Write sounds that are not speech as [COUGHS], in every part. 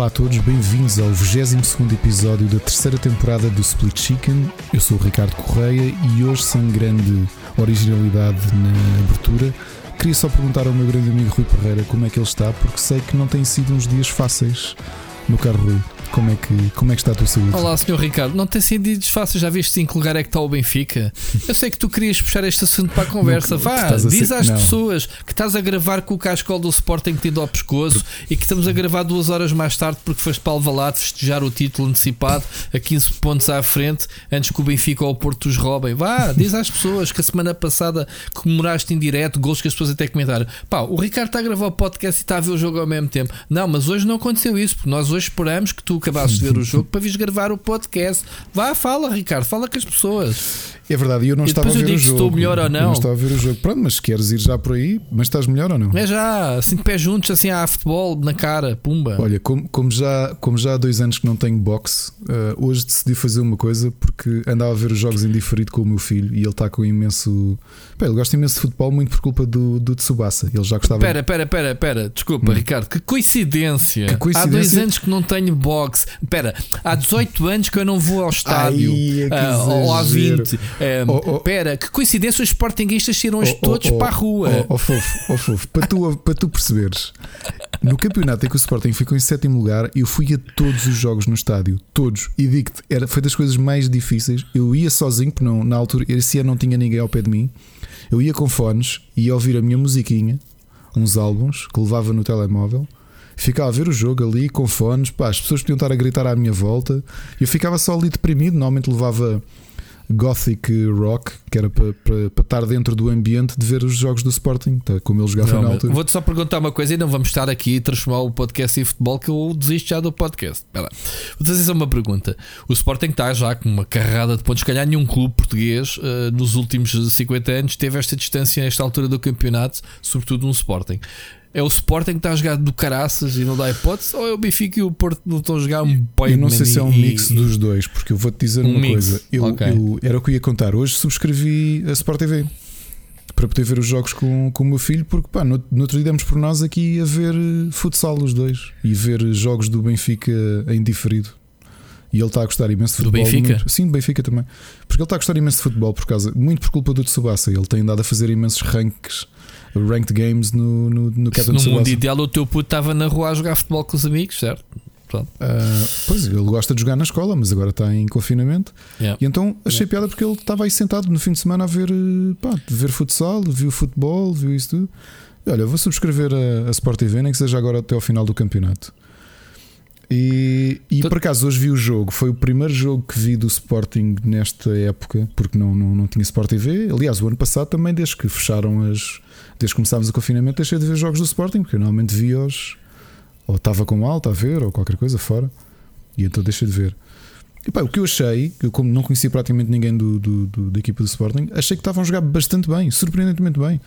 Olá a todos, bem-vindos ao 22 episódio da terceira temporada do Split Chicken. Eu sou o Ricardo Correia e hoje, sem grande originalidade na abertura, queria só perguntar ao meu grande amigo Rui Pereira como é que ele está, porque sei que não têm sido uns dias fáceis no carro Rui. Como é que, como é que está a tua saúde? Olá, Sr. Ricardo. Não tem sido fácil. Já viste em que lugar é que está o Benfica? Eu sei que tu querias puxar este assunto para a conversa. Vá, diz ser... às não. pessoas que estás a gravar com o cascol do Sporting tido ao pescoço e que estamos a gravar duas horas mais tarde porque foste para Alvalade festejar o título antecipado a 15 pontos à frente antes que o Benfica ou o Porto os roubem. Vá, diz às pessoas que a semana passada comemoraste em direto gols que as pessoas até comentaram. Pá, o Ricardo está a gravar o podcast e está a ver o jogo ao mesmo tempo. Não, mas hoje não aconteceu isso porque nós hoje esperamos que tu acabasses de ver o jogo para vires gravar o podcast. Vá, fala, Ricardo, fala com as pessoas. É verdade, eu não e estava a ver eu o jogo. estou melhor ou não. Eu não estava a ver o jogo. Pronto, mas queres ir já por aí? Mas estás melhor ou não? É já, assim de pé juntos, assim a futebol na cara, pumba. Olha, como, como, já, como já há dois anos que não tenho boxe, uh, hoje decidi fazer uma coisa porque andava a ver os jogos em diferido com o meu filho e ele está com imenso. Pá, ele gosta imenso de futebol, muito por culpa do, do Tsubasa. Ele já gostava. Pera, pera, pera, pera, desculpa, hum. Ricardo, que coincidência. que coincidência. Há dois anos que não tenho boxe. Pera, há 18 anos que eu não vou ao estádio. Ai, uh, ou há 20. Um, oh, oh. Pera, que coincidência os sportinguistas saíram oh, oh, todos oh, para a rua. Oh, oh fofo, fofo. Para, tu, para tu perceberes, no campeonato em que o Sporting ficou em sétimo lugar, eu fui a todos os jogos no estádio. Todos. E digo-te, era, foi das coisas mais difíceis. Eu ia sozinho, porque não, na altura, esse ano não tinha ninguém ao pé de mim. Eu ia com fones, ia ouvir a minha musiquinha, uns álbuns que levava no telemóvel ficava a ver o jogo ali com fones, pá, as pessoas podiam estar a gritar à minha volta. Eu ficava só ali deprimido, normalmente levava gothic rock, que era para, para, para, estar dentro do ambiente de ver os jogos do Sporting, tá, como ele jogava não, na altura. Vou-te só perguntar uma coisa e não vamos estar aqui a transformar o podcast em futebol, que eu desisto já do podcast. Vou fazer só uma pergunta. O Sporting está já com uma carrada de pontos, se calhar nenhum clube português uh, nos últimos 50 anos teve esta distância nesta altura do campeonato, sobretudo um Sporting. É o Sporting que está a jogar do caraças e não dá hipótese? Ou é o Benfica e o Porto não estão a jogar um pai Eu não sei se é um mix e, dos dois, porque eu vou-te dizer um uma mix. coisa. Eu, okay. eu, era o que eu ia contar. Hoje subscrevi a Sport TV para poder ver os jogos com, com o meu filho, porque pá, no, no outro dia demos por nós aqui a ver eh, futsal os dois e ver jogos do Benfica em diferido. E ele está a gostar imenso de futebol. Do Benfica? Muito, sim, do Benfica também. Porque ele está a gostar imenso de futebol por causa, muito por culpa do Tsubasa. Ele tem andado a fazer imensos ranks ranked games no, no, no Captain No mundo ideal, o teu puto estava na rua a jogar futebol com os amigos, certo? Uh, pois, ele gosta de jogar na escola, mas agora está em confinamento. Yeah. E então achei yeah. piada porque ele estava aí sentado no fim de semana a ver, pá, ver futsal, viu futebol, viu isso tudo. E, olha, vou subscrever a, a Sport TV, nem que seja agora até ao final do campeonato. E, e por acaso hoje vi o jogo, foi o primeiro jogo que vi do Sporting nesta época, porque não, não, não tinha Sport TV. Aliás, o ano passado também, desde que fecharam as, desde que começámos o confinamento, deixei de ver jogos do Sporting, porque eu normalmente via-os, ou estava com alta a ver, ou qualquer coisa fora, e então deixei de ver. E pá, o que eu achei, eu como não conhecia praticamente ninguém do, do, do, da equipa do Sporting, achei que estavam a jogar bastante bem, surpreendentemente bem.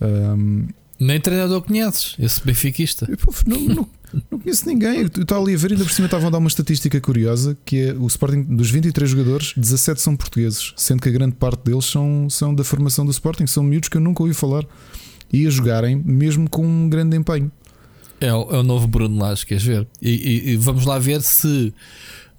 Um, Nem treinador conheces, esse benfiquista. não, não, não, conheço ninguém. Eu estava ali a ver, ainda por cima estavam a dar uma estatística curiosa: que é o Sporting, dos 23 jogadores, 17 são portugueses, sendo que a grande parte deles são, são da formação do Sporting, são miúdos que eu nunca ouvi falar e a jogarem mesmo com um grande empenho. É, o, é o novo Bruno Lage, queres ver? E, e, e, vamos lá ver se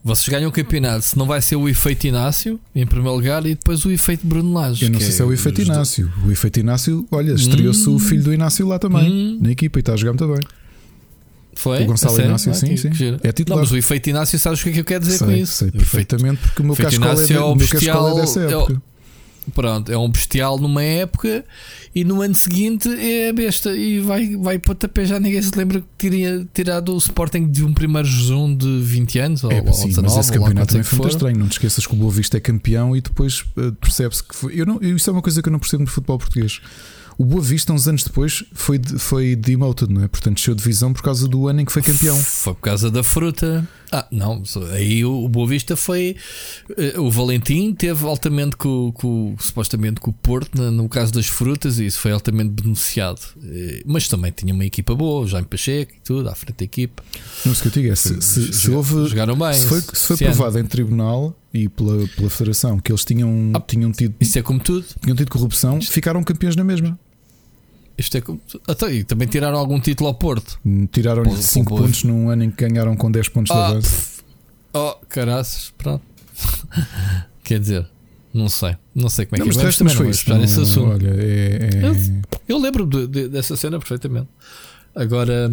vocês ganham o campeonato, se não vai ser o efeito Inácio em primeiro lugar e depois o efeito Bruno Lage. Eu não sei é se é o efeito Inácio. O efeito Inácio, olha, estreou-se hum. o filho do Inácio lá também, hum. na equipa e está a jogar muito bem. Foi? O Gonçalo Inácio, ah, sim, sim. É titular. Não, mas o efeito Inácio, sabes o que é que eu quero dizer sei, com isso? Sei perfeitamente, porque o meu cascal é, de, é, o bestial, é dessa época. É o, Pronto, é um bestial numa época e no ano seguinte é a besta e vai, vai pontapé. Já ninguém se lembra que teria tirado o Sporting de um primeiro jejum de 20 anos ou, é, ou sim, 19, Mas esse campeonato também foi muito estranho. Não te esqueças que o Boa Vista é campeão e depois uh, percebe-se que foi. Eu não, isso é uma coisa que eu não percebo no futebol português. O Boa Vista, uns anos depois, foi, foi demoted, não é? Portanto, desceu de divisão por causa do ano em que foi campeão. Foi por causa da fruta. Ah, não, aí o Boa Vista foi. Eh, o Valentim teve altamente com, com supostamente com o Porto, no caso das frutas, e isso foi altamente beneficiado. Eh, mas também tinha uma equipa boa, o Jaime Pacheco e tudo, à frente da equipa. Não, isso que eu digo é: se, se, se houve. Jogaram bem. Se foi, se foi provado em tribunal e pela, pela Federação que eles tinham, ah, tinham tido. Isso é como tudo. Tinham tido corrupção, ficaram campeões na mesma. Isto é como. Até, e também tiraram algum título ao Porto. Tiraram 5 pontos num ano em que ganharam com 10 pontos ah, de avanço. Oh, caraças, pronto. [LAUGHS] Quer dizer, não sei. Não sei como é não, que é. Mas também não vou puxar esse assunto. Olha, é, é... Eu, eu, lembro de, de, dessa cena perfeitamente. Agora.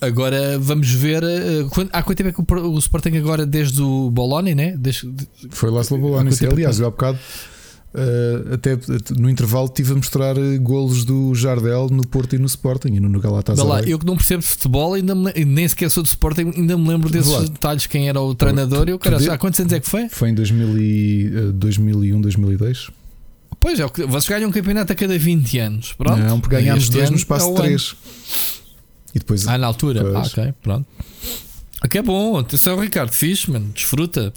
Agora vamos ver. Quando, há quanto tempo é que o, o Sporting agora, desde o Boloni, né? Desde, Foi lá o Boloni. Aliás, eu há bocado Uh, até no intervalo estive a mostrar eh, golos do Jardel no Porto e no Sporting e no Galatasaray. Lá, eu que não percebo de futebol, ainda me, nem sequer sou de Sporting, ainda me lembro desses detalhes. Quem era o treinador? Tu, eu, cara, há quantos anos é que foi? Foi em 2000 e, uh, 2001, 2002. Pois é, vocês ganham um campeonato a cada 20 anos. Pronto. Não, porque ganhámos dois no espaço é de 3. E depois, ah, na altura. Ah, ok, pronto. Que é bom, atenção Ricardo, fixe, mano, desfruta.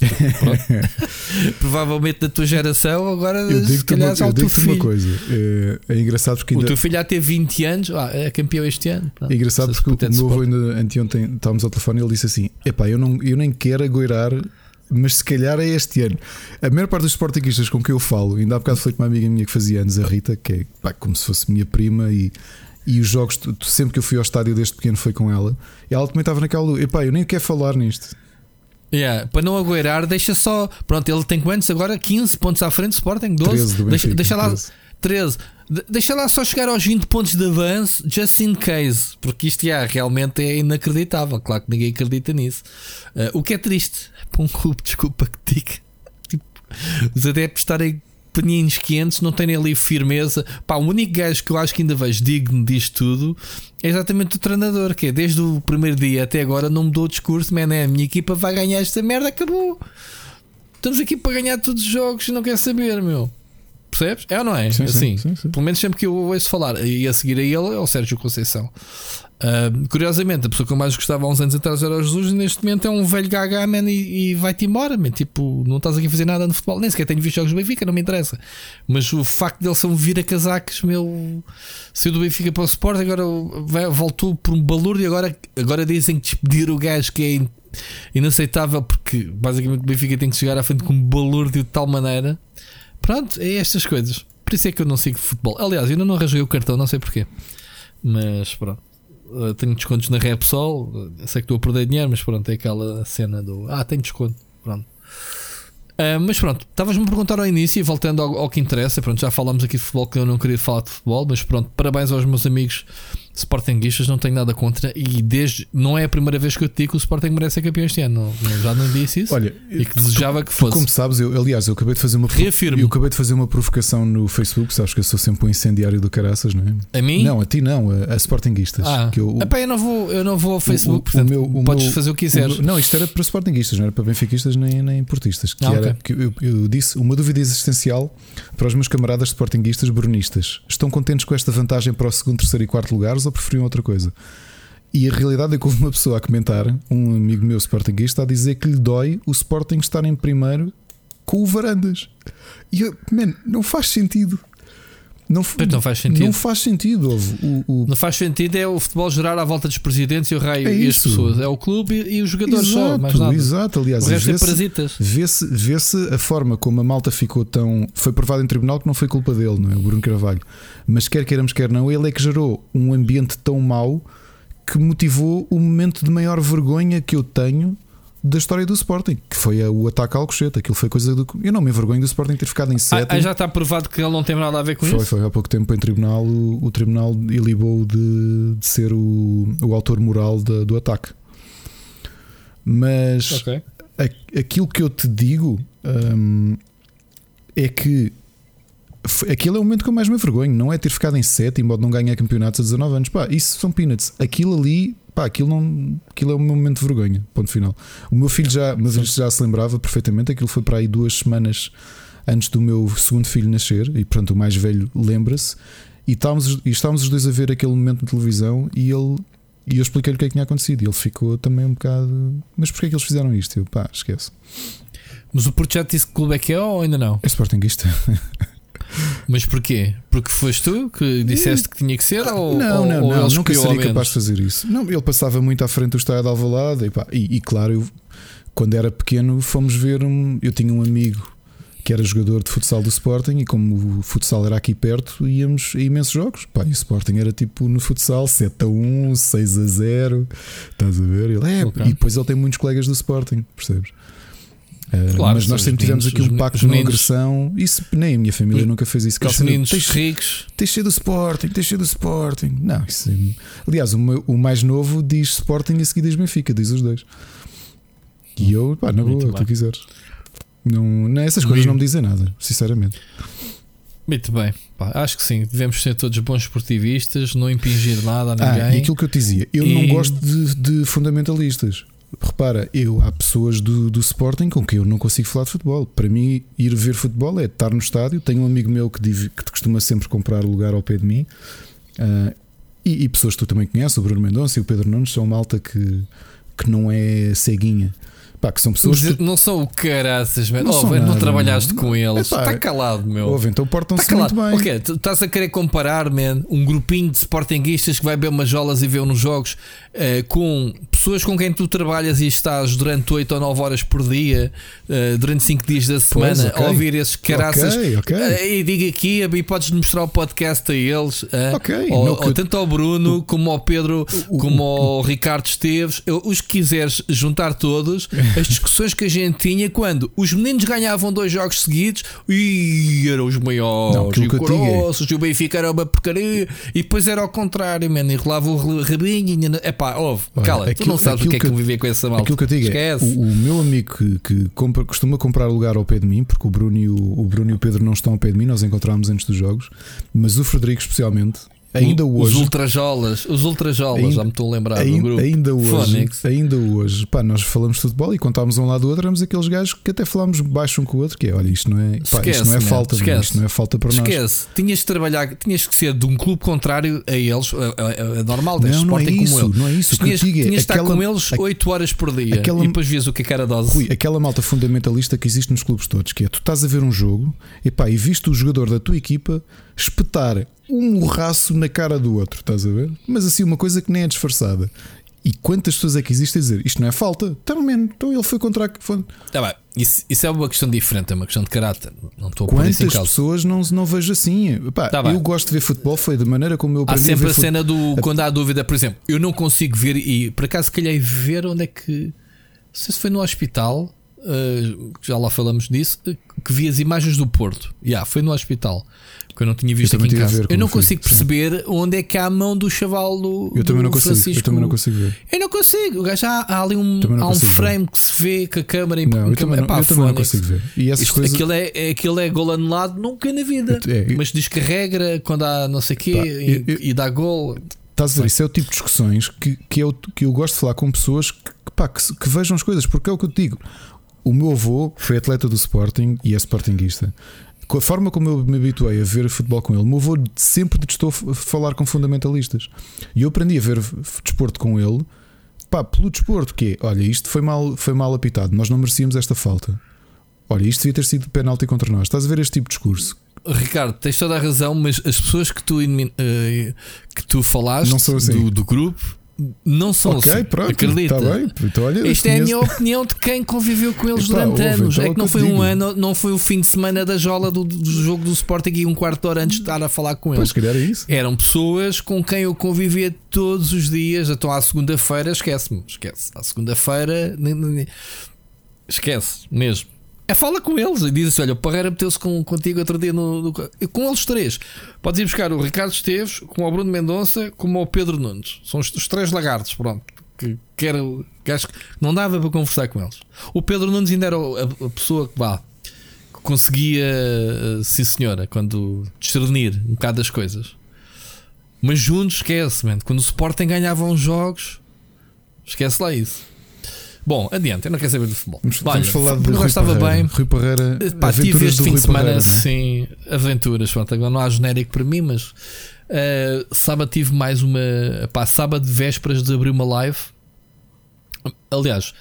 [LAUGHS] Provavelmente da tua geração, agora eu digo te uma, eu digo uma coisa: é, é, engraçado porque. Ainda... O teu filho já teve 20 anos, ah, é campeão este ano. É engraçado porque o meu avô, ainda anteontem estávamos ao telefone e ele disse assim: Epá, eu, não, eu nem quero agoirar mas se calhar é este ano. A maior parte dos sportinguistas com quem eu falo, ainda há bocado foi com uma amiga minha que fazia anos, a Rita, que é pá, como se fosse minha prima, e e os jogos, sempre que eu fui ao estádio desde pequeno foi com ela. E ela também estava naquela. Epá, eu nem quero falar nisto. Yeah, para não agueirar, deixa só. Pronto, ele tem quantos agora? 15 pontos à frente, Sporting 12. 13 do deixa, deixa lá 13. 13. Deixa lá só chegar aos 20 pontos de avanço, just in case, porque isto já realmente é inacreditável. Claro que ninguém acredita nisso. Uh, o que é triste para um clube, desculpa que diga, tipo, os adeptos estarem paninhos quentes, não têm ali firmeza. Pá, o único gajo que eu acho que ainda vejo digno disto tudo é exatamente o treinador, que é desde o primeiro dia até agora não mudou o discurso, man, é, a minha equipa vai ganhar esta merda, acabou. Estamos aqui para ganhar todos os jogos e não quer saber, meu. Percebes? É ou não é? Sim, assim, sim, sim, pelo menos sempre que eu ouço falar, e a seguir a ele é o Sérgio Conceição. Uh, curiosamente, a pessoa que eu mais gostava há uns anos atrás era o Jesus, e neste momento é um velho gaga man, e, e vai-te embora. Man. Tipo, não estás aqui a fazer nada no futebol, nem sequer tenho visto jogos do Benfica, não me interessa. Mas o facto dele ser um vira-casacos, meu, saiu do Benfica para o Sport, agora vai, voltou por um balúrdio. Agora, agora dizem que despedir o gajo que é inaceitável, porque basicamente o Benfica tem que chegar à frente com um balúrdio de tal maneira. Pronto, é estas coisas. Por isso é que eu não sigo futebol. Aliás, ainda não arranjei o cartão, não sei porquê. Mas pronto. Uh, tenho descontos na Repsol. Sei que estou a perder dinheiro, mas pronto, é aquela cena do ah, tenho desconto. Pronto. Uh, mas pronto, estavas-me a perguntar ao início voltando ao, ao, que interessa. Pronto, já falámos aqui de futebol que eu não queria falar de futebol, mas pronto, parabéns aos meus amigos Sportingistas, não tenho nada contra. E desde não é a primeira vez que eu te digo que o Sporting merece ser campeão este ano. Não, já não disse isso. Olha, e que desejava que fosse. como sabes, eu, aliás, eu acabei de fazer uma Reafirmo. Eu acabei de fazer uma provocação no Facebook. Sabes que eu sou sempre um incendiário do caraças, não é? A mim? Não, a ti não, a, a Sportinguistas. Ah, que eu, Epá, eu, não vou, eu não vou ao Facebook, o, portanto, o meu, o podes meu, fazer o que quiseres. não, isto era para Sportinguistas, não era para Benfiquistas nem, nem Portistas. Que ah, era, okay. que eu, eu disse uma dúvida existencial para os meus camaradas Sportinguistas brunistas. Estão contentes com esta vantagem para o segundo, terceiro e quarto lugares ou preferiam outra coisa? E a realidade é que houve uma pessoa a comentar, um amigo meu Sportingista, a dizer que lhe dói o Sporting estar em primeiro com o Varandas. E eu, man, não faz sentido. Não, não faz sentido. Não faz sentido. O, o... Não faz sentido é o futebol gerar à volta dos presidentes e o raio é e as pessoas. É o clube e, os jogadores exato, só, mais nada. Exato, aliás, o resto é parasitas. Vê-se vê a forma como a malta ficou tão. Foi provado em tribunal que não foi culpa dele, não é? O Bruno Carvalho. Mas quer queiramos, quer não, ele é que gerou um ambiente tão mau que motivou o momento de maior vergonha que eu tenho da história do Sporting, que foi o ataque ao Alcochete. Aquilo foi coisa do. Eu não me envergonho do Sporting ter ficado em sétimo. Ah, já está provado que ele não tem nada a ver com foi, isso? Foi, há pouco tempo em tribunal. O, o tribunal ilibou de, de ser o, o autor moral de, do ataque. Mas okay. a, aquilo que eu te digo hum, é que Aquilo é o momento que eu mais me vergonho, não é ter ficado em sétimo ou de não ganhar campeonatos a 19 anos. Pá, isso são peanuts. Aquilo ali, pá, aquilo, não, aquilo é o meu momento de vergonha. Ponto final. O meu filho já, mas ele já se lembrava perfeitamente. Aquilo foi para aí duas semanas antes do meu segundo filho nascer. E portanto, o mais velho lembra-se. E estávamos, e estávamos os dois a ver aquele momento na televisão e ele. E eu expliquei-lhe o que é que tinha acontecido. E ele ficou também um bocado. Mas porquê é que eles fizeram isto? Eu, pá, esquece. Mas o projeto disse que clube é que é ou ainda não? É Sportingista. [LAUGHS] Mas porquê? Porque foste tu que disseste que tinha que ser? Ou, não, não, ou não, nunca seria capaz de fazer isso. Não, ele passava muito à frente do estádio de Alvalade e, pá, e, e claro, eu, quando era pequeno fomos ver um. Eu tinha um amigo que era jogador de futsal do Sporting e como o futsal era aqui perto, íamos a imensos jogos. Pá, e o Sporting era tipo no futsal 7 a 1, 6 a 0. Estás a ver? Ele, é, okay. E depois ele tem muitos colegas do Sporting, percebes? Uh, claro, mas nós sempre tivemos aqui um pacto de não agressão. Isso nem a minha família nunca fez isso. Os meninos tens, ricos. Tens cheio do Sporting, tens cheio do Sporting. Não, isso é... Aliás, o, meu, o, mais novo diz Sporting e a seguir diz Benfica, diz os dois. E eu, pá, na boa, tu quiseres. Não, não, essas coisas não me dizem nada, sinceramente. Muito bem, pá, acho que sim. Devemos ser todos bons esportivistas, não impingir nada a ninguém. Ah, e aquilo que eu te dizia, eu e... não gosto de, de, fundamentalistas. Repara, eu há pessoas do, do Sporting com quem eu não consigo falar de futebol. Para mim, ir ver futebol é estar no estádio. Tenho um amigo meu que, div, que costuma sempre comprar lugar ao pé de mim. Uh, e, e, pessoas que tu também conheces, o Bruno Mendonça e o Pedro Nunes, são malta que, que não é ceguinha. Pá, que são pessoas. Mas não são o caraças, Não, oh, não trabalhaste com eles. Está calado, meu. Ouve, então portam-se tá muito bem. Ok, tu estás a querer comparar, man, um grupinho de sportinguistas que vai ver umas jolas e vê nos jogos uh, com pessoas com quem tu trabalhas e estás durante 8 ou 9 horas por dia, uh, durante 5 dias da semana, pois, okay. a ouvir esses caraças. Okay, okay. Uh, e diga aqui, e podes mostrar o podcast a eles. Ou, ou tanto ao Bruno, como ao Pedro, como ao Ricardo Esteves. Eu, os que quiseres juntar todos. as discussões que a gente tinha quando os meninos ganhavam dois jogos seguidos e eram os maiores, não, e o grossos, e o Benfica era uma porcaria, e depois era ao contrário, man, enrolava o rabinho. É pá, ouve, cala, aquilo, tu não sabes o que é que eu viver com essa malta. Aquilo que eu digo é, o, o, meu amigo que, que compra, costuma comprar lugar ao pé de mim, porque o Bruno, e o, o Bruno e o Pedro não estão ao pé de mim, nós encontramos antes dos jogos, mas o Frederico especialmente Ainda hoje. Os ultrajolas, os ultrajolas, ainda, já me estou a lembrar ainda, do grupo. Ainda hoje, ainda hoje, pá, nós falamos de futebol e contávamos um lado do outro, éramos aqueles gajos que até falámos baixo um com o outro, que é, olha, isto não é, pá, esquece, isto não é falta, esquece. isto não é falta para esquece. nós. Esquece, tinhas de trabalhar, tinhas que ser de um clube contrário a eles, é, é, é normal, não, não é isso, como não é isso. Tinhas, tinhas de estar com eles 8 horas por dia aquela, e depois vias o que é que era dose. Rui, aquela malta fundamentalista que existe nos clubes todos, que é tu estás a ver um jogo e pá, e viste o jogador da tua equipa espetar um morraço na cara do outro, estás a ver? Mas assim, uma coisa que nem é disfarçada. E quantas pessoas é que existem a dizer isto não é falta? Então, man, então ele foi contra a. Foi... Tá bem. Isso, isso, é uma questão diferente, é uma questão de caráter. Não estou a Quantas pessoas não, não vejo assim? Epá, tá eu gosto de ver futebol, foi da maneira como eu aprendi Há sempre a, a cena do quando há dúvida, por exemplo, eu não consigo ver e por acaso calhei ver onde é que. Não sei se foi no hospital, uh, já lá falamos disso, que vi as imagens do Porto. Já, yeah, foi no hospital que eu não tinha visto aqui em casa. Eu não consigo perceber onde é que há a mão do chaval do, eu também não consigo, Francisco. Eu também não consigo ver. Eu não consigo. O gajo há, há ali um, há um frame ver. que se vê com a câmera não, eu, também, não, eu também não consigo ver. E essas Isto, coisas... aquilo, é, é, aquilo é gol anulado nunca na vida. É, Mas diz que regra quando há não sei o quê e, eu, e, dá gol. Estás a ver? Isso é o tipo de discussões que, que, eu, que eu gosto de falar com pessoas que, pá, que, que vejam as coisas, porque é o que eu te digo. O meu avô foi atleta do Sporting e é Sportingista com a forma como eu me habituei a ver futebol com ele, meu avô sempre detestou falar com fundamentalistas. E eu aprendi a ver desporto com ele, pá, pelo desporto, que é, olha, isto foi mal, foi mal apitado, nós não merecíamos esta falta. Olha, isto devia ter sido penalti contra nós. Estás a ver este tipo de discurso? Ricardo, tens toda a razão, mas as pessoas que tu, uh, que tu falaste assim. do, do grupo não são okay, assim. Pronto, acredita. Tá bem. Então, olha, Esta é a minha opinião de quem conviveu com eles Epá, durante ouve, anos. Então é que não foi um ano, não foi o fim de semana da jola do, do jogo do Sporting e um quarto de hora antes de estar a falar com eles. Pois, é isso. Eram pessoas com quem eu convivia todos os dias. Então à segunda-feira, esquece-me, esquece. À segunda-feira, esquece mesmo. É fala com eles e diz assim: Olha, o Parreira meteu-se com, contigo outro dia no, no, com eles três. Podes ir buscar o Ricardo Esteves, com o Bruno Mendonça, como o Pedro Nunes. São os, os três lagartos, pronto. Que, que, era, que acho que não dava para conversar com eles. O Pedro Nunes ainda era a, a pessoa que, vá, que conseguia, uh, sim senhora, quando discernir um bocado das coisas. Mas juntos, esquece, man. quando o Sporting ganhava uns jogos, esquece lá isso. Bom, adiante, eu não quero saber de futebol. Vamos, Olha, vamos falar de Rui estava Parreira. bem. Rui Parreira, Pá, tive este fim de semana, Parreira, é? sim, aventuras. Pronto, agora não há genérico para mim, mas uh, sábado tive mais uma. Pá, sábado de vésperas de abrir uma live. Aliás,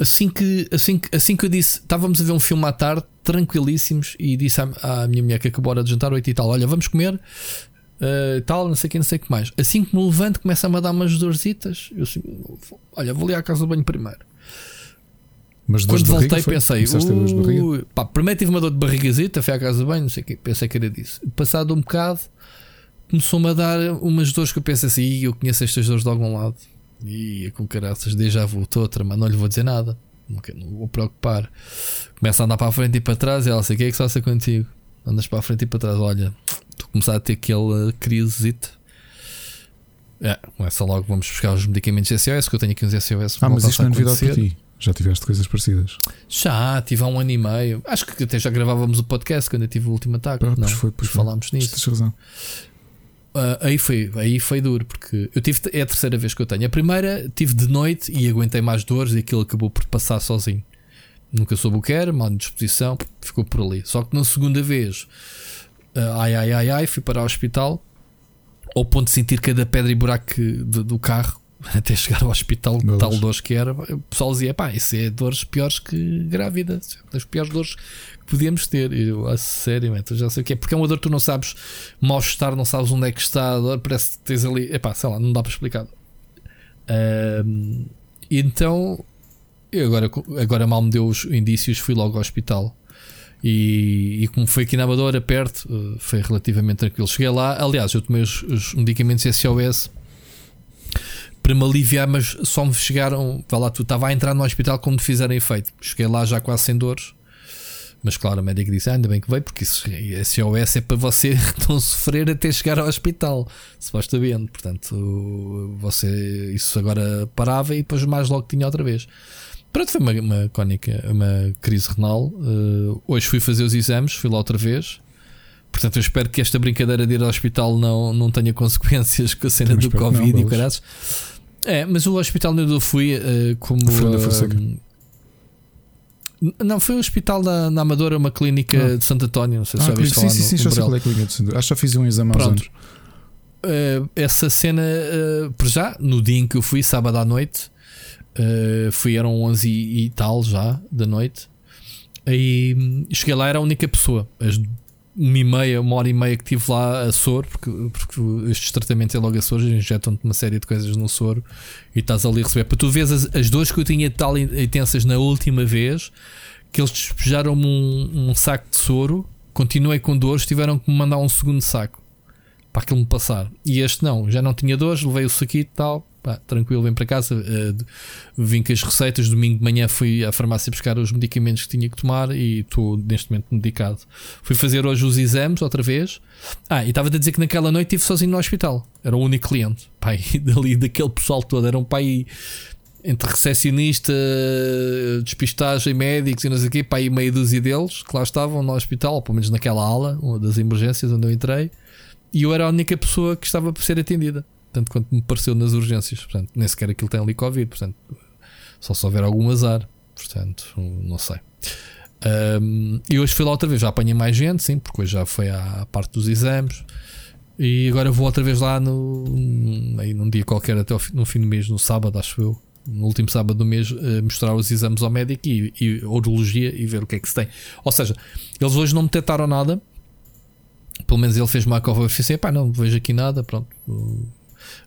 assim que, assim, que, assim que eu disse, estávamos a ver um filme à tarde, tranquilíssimos, e disse à, à minha mulher que acabou de jantar 8 e tal: Olha, vamos comer. Uh, tal, não sei o que, não sei o que mais. Assim que me levanto, começa a me dar umas dorzitas. Eu assim, olha, vou ali à casa do banho primeiro. Mas quando voltei pensei, uh, pá, primeiro tive uma dor de barrigazita, fui à casa banho, não sei o que, pensei que era disso. Passado um bocado, começou-me a dar umas dores que eu penso assim, eu conheço estas dores de algum lado. E com caraças, já voltou outra, mas não lhe vou dizer nada. Não, não vou preocupar. Começa a andar para a frente e para trás, e ela sei o que é que se passa contigo? Andas para a frente e para trás, olha, tu começar a ter aquela crisezita. É, começa logo, vamos buscar os medicamentos SOS, que eu tenho aqui uns SOS. Ah, mas isto não é novidade para ti. Já tiveste coisas parecidas? Já, tive há um ano e meio. Acho que até já gravávamos o podcast quando eu tive o último ataque. não, pois foi, pois falámos nisso. Tens razão. Uh, aí foi, aí foi duro, porque eu tive, é a terceira vez que eu tenho. A primeira tive de noite e aguentei mais dores e aquilo acabou por passar sozinho. Nunca soube o que era, mal disposição, ficou por ali. Só que na segunda vez, uh, ai ai ai ai, fui para o hospital ao ponto de sentir cada pedra e buraco de, do carro [LAUGHS] até chegar ao hospital, tal dores que era, o pessoal dizia: pá, isso é dores piores que grávida, das piores dores que podíamos ter. E eu, a sério, eu já sei o que é, porque é uma dor que tu não sabes mal-estar, não sabes onde é que está, a dor parece que tens ali, é pá, sei lá, não dá para explicar. Um, então, eu agora, agora mal me deu os indícios, fui logo ao hospital. E, e, como foi aqui na Amadora, perto, eh, foi relativamente tranquilo. Cheguei lá, aliás, eu tomei os, os medicamentos SOS para me aliviar, mas só me chegaram. Vá lá, tu estava a entrar no hospital quando fizeram efeito. Cheguei lá já quase sem dores. Mas claro, a médica disse: ah, ainda bem que veio, porque isso, SOS é para você [LAUGHS] não sofrer até chegar ao hospital, supostamente. Portanto, você isso agora parava e depois mais logo tinha outra vez. Pronto, foi uma, uma cónica, uma crise renal. Uh, hoje fui fazer os exames, fui lá outra vez. Portanto, eu espero que esta brincadeira de ir ao hospital não, não tenha consequências com a cena Também do Covid não, e caras. É, mas o hospital onde eu fui, uh, como. Uh, não, foi o hospital na, na Amadora, uma clínica ah. de Santo António. Não sei se ah, já viste sim, sim, sim, já sei qual é a clínica de Santo Acho que já fiz um exame há anos. Uh, essa cena, uh, por já, no dia em que eu fui, sábado à noite, fui, eram 11 e, e, tal já da noite. Aí hum, cheguei lá, era a única pessoa. As uma e meia, uma hora e meia que tive lá a soro, porque, porque estes tratamentos é logo a soro, injetam-te uma série de coisas no soro e estás ali a receber. Para tu veres as, as dores que eu tinha tal intensas na última vez, que eles despejaram-me um, um, saco de soro, continuei com dores, tiveram que me mandar um segundo saco para aquilo me passar. E este não, já não tinha dores, levei o saquito e tal, pá, tranquilo, vem para casa. Uh, vim com as receitas. Domingo de manhã fui à farmácia buscar os medicamentos que tinha que tomar e estou neste momento medicado. Fui fazer hoje os exames outra vez. Ah, e estava a dizer que naquela noite estive sozinho no hospital. Era o único cliente. [LAUGHS] Pai, dali daquele pessoal todo. Era um pai entre recepcionista, despistagem, médicos e não sei o quê, pai, meia dúzia deles que lá estavam no hospital, pelo menos naquela ala, uma das emergências onde eu entrei, e eu era a única pessoa que estava por ser atendida tanto quanto me pareceu nas urgências. Portanto, nem sequer aquilo tem ali Covid. Portanto, só se houver algum azar. Portanto, não sei. Um, e hoje fui lá outra vez. Já apanhei mais gente, sim, porque hoje já foi à parte dos exames. E agora vou outra vez lá no, aí num dia qualquer, até no fim do mês, no sábado, acho eu. No último sábado do mês, uh, mostrar os exames ao médico e, e urologia e ver o que é que se tem. Ou seja, eles hoje não me detectaram nada. Pelo menos ele fez uma cova e pá, não vejo aqui nada. Pronto,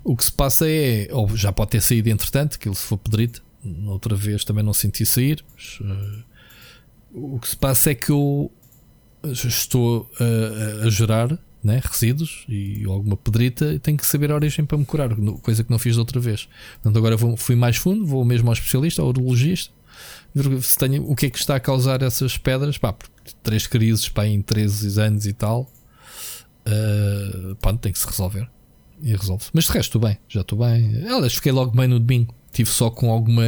o que se passa é, ou já pode ter saído entretanto, que ele se for pedrito, outra vez também não senti sair. Mas, uh, o que se passa é que eu estou a, a gerar né, resíduos e alguma pedrita tenho que saber a origem para me curar, coisa que não fiz da outra vez. Portanto, agora vou, fui mais fundo, vou mesmo ao especialista, ao urologista, ver se tenho, o que é que está a causar essas pedras. Pá, três crises pá, em 13 anos e tal, uh, pá, tem que se resolver e resolve-se. Mas de resto, estou bem, já estou bem. Aliás, fiquei logo bem no domingo. Tive só com alguma.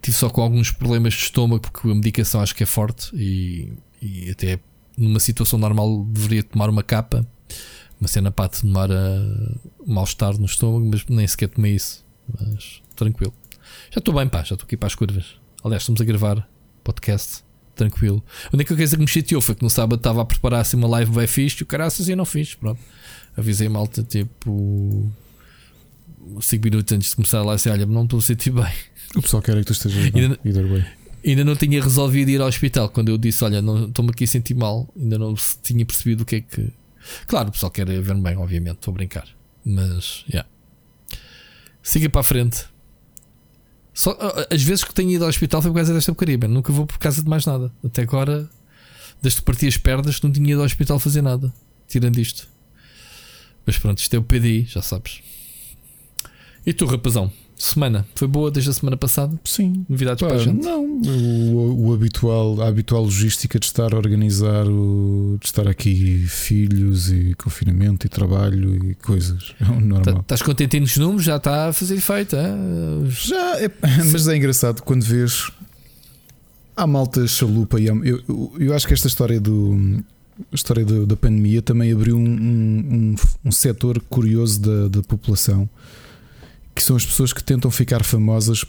Tive só com alguns problemas de estômago, porque a medicação acho que é forte e, e até numa situação normal deveria tomar uma capa, uma cena para atenuar a mal-estar no estômago, mas nem sequer tomei isso. Mas tranquilo. Já estou bem, pá, já estou aqui para as curvas. Aliás, estamos a gravar podcast tranquilo. A única coisa que me chateou foi que no sábado estava a preparar assim uma live bem fixe e o caraças e não fiz. Pronto avisei malta tipo 5 minutos antes de começar lá assim: olha, não estou a sentir bem. O pessoal quer é que tu estejas bem. Ainda, bem. ainda não tinha resolvido ir ao hospital quando eu disse: olha, estou-me aqui a sentir mal. Ainda não tinha percebido o que é que. Claro, o pessoal quer ver-me bem, obviamente, estou a brincar. Mas, já. Yeah. Siga para a frente. Só, as vezes que tenho ido ao hospital foi por causa desta porcaria, nunca vou por causa de mais nada. Até agora, desde que parti as pernas, não tinha ido ao hospital fazer nada, tirando isto. Mas pronto, isto é o PDI, já sabes. E tu, rapazão? Semana? Foi boa desde a semana passada? Sim. Novidades Pá, para a gente? Não, o, o, habitual, a habitual logística de estar a organizar, o, de estar aqui filhos e confinamento e trabalho e coisas. É normal. Estás contentinho nos números? Já está a fazer efeito, é? Já, é, [LAUGHS] mas é engraçado quando vês. Há malta chalupa e há, eu, eu, eu acho que esta história do a história do, da pandemia também abriu um, um, um, um setor curioso da, da população que são as pessoas que tentam ficar famosas,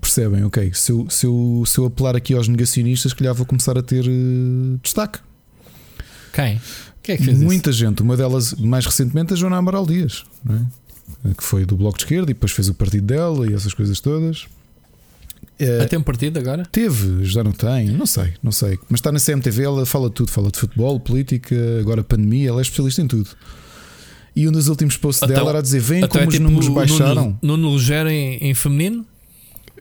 percebem, ok, se eu, se eu, se eu apelar aqui aos negacionistas, que vou começar a ter uh, destaque. Quem? Quem é que fez Muita isso? gente, uma delas mais recentemente, a Joana Amaral Dias, é? que foi do Bloco de Esquerda e depois fez o partido dela e essas coisas todas. É, tem um partido agora? Teve, já não tem, não sei, não sei. Mas está na CMTV, ela fala de tudo, fala de futebol, política, agora pandemia, ela é especialista em tudo. E um dos últimos posts então, dela era a dizer: Vem como é os tipo números baixaram. No Nuno em, em feminino?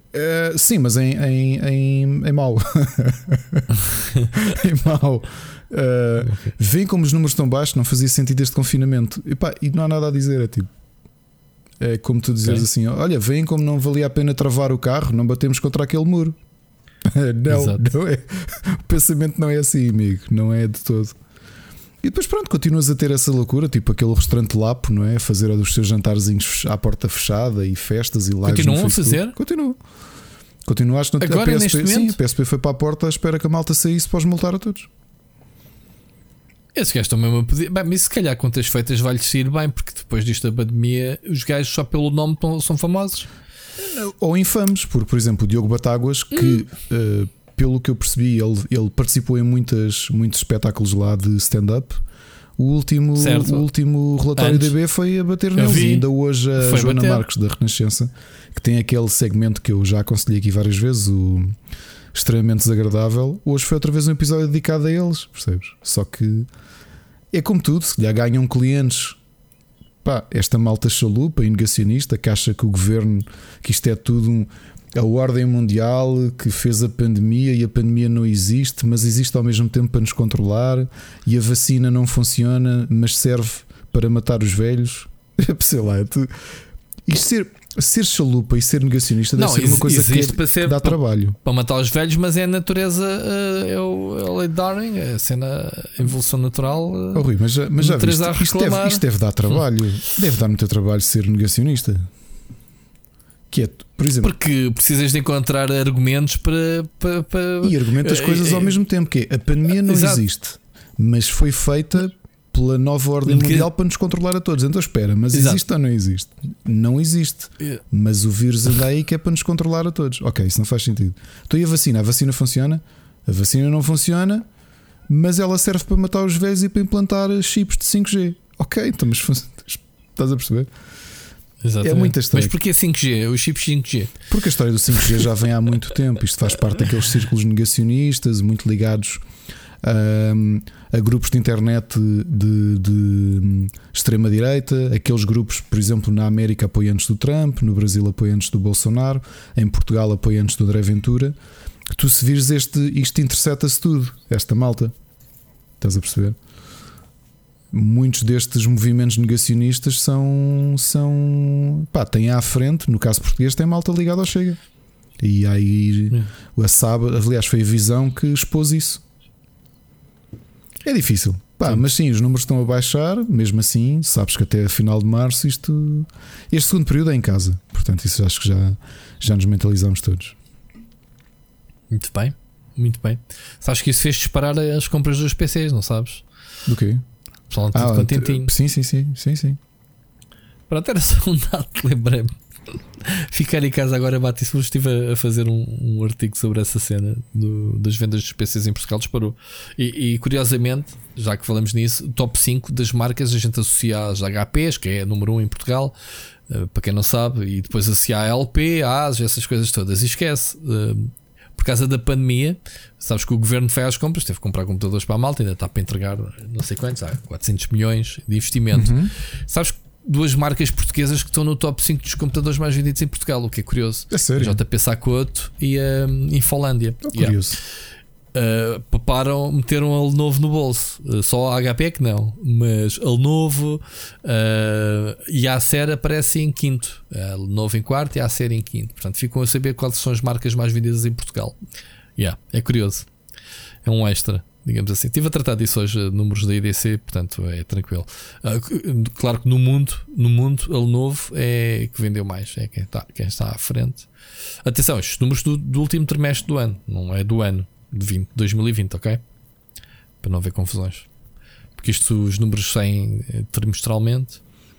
Uh, sim, mas em, em, em, em mau. [LAUGHS] em mau. Uh, okay. Como os números estão baixos, não fazia sentido este confinamento. E, pá, e não há nada a dizer. É tipo. É como tu dizes assim: olha, vem como não valia a pena travar o carro, não batemos contra aquele muro. [LAUGHS] não, não é. O pensamento não é assim, amigo. Não é de todo. E depois, pronto, continuas a ter essa loucura, tipo aquele restaurante Lapo, não é? Fazer os seus jantarzinhos à porta fechada e festas e lives. Continuam a fazer? Continua. Continuaste no Agora, a PSP, sim, a PSP foi para a porta à espera que a malta saísse para os multar a todos. Esses gajos estão mesmo a pedir. Bem, mas se calhar contas feitas vai-lhes sair bem, porque depois disto da pandemia, os gajos só pelo nome são famosos. Ou infames, por, por exemplo, o Diogo Batáguas, que hum. uh, pelo que eu percebi, ele, ele participou em muitas, muitos espetáculos lá de stand-up. O último, o último relatório Antes, DB foi a bater neles. E ainda hoje a Joana bater. Marques da Renascença, que tem aquele segmento que eu já aconselhei aqui várias vezes, o extremamente desagradável. Hoje foi outra vez um episódio dedicado a eles, percebes? Só que é como tudo, se lhe ganham clientes. Pá, esta malta chalupa e negacionista que acha que o governo, que isto é tudo um, a ordem mundial que fez a pandemia e a pandemia não existe, mas existe ao mesmo tempo para nos controlar e a vacina não funciona, mas serve para matar os velhos. [LAUGHS] Sei lá, tu... isto ser, ser chalupa e ser negacionista deve não, ser uma coisa que, é, para ser, que dá para, trabalho. Para matar os velhos, mas é a natureza, eh, é, o, é a lei de Darwin, é a cena, a evolução natural. Oh, Rui, mas, mas já viste, isto, deve, isto deve dar trabalho, deve dar muito trabalho ser negacionista. Que é, por exemplo. Porque precisas de encontrar argumentos para. para, para e argumentas coisas é, ao mesmo tempo. Que é, a pandemia não exato. existe, mas foi feita pela nova ordem que... mundial para nos controlar a todos. Então espera, mas exato. existe ou não existe? Não existe. Yeah. Mas o vírus anda aí que é para nos controlar a todos. Ok, isso não faz sentido. Então e a vacina? A vacina funciona? A vacina não funciona, mas ela serve para matar os velhos e para implantar chips de 5G. Ok, então, mas estás a perceber? Exatamente. É muito estranho. Mas porquê 5G? Os chips 5G? Porque a história do 5G já vem há muito tempo. Isto faz parte daqueles círculos negacionistas, muito ligados um, a grupos de internet de, de extrema-direita, aqueles grupos, por exemplo, na América apoiantes do Trump, no Brasil apoiantes do Bolsonaro, em Portugal apoiantes do André Ventura. Tu se vires este, isto intercepta-se tudo, esta malta. Estás a perceber? muitos destes movimentos negacionistas são. são pá, têm à frente, no caso português, tem malta ligada ao Chega. E aí é. a SAB, aliás, foi a visão que expôs isso. É difícil. Pá, sim. mas sim, os números estão a baixar, mesmo assim, sabes que até a final de março isto. Este segundo período é em casa. Portanto, isso acho que já, já nos mentalizamos todos. Muito bem, muito bem. Sabes que isso fez disparar as compras dos PCs, não sabes? Do quê? pessoal tudo ah, contentinho. Sim, sim, sim, sim, sim. Pronto, era só um dado, lembrei-me. Ficar em casa agora bate isso. Estive a, fazer um, um, artigo sobre essa cena do, das vendas dos PCs em Portugal. Disparou. E, e, curiosamente, já que falamos nisso, top 5 das marcas a gente associa às HPs, que é a número 1 em Portugal, uh, para quem não sabe, e depois associa a LP, a AS, essas coisas todas. E esquece. Uh, por causa da pandemia, sabes que o governo fez as compras, teve que comprar computadores para a malta, ainda está para entregar não sei quantos, há 400 milhões de investimento. Uhum. Sabes duas marcas portuguesas que estão no top 5 dos computadores mais vendidos em Portugal, o que é curioso. É sério? A JP Sacoto e a um, Infolândia. É curioso. Yeah. Uh, paparam, meteram a Lenovo no bolso. Uh, só a HP é que não, mas a Lenovo uh, e a Acer aparecem em quinto. A Lenovo em quarto e a Acer em quinto. Portanto, ficam a saber quais são as marcas mais vendidas em Portugal. Yeah, é curioso. É um extra digamos assim. Estive a tratar disso hoje, números da IDC, portanto é tranquilo. Uh, claro que no mundo, no mundo, a Lenovo é que vendeu mais, é quem está, quem está à frente. Atenção, estes números do, do último trimestre do ano, não é do ano de 20, 2020, ok? Para não haver confusões. Porque isto, os números saem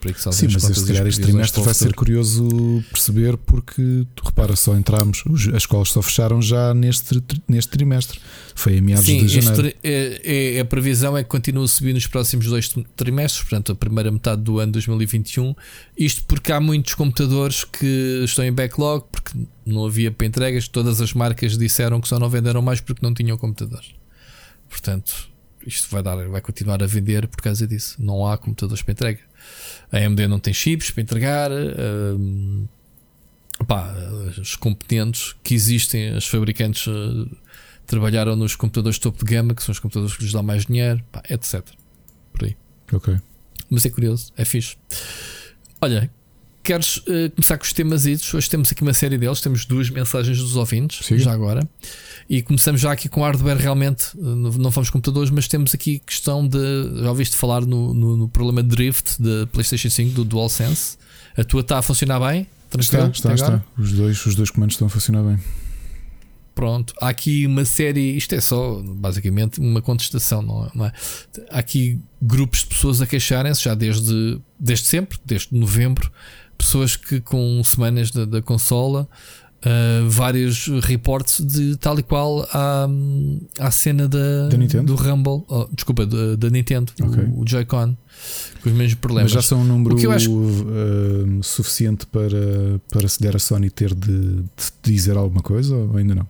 eh, trimestralmente Sim, mas se calhar este trimestre vai ser curioso perceber porque tu repara, só entramos, as escolas só fecharam já neste, neste trimestre. Foi em meados Sim, de janeiro. É, é, a previsão é que continue a subir nos próximos dois trimestres, portanto, a primeira metade do ano 2021. Isto porque há muitos computadores que estão em backlog, porque não havia para entregas. Todas as marcas disseram que só não venderam mais porque não tinham computadores. Portanto, isto vai, dar, vai continuar a vender por causa disso. Não há computadores para entrega. A AMD não tem chips para entregar. Uh, pá, os competentes que existem, os fabricantes uh, trabalharam nos computadores topo de gama, que são os computadores que lhes dão mais dinheiro, pá, etc. Por aí. Ok. Mas é curioso, é fixe. Olha, queres uh, começar com os temas? Hoje temos aqui uma série deles, temos duas mensagens dos ouvintes, Sim. já agora. E começamos já aqui com hardware realmente, eh, não fomos computadores, mas temos aqui questão de. Já ouviste falar no, no, no problema de drift da PlayStation 5 do DualSense? A tua está a funcionar bem? Está, está, está. Os dois, os dois comandos estão a funcionar bem. Pronto, há aqui uma série, isto é só basicamente uma contestação, não é? Não é? Há aqui grupos de pessoas a queixarem-se já desde, desde sempre, desde novembro, pessoas que com semanas da, da consola uh, vários reportes de tal e qual à, à cena da, da do Rumble, oh, desculpa, da, da Nintendo, okay. o, o Joy-Con, com os mesmos problemas. Mas já são um número acho... uh, suficiente para, para se der a Sony ter de, de dizer alguma coisa ou ainda não?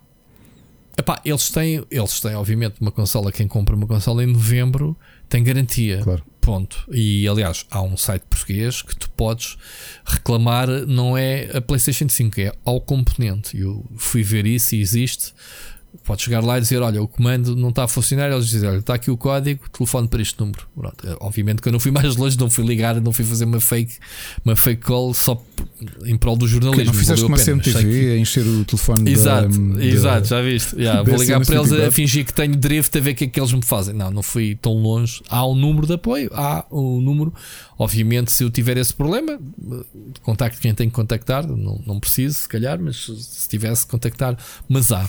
Epá, eles têm, eles têm, obviamente, uma consola. Quem compra uma consola em novembro tem garantia. Claro. Ponto. E aliás, há um site português que tu podes reclamar, não é a PlayStation 5, é ao componente. Eu fui ver isso e existe. Pode chegar lá e dizer: Olha, o comando não está a funcionar. Eles dizem: Olha, está aqui o código, telefone para este número. Pronto. É, obviamente que eu não fui [LAUGHS] mais longe, não fui ligar, não fui fazer uma fake, uma fake call só em prol do jornalismo. Que não fizeste uma CMTV a encher o telefone Exato, da, exato, já viste. Yeah, vou ligar para eles a fingir que tenho drift a ver o que é que eles me fazem. Não, não fui tão longe. Há um número de apoio, há um número. Obviamente, se eu tiver esse problema, contacto quem tem que contactar. Não, não preciso, se calhar, mas se tivesse, contactar. Mas há.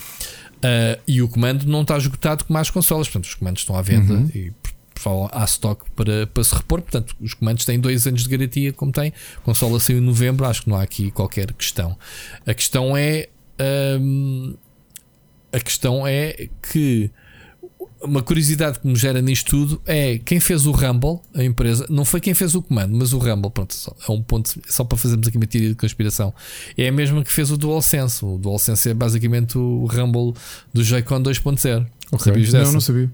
Uh, e o comando não está esgotado como as consolas, portanto, os comandos estão à venda uhum. e por há stock para, para se repor. Portanto, os comandos têm dois anos de garantia, como tem. A consola saiu em novembro, acho que não há aqui qualquer questão. A questão é. A questão é que uma curiosidade que me gera nisto tudo é quem fez o Rumble, a empresa, não foi quem fez o comando, mas o Rumble, pronto, é um ponto só para fazermos aqui uma teoria de conspiração. É a mesma que fez o DualSense. O DualSense é basicamente o Rumble do Joy-Con 2.0. Okay. Sabias dessa? Não, não sabia.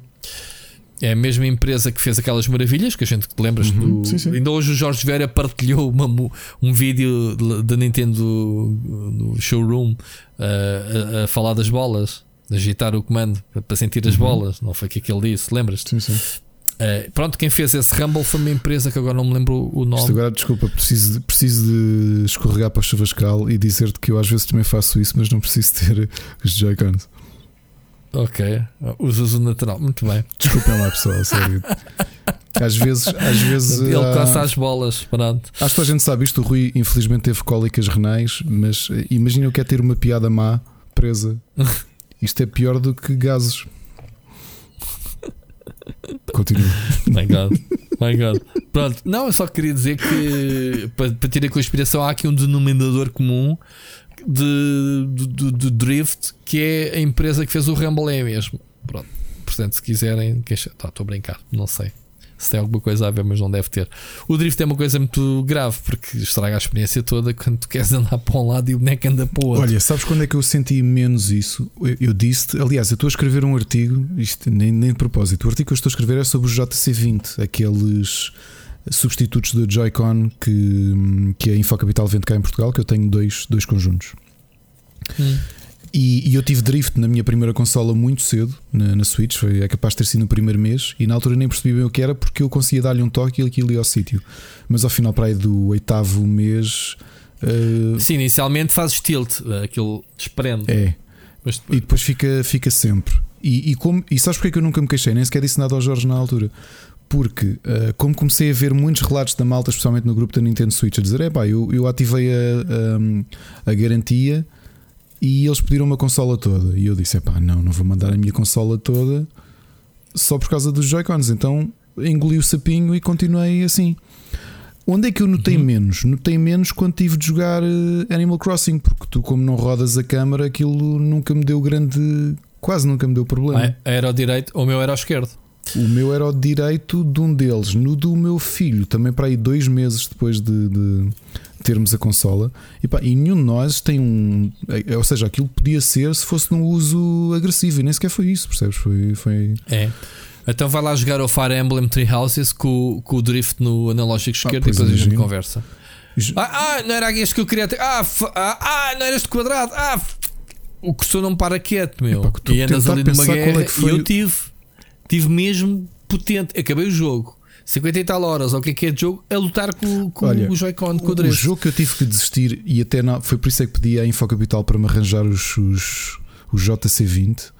É a mesma empresa que fez aquelas maravilhas que a gente te lembras uhum, do. Sim, sim. Ainda hoje o Jorge Vera partilhou uma, um vídeo da Nintendo no showroom uh, a, a falar das bolas de agitar o comando para sentir as uhum. bolas. Não foi o que ele disse, lembras-te? Sim, sim. Uh, pronto, quem fez esse Rumble foi uma empresa que agora não me lembro o nome. Isto agora, desculpa, preciso, preciso de escorregar para o Chavascal e dizer-te que eu às vezes também faço isso, mas não preciso ter [LAUGHS] os Joy-Cons. Ok, usas o natural, muito bem. Desculpem lá, pessoal, sério. Às vezes, às vezes ele há... coça as bolas. Pronto. Acho que a gente sabe isto. O Rui, infelizmente, teve cólicas renais, mas eh, imagina o que é ter uma piada má presa [LAUGHS] Isto é pior do que gases. Continua. My God. My God. Pronto. Não, eu só queria dizer que para, para ter a conspiração há aqui um denominador comum de, de, de, drift que é a empresa que fez o Rumble é mesmo. Pronto. Portanto, se quiserem, queixa... tá, estou a brincar, não sei se tem alguma coisa a ver, mas não deve ter. O drift é uma coisa muito grave porque estraga a experiência toda quando tu queres andar para um lado e o boneco anda para o outro. Olha, sabes quando é que eu senti menos isso? Eu, eu disse, aliás, eu estou a escrever um artigo, isto nem, nem de propósito. O artigo que eu estou a escrever é sobre os JC20, aqueles substitutos do Joy-Con que, que a Infocapital vende cá em Portugal, que eu tenho dois, dois conjuntos. Hum. E, e, eu tive drift na minha primeira consola muito cedo, na, na Switch, foi, é capaz de ter sido no primeiro mês, e na altura nem percebi bem o que era porque eu conseguia dar-lhe um toque e aquilo ia ao sítio. Mas ao final, para aí do oitavo mês. Uh... Sim, inicialmente fazes tilt, aquilo desprende. É. Mas... E depois fica, fica sempre. E, e, como, e sabes porque é que eu nunca me queixei? Nem sequer disse nada ao Jorge na altura. Porque, uh, como comecei a ver muitos relatos da malta, especialmente no grupo da Nintendo Switch, a dizer: é pá, eu, eu ativei a, a, a garantia e eles pediram uma consola toda. E eu disse: pá, não, não vou mandar a minha consola toda só por causa dos Joy-Cons. Então engoli o sapinho e continuei assim. Onde é que eu notei uhum. menos? Notei menos quando tive de jogar eh, Animal Crossing, porque tu, como não rodas a câmara, aquilo nunca me deu grande. Quase nunca me deu problema. Ah, era ao direito, o meu era ao esquerdo. O meu era o direito de um deles. No do meu filho, também para aí dois meses depois de, de termos a consola. E, pá, e nenhum de nós tem um. É, ou seja, aquilo podia ser se fosse num uso agressivo. E nem sequer foi isso, percebes? Foi. foi... É. Então vai lá jogar o Fire Emblem Three Houses com, com o drift no analógico ah, esquerdo ah, e depois a gente conversa. Ah, ah, não era este que eu queria ter. Ah, ah, ah, não era este quadrado. Ah, o cursor não para quieto, meu. Epá, e andas ali numa guerra. É e eu tive tive mesmo potente. Acabei o jogo. 50 e tal horas, ou o que é que é de jogo, a lutar com, com Olha, o Joy-Con, com o O jogo que eu tive que desistir, e até não, foi por isso é que pedi à Infocapital para me arranjar os, os, os JC20,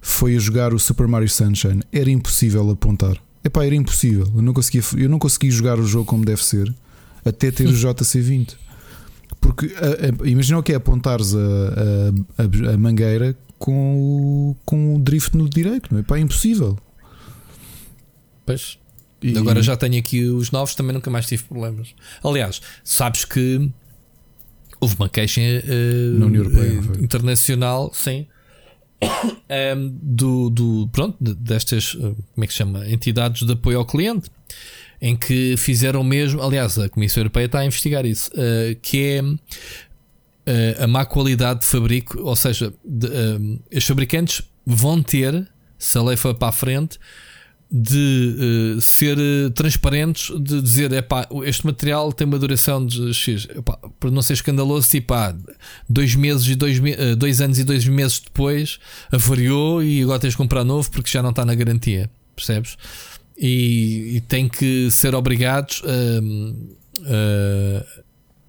foi a jogar o Super Mario Sunshine. Era impossível apontar. Epá, era impossível. Eu não conseguia, eu não consegui jogar o jogo como deve ser até ter o [LAUGHS] JC20. Porque a, a, imagina o que é apontares a, a, a mangueira com o, com o drift no direito, não é? Pá, é impossível. Pois. E... Agora já tenho aqui os novos, também nunca mais tive problemas. Aliás, sabes que houve uma queixa uh, Europeia, uh, internacional, sim. um, [COUGHS] ehm, do, do, pronto, destas como é que se chama? entidades de apoio ao cliente em que fizeram mesmo, aliás, a Comissão Europeia está a investigar isso, uh, que é a má qualidade de fabrico, ou seja, de, os fabricantes vão ter, se a lei for para a frente, de uh, ser transparentes, de dizer epá, este material tem uma duração de X, epá, para não ser escandaloso, tipo, ah, dois meses e dois, dois anos e dois meses depois avariou e agora tens de comprar novo porque já não está na garantia, percebes? E, e tem que ser obrigados a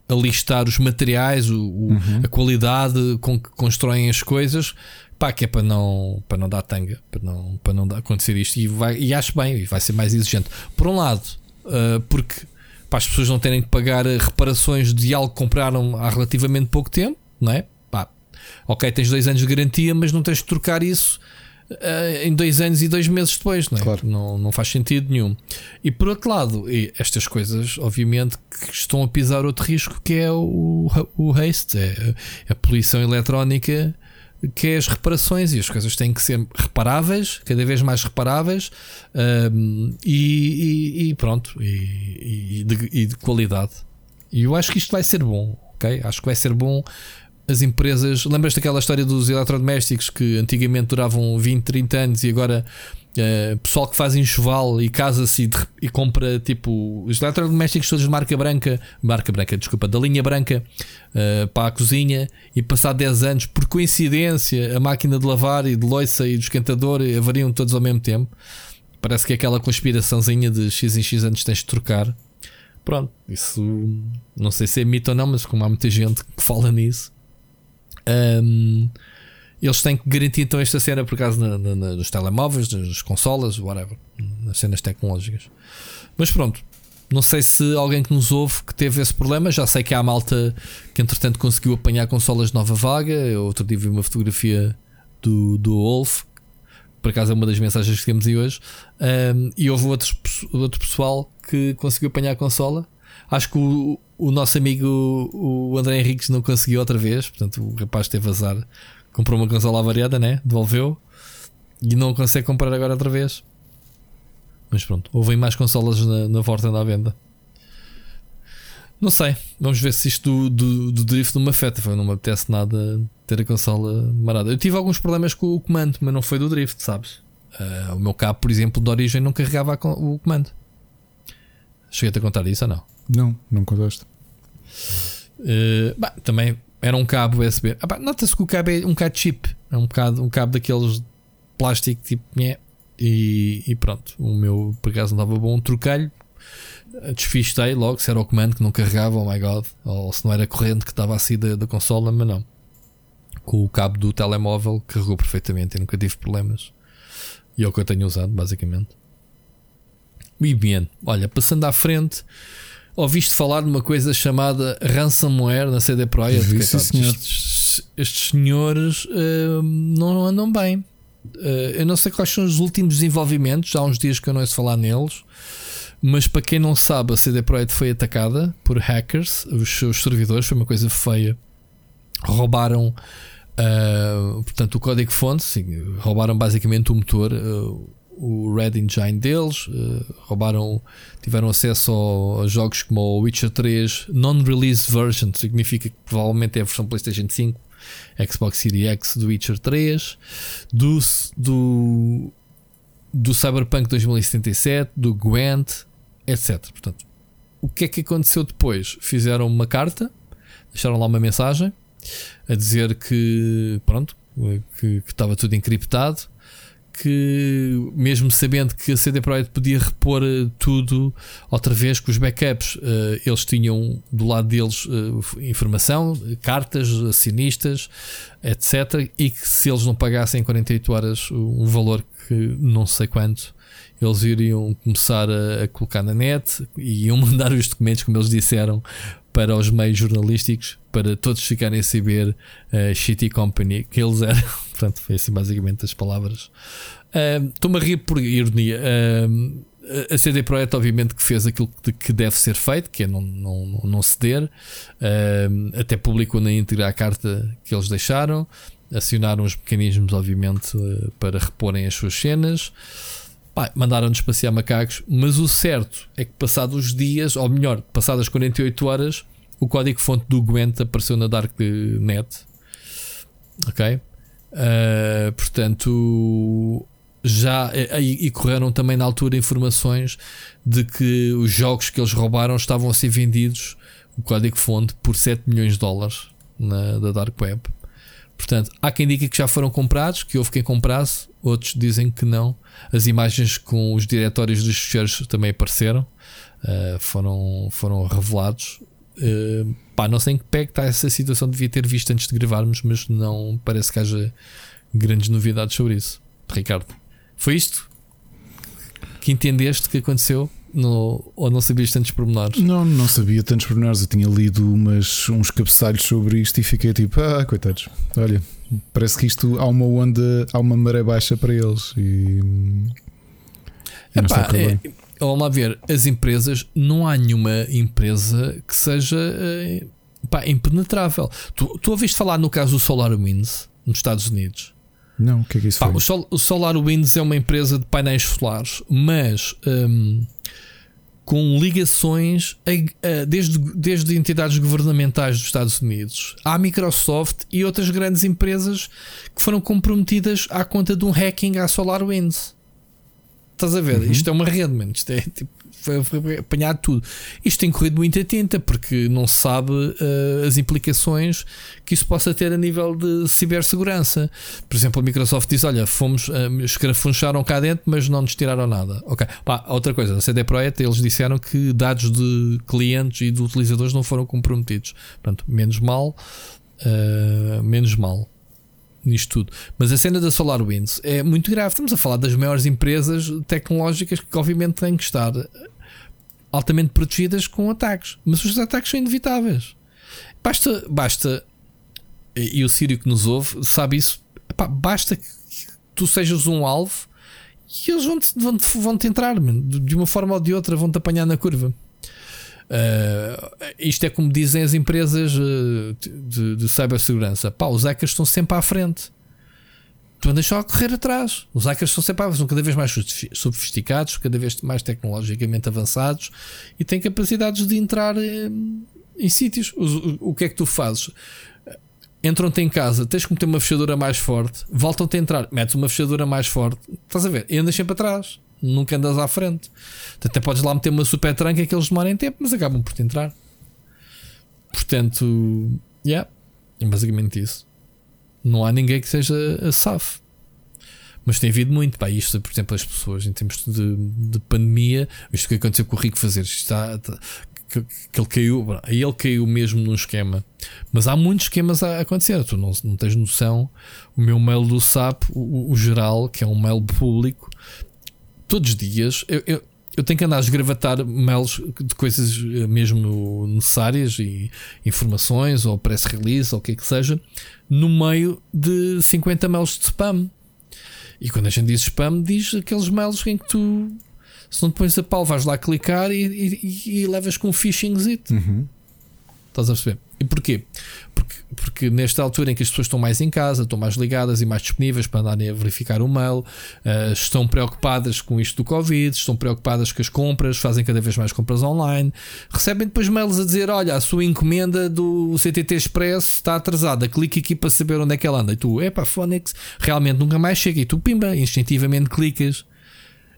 a listar os materiais, o, o uhum. a qualidade com que constroem as coisas, pá, que é para não, para não dar tanga, para não, para não acontecer isto. E, vai, e acho bem, e vai ser mais exigente. Por um lado, uh, porque para as pessoas não terem que pagar reparações de algo que compraram há relativamente pouco tempo, não é? Pá, ok, tens dois anos de garantia, mas não tens de trocar isso uh, em dois anos e dois meses depois, não é? Claro. Não, não faz sentido nenhum. E por outro lado, estas coisas, obviamente, que estão a pisar outro risco que é o, o haste, é a poluição eletrónica que é as reparações e as coisas têm que ser reparáveis, cada vez mais reparáveis um, e, e, e, pronto, e, de, e, de, qualidade. E eu acho que isto vai ser bom, ok? Acho que vai ser bom as empresas. Lembras daquela história dos eletrodomésticos que antigamente duravam 20, 30 anos e agora uh, pessoal que faz enxoval e casa-se e, e, compra tipo os eletrodomésticos todos de marca branca, marca branca, desculpa, da linha branca uh, para a cozinha e passar 10 anos, por coincidência, a máquina de lavar e de loiça e do esquentador avariam todos ao mesmo tempo. Parece que é aquela conspiraçãozinha de X em X anos tens de trocar. Pronto, isso não sei se é mito ou não, mas como há muita gente que fala nisso, um, eles têm que garantir então esta cena por causa na, na, nos telemóveis, nas consolas, whatever, nas cenas tecnológicas. Mas pronto, não sei se alguém que nos ouve que teve esse problema. Já sei que há malta que entretanto conseguiu apanhar consolas de nova vaga. Eu outro dia vi uma fotografia do, do Wolf, por acaso é uma das mensagens que temos aí hoje. Um, e houve outro, outro pessoal que conseguiu apanhar a consola. Acho que o, o nosso amigo o André Henriques não conseguiu outra vez, portanto o rapaz teve azar. Comprou uma consola variada, né? Devolveu e não consegue comprar agora outra vez. Mas pronto, houve mais consolas na, na à venda. Não sei, vamos ver se isto do, do, do drift não me afeta. Não me apetece nada ter a consola marada. Eu tive alguns problemas com o comando, mas não foi do drift, sabes? Uh, o meu cabo, por exemplo, de origem não carregava o comando. Cheguei-te a contar isso ou não? Não, não contaste. Uh, bah, também era um cabo USB. Ah, Nota-se que o cabo é um bocado chip. É um bocado um cabo daqueles plástico tipo. E, e pronto. O meu por acaso não estava bom. Troquei-lhe. Desfistei logo se era o comando que não carregava. Oh my god. Ou se não era corrente que estava assim da, da consola. Mas não. Com o cabo do telemóvel carregou perfeitamente e nunca tive problemas. E é o que eu tenho usado, basicamente. E bem, olha, passando à frente, ouviste falar de uma coisa chamada ransomware na CD Projekt? Vi, senhor. estes, estes, senhores uh, não andam bem. Uh, eu não sei quais são os últimos desenvolvimentos, há uns dias que eu não ouço falar neles. Mas para quem não sabe, a CD Projekt foi atacada por hackers, os seus servidores, foi uma coisa feia. Roubaram, uh, portanto, o código-fonte, roubaram basicamente o motor. Uh, o Red Engine deles, uh, roubaram, tiveram acesso a jogos como o Witcher 3 Non-Release Version, significa que provavelmente é a versão PlayStation 5, Xbox Series X do Witcher 3, do, do, do Cyberpunk 2077, do Gwent, etc. Portanto, o que é que aconteceu depois? Fizeram uma carta, deixaram lá uma mensagem a dizer que pronto, que, que estava tudo encriptado que, mesmo sabendo que a CD Projekt podia repor eh, tudo outra vez com os backups, uh, eles tinham do lado deles uh, informação, cartas, acionistas, etc. E que se eles não pagassem 48 horas um valor que não sei quanto, eles iriam começar a, a colocar na net e iam [LAUGHS] mandar os documentos, como eles disseram, para os meios jornalísticos para todos ficarem a saber uh, Shitty Company que eles eram. Portanto, foi assim basicamente as palavras. Estou-me uh, a rir por ironia. Uh, a CD Projekt, obviamente, que fez aquilo que deve ser feito, que é não, não, não ceder. até publicou na íntegra a carta que eles deixaram. Acionaram os mecanismos, obviamente, uh, para reporem as suas cenas. Mandaram-nos passear macacos, mas o certo é que, passados os dias, ou melhor, passadas 48 horas, o código-fonte do Gwent apareceu na Darknet. Ok? Uh, portanto, já e, e, correram também na altura informações de que os jogos que eles roubaram estavam a ser vendidos o código-fonte por 7 milhões de dólares na, da Dark Web. Portanto, há quem diga que já foram comprados, que houve quem comprasse, outros dizem que não. As imagens com os diretórios dos fecheiros também apareceram, uh, foram, foram revelados. Uh, pá, não sei em que pé está essa situação, devia ter visto antes de gravarmos, mas não parece que haja grandes novidades sobre isso. Ricardo, foi isto que entendeste que aconteceu? No, ou não sabias tantos pormenores? Não, não sabia tantos pormenores. Eu tinha lido umas, uns cabeçalhos sobre isto e fiquei tipo, ah, coitados, olha, parece que isto há uma onda, há uma maré baixa para eles. E, e Epá, é, vamos lá ver, as empresas, não há nenhuma empresa que seja eh, pá, impenetrável. Tu, tu ouviste falar no caso do SolarWinds nos Estados Unidos? Não, o que é que isso Pá, o, Sol, o SolarWinds é uma empresa de painéis solares, mas um, com ligações a, a, desde, desde entidades governamentais dos Estados Unidos à Microsoft e outras grandes empresas que foram comprometidas à conta de um hacking à SolarWinds. Estás a ver? Uhum. Isto é uma rede, mano. Isto é tipo foi, foi apanhado tudo. Isto tem corrido muito tinta porque não se sabe uh, as implicações que isso possa ter a nível de cibersegurança. Por exemplo, a Microsoft diz: Olha, fomos, uh, escrafuncharam cá dentro, mas não nos tiraram nada. Ok, Pá, outra coisa, a CD Projekt eles disseram que dados de clientes e de utilizadores não foram comprometidos. Portanto, menos mal, uh, menos mal nisto tudo. Mas a cena da SolarWinds é muito grave. Estamos a falar das maiores empresas tecnológicas que, obviamente, têm que estar altamente protegidas com ataques. Mas os ataques são inevitáveis. Basta, basta, e o Sírio que nos ouve sabe isso. Epá, basta que tu sejas um alvo e eles vão-te vão -te, vão -te entrar, de uma forma ou de outra, vão-te apanhar na curva. Uh, isto é como dizem as empresas uh, de, de cibersegurança: pá, os hackers estão sempre à frente. Tu andas só a correr atrás. Os hackers são sempre são cada vez mais sofisticados, cada vez mais tecnologicamente avançados e têm capacidades de entrar em, em sítios. O, o, que é que tu fazes? Entram-te em casa, tens que meter uma fechadura mais forte, voltam-te a entrar, metes uma fechadura mais forte, estás a ver? E andas sempre atrás. Nunca andas à frente. Até podes lá meter uma super tranca que eles demorem tempo, mas acabam por te entrar. Portanto, yeah, é basicamente isso. Não há ninguém que seja a SAF. Mas tem havido muito. Pá, isto, por exemplo, as pessoas em termos de, de pandemia, isto que aconteceu com o Rico Fazer, está, está, que, que, ele caiu, aí ele caiu mesmo num esquema. Mas há muitos esquemas a acontecer. Tu não, não tens noção. O meu mail do SAP, o, o geral, que é um mail público, todos os dias eu, eu, eu tenho que andar a esgravatar mails de coisas eh, mesmo necessárias e informações ou press release ou o que é que seja, no meio de 50 mails de spam. E quando a gente diz spam, diz aqueles mails em que tu, se não te pões a pau, vais lá clicar e, e, e levas com um phishing zit. Uhum. Estás a perceber? E porquê? Porque, porque nesta altura em que as pessoas estão mais em casa, estão mais ligadas e mais disponíveis para andarem a verificar o mail, uh, estão preocupadas com isto do Covid, estão preocupadas com as compras, fazem cada vez mais compras online, recebem depois mails a dizer: Olha, a sua encomenda do CTT Express está atrasada, clique aqui para saber onde é que ela anda. E tu, epá, Phonics, realmente nunca mais chega. E tu, pimba, instintivamente clicas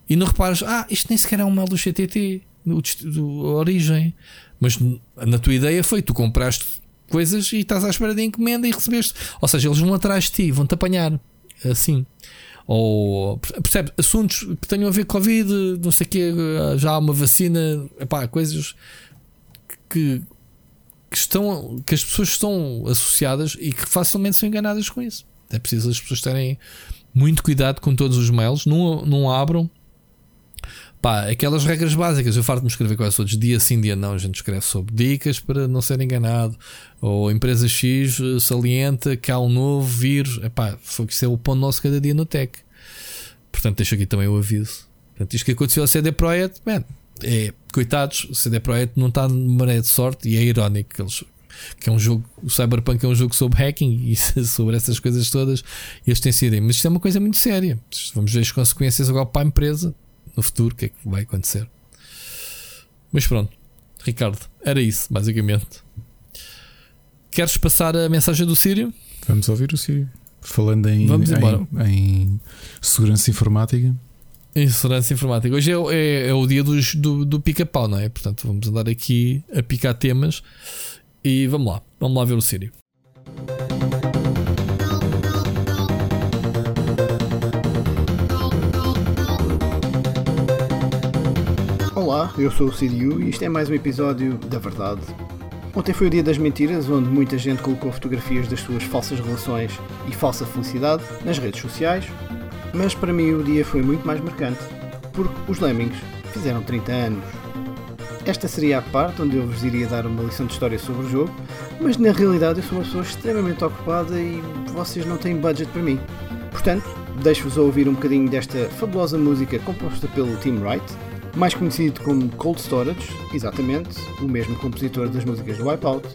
e não reparas: Ah, isto nem sequer é um mail do CTT, do, do origem. Mas na tua ideia foi: tu compraste coisas e estás à espera de encomenda e recebeste. Ou seja, eles vão atrás de ti, vão-te apanhar. Assim. Ou percebe? Assuntos que tenham a ver com Covid, não sei o quê, já há uma vacina, epá, coisas que, que, estão, que as pessoas estão associadas e que facilmente são enganadas com isso. É preciso as pessoas terem muito cuidado com todos os mails, não, não abram Pá, aquelas regras básicas, eu farto-me escrever quase todos, dia sim, dia não, a gente escreve sobre dicas para não ser enganado, ou empresa X eh, salienta que há um novo vírus, epá, foi que isso é o pão nosso cada dia no tech. Portanto, deixo aqui também o aviso. Portanto, isto que aconteceu ao CD Projekt, man, é, coitados, o CD Projekt não está numa maré de sorte e é irónico que eles que é um jogo, o Cyberpunk é um jogo sobre hacking e [LAUGHS] sobre essas coisas todas, eles têm sido, mas isto é uma coisa muito séria. Vamos ver as consequências agora para a empresa no futuro, o que é que vai acontecer. Mas pronto, Ricardo, era isso, basicamente. Queres passar a mensagem do Sírio? Vamos ouvir o Sírio. Falando em, em, em, segurança informática. Em segurança informática. Hoje é, é, é o dia dos, do, do pica-pau, não é? Portanto, vamos andar aqui a picar temas e vamos lá. Vamos lá ver o Sírio. Olá, eu sou o Siriu e isto é mais um episódio da Verdade. Ontem foi o dia das mentiras, onde muita gente colocou fotografias das suas falsas relações e falsa felicidade nas redes sociais, mas para mim o dia foi muito mais marcante, porque os Lemmings fizeram 30 anos. Esta seria a parte onde eu vos iria dar uma lição de história sobre o jogo, mas na realidade eu sou uma pessoa extremamente ocupada e vocês não têm budget para mim. Portanto, deixo-vos ouvir um bocadinho desta fabulosa música composta pelo Tim Wright, mais conhecido como Cold Storage, exatamente, o mesmo compositor das músicas do Wipeout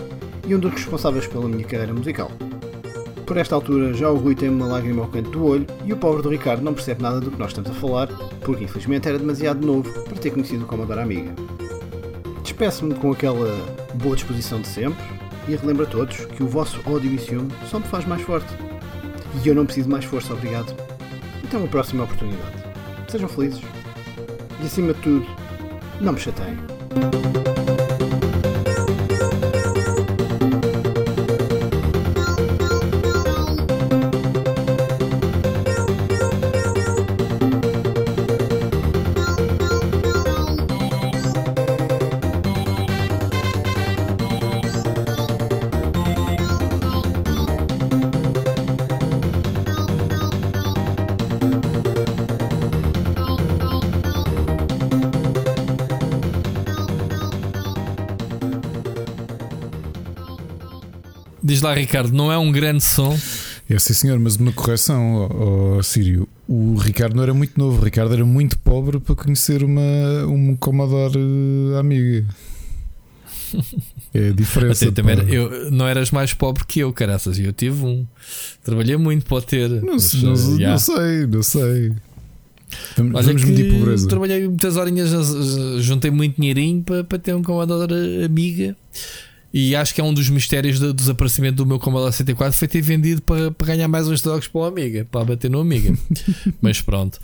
e um dos responsáveis pela minha carreira musical. Por esta altura já o Rui tem uma lágrima ao canto do olho e o pobre do Ricardo não percebe nada do que nós estamos a falar, porque infelizmente era demasiado novo para ter conhecido o Commodore Amiga. Despeço-me com aquela boa disposição de sempre e relembro a todos que o vosso ódio e ciúme só me faz mais forte. E eu não preciso mais força, obrigado. Até uma próxima oportunidade. Sejam felizes. E acima de tudo, não me chateiem. Diz lá, Ricardo, não é um grande som? É sim, senhor, mas uma correção, oh, oh, Sírio. O Ricardo não era muito novo, o Ricardo era muito pobre para conhecer uma, uma Commodore eh, amiga. É a diferença. Até, era, eu, não eras mais pobre que eu, caraças. Eu tive um. Trabalhei muito para ter. Não, mas, não, uh, não sei, não sei. Vamos, Olha vamos medir pobreza. Trabalhei muitas horinhas, juntei muito dinheirinho para, para ter um Commodore amiga E acho que é um dos mistérios do desaparecimento do meu Commodore 64 foi ter vendido para, para ganhar mais uns jogos para o Amiga, para bater no Amiga. [LAUGHS] Mas pronto.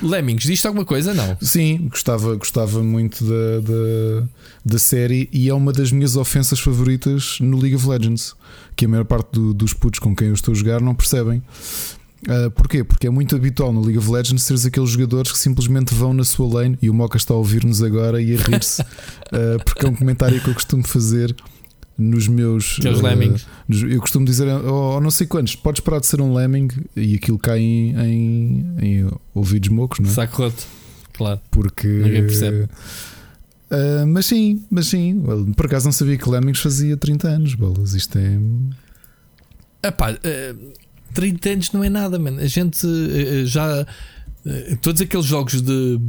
Lemmings, diz alguma coisa? Não. Sim, gostava, gostava muito da, da, da, série e é uma das minhas ofensas favoritas no League of Legends. Que a maior parte do, dos putos com quem eu estou a jogar não percebem. Uh, porquê? Porque é muito habitual no League of Legends seres aqueles jogadores que simplesmente vão na sua lane e o Moca está a ouvir-nos agora e a rir-se, uh, [LAUGHS] porque é um comentário que eu costumo fazer nos meus. Uh, lemmings. Eu costumo dizer, oh, não sei quantos, podes parar de ser um lemming e aquilo cai em, em, em ouvidos mocos, não é? Saco roto, claro. Porque. Ninguém percebe. Uh, mas sim, mas sim, por acaso não sabia que Lemmings fazia 30 anos, bolas. Isto é. Epá, uh, 30 anos não é nada, mano. A gente uh, já. Uh, todos aqueles jogos de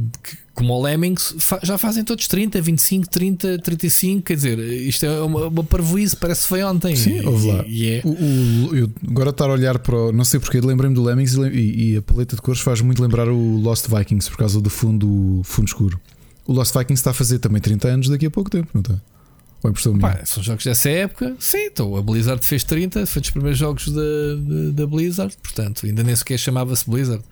como o Lemmings já fazem todos 30, 25, 30, 35. Quer dizer, isto é uma, uma parvoíce, parece que foi ontem. Sim, lá. E, é... o, o, eu agora estar a olhar para o. Não sei porque, lembrei-me do Lemmings e, e, a paleta de cores faz muito lembrar o Lost Vikings por causa do fundo, fundo escuro. O Lost Vikings está a fazer também 30 anos daqui a pouco tempo, não está? Ou é Pá, são jogos dessa época, sim. Então, a Blizzard fez 30, foi dos primeiros jogos da, da, Blizzard, portanto, ainda nem sequer chamava-se Blizzard,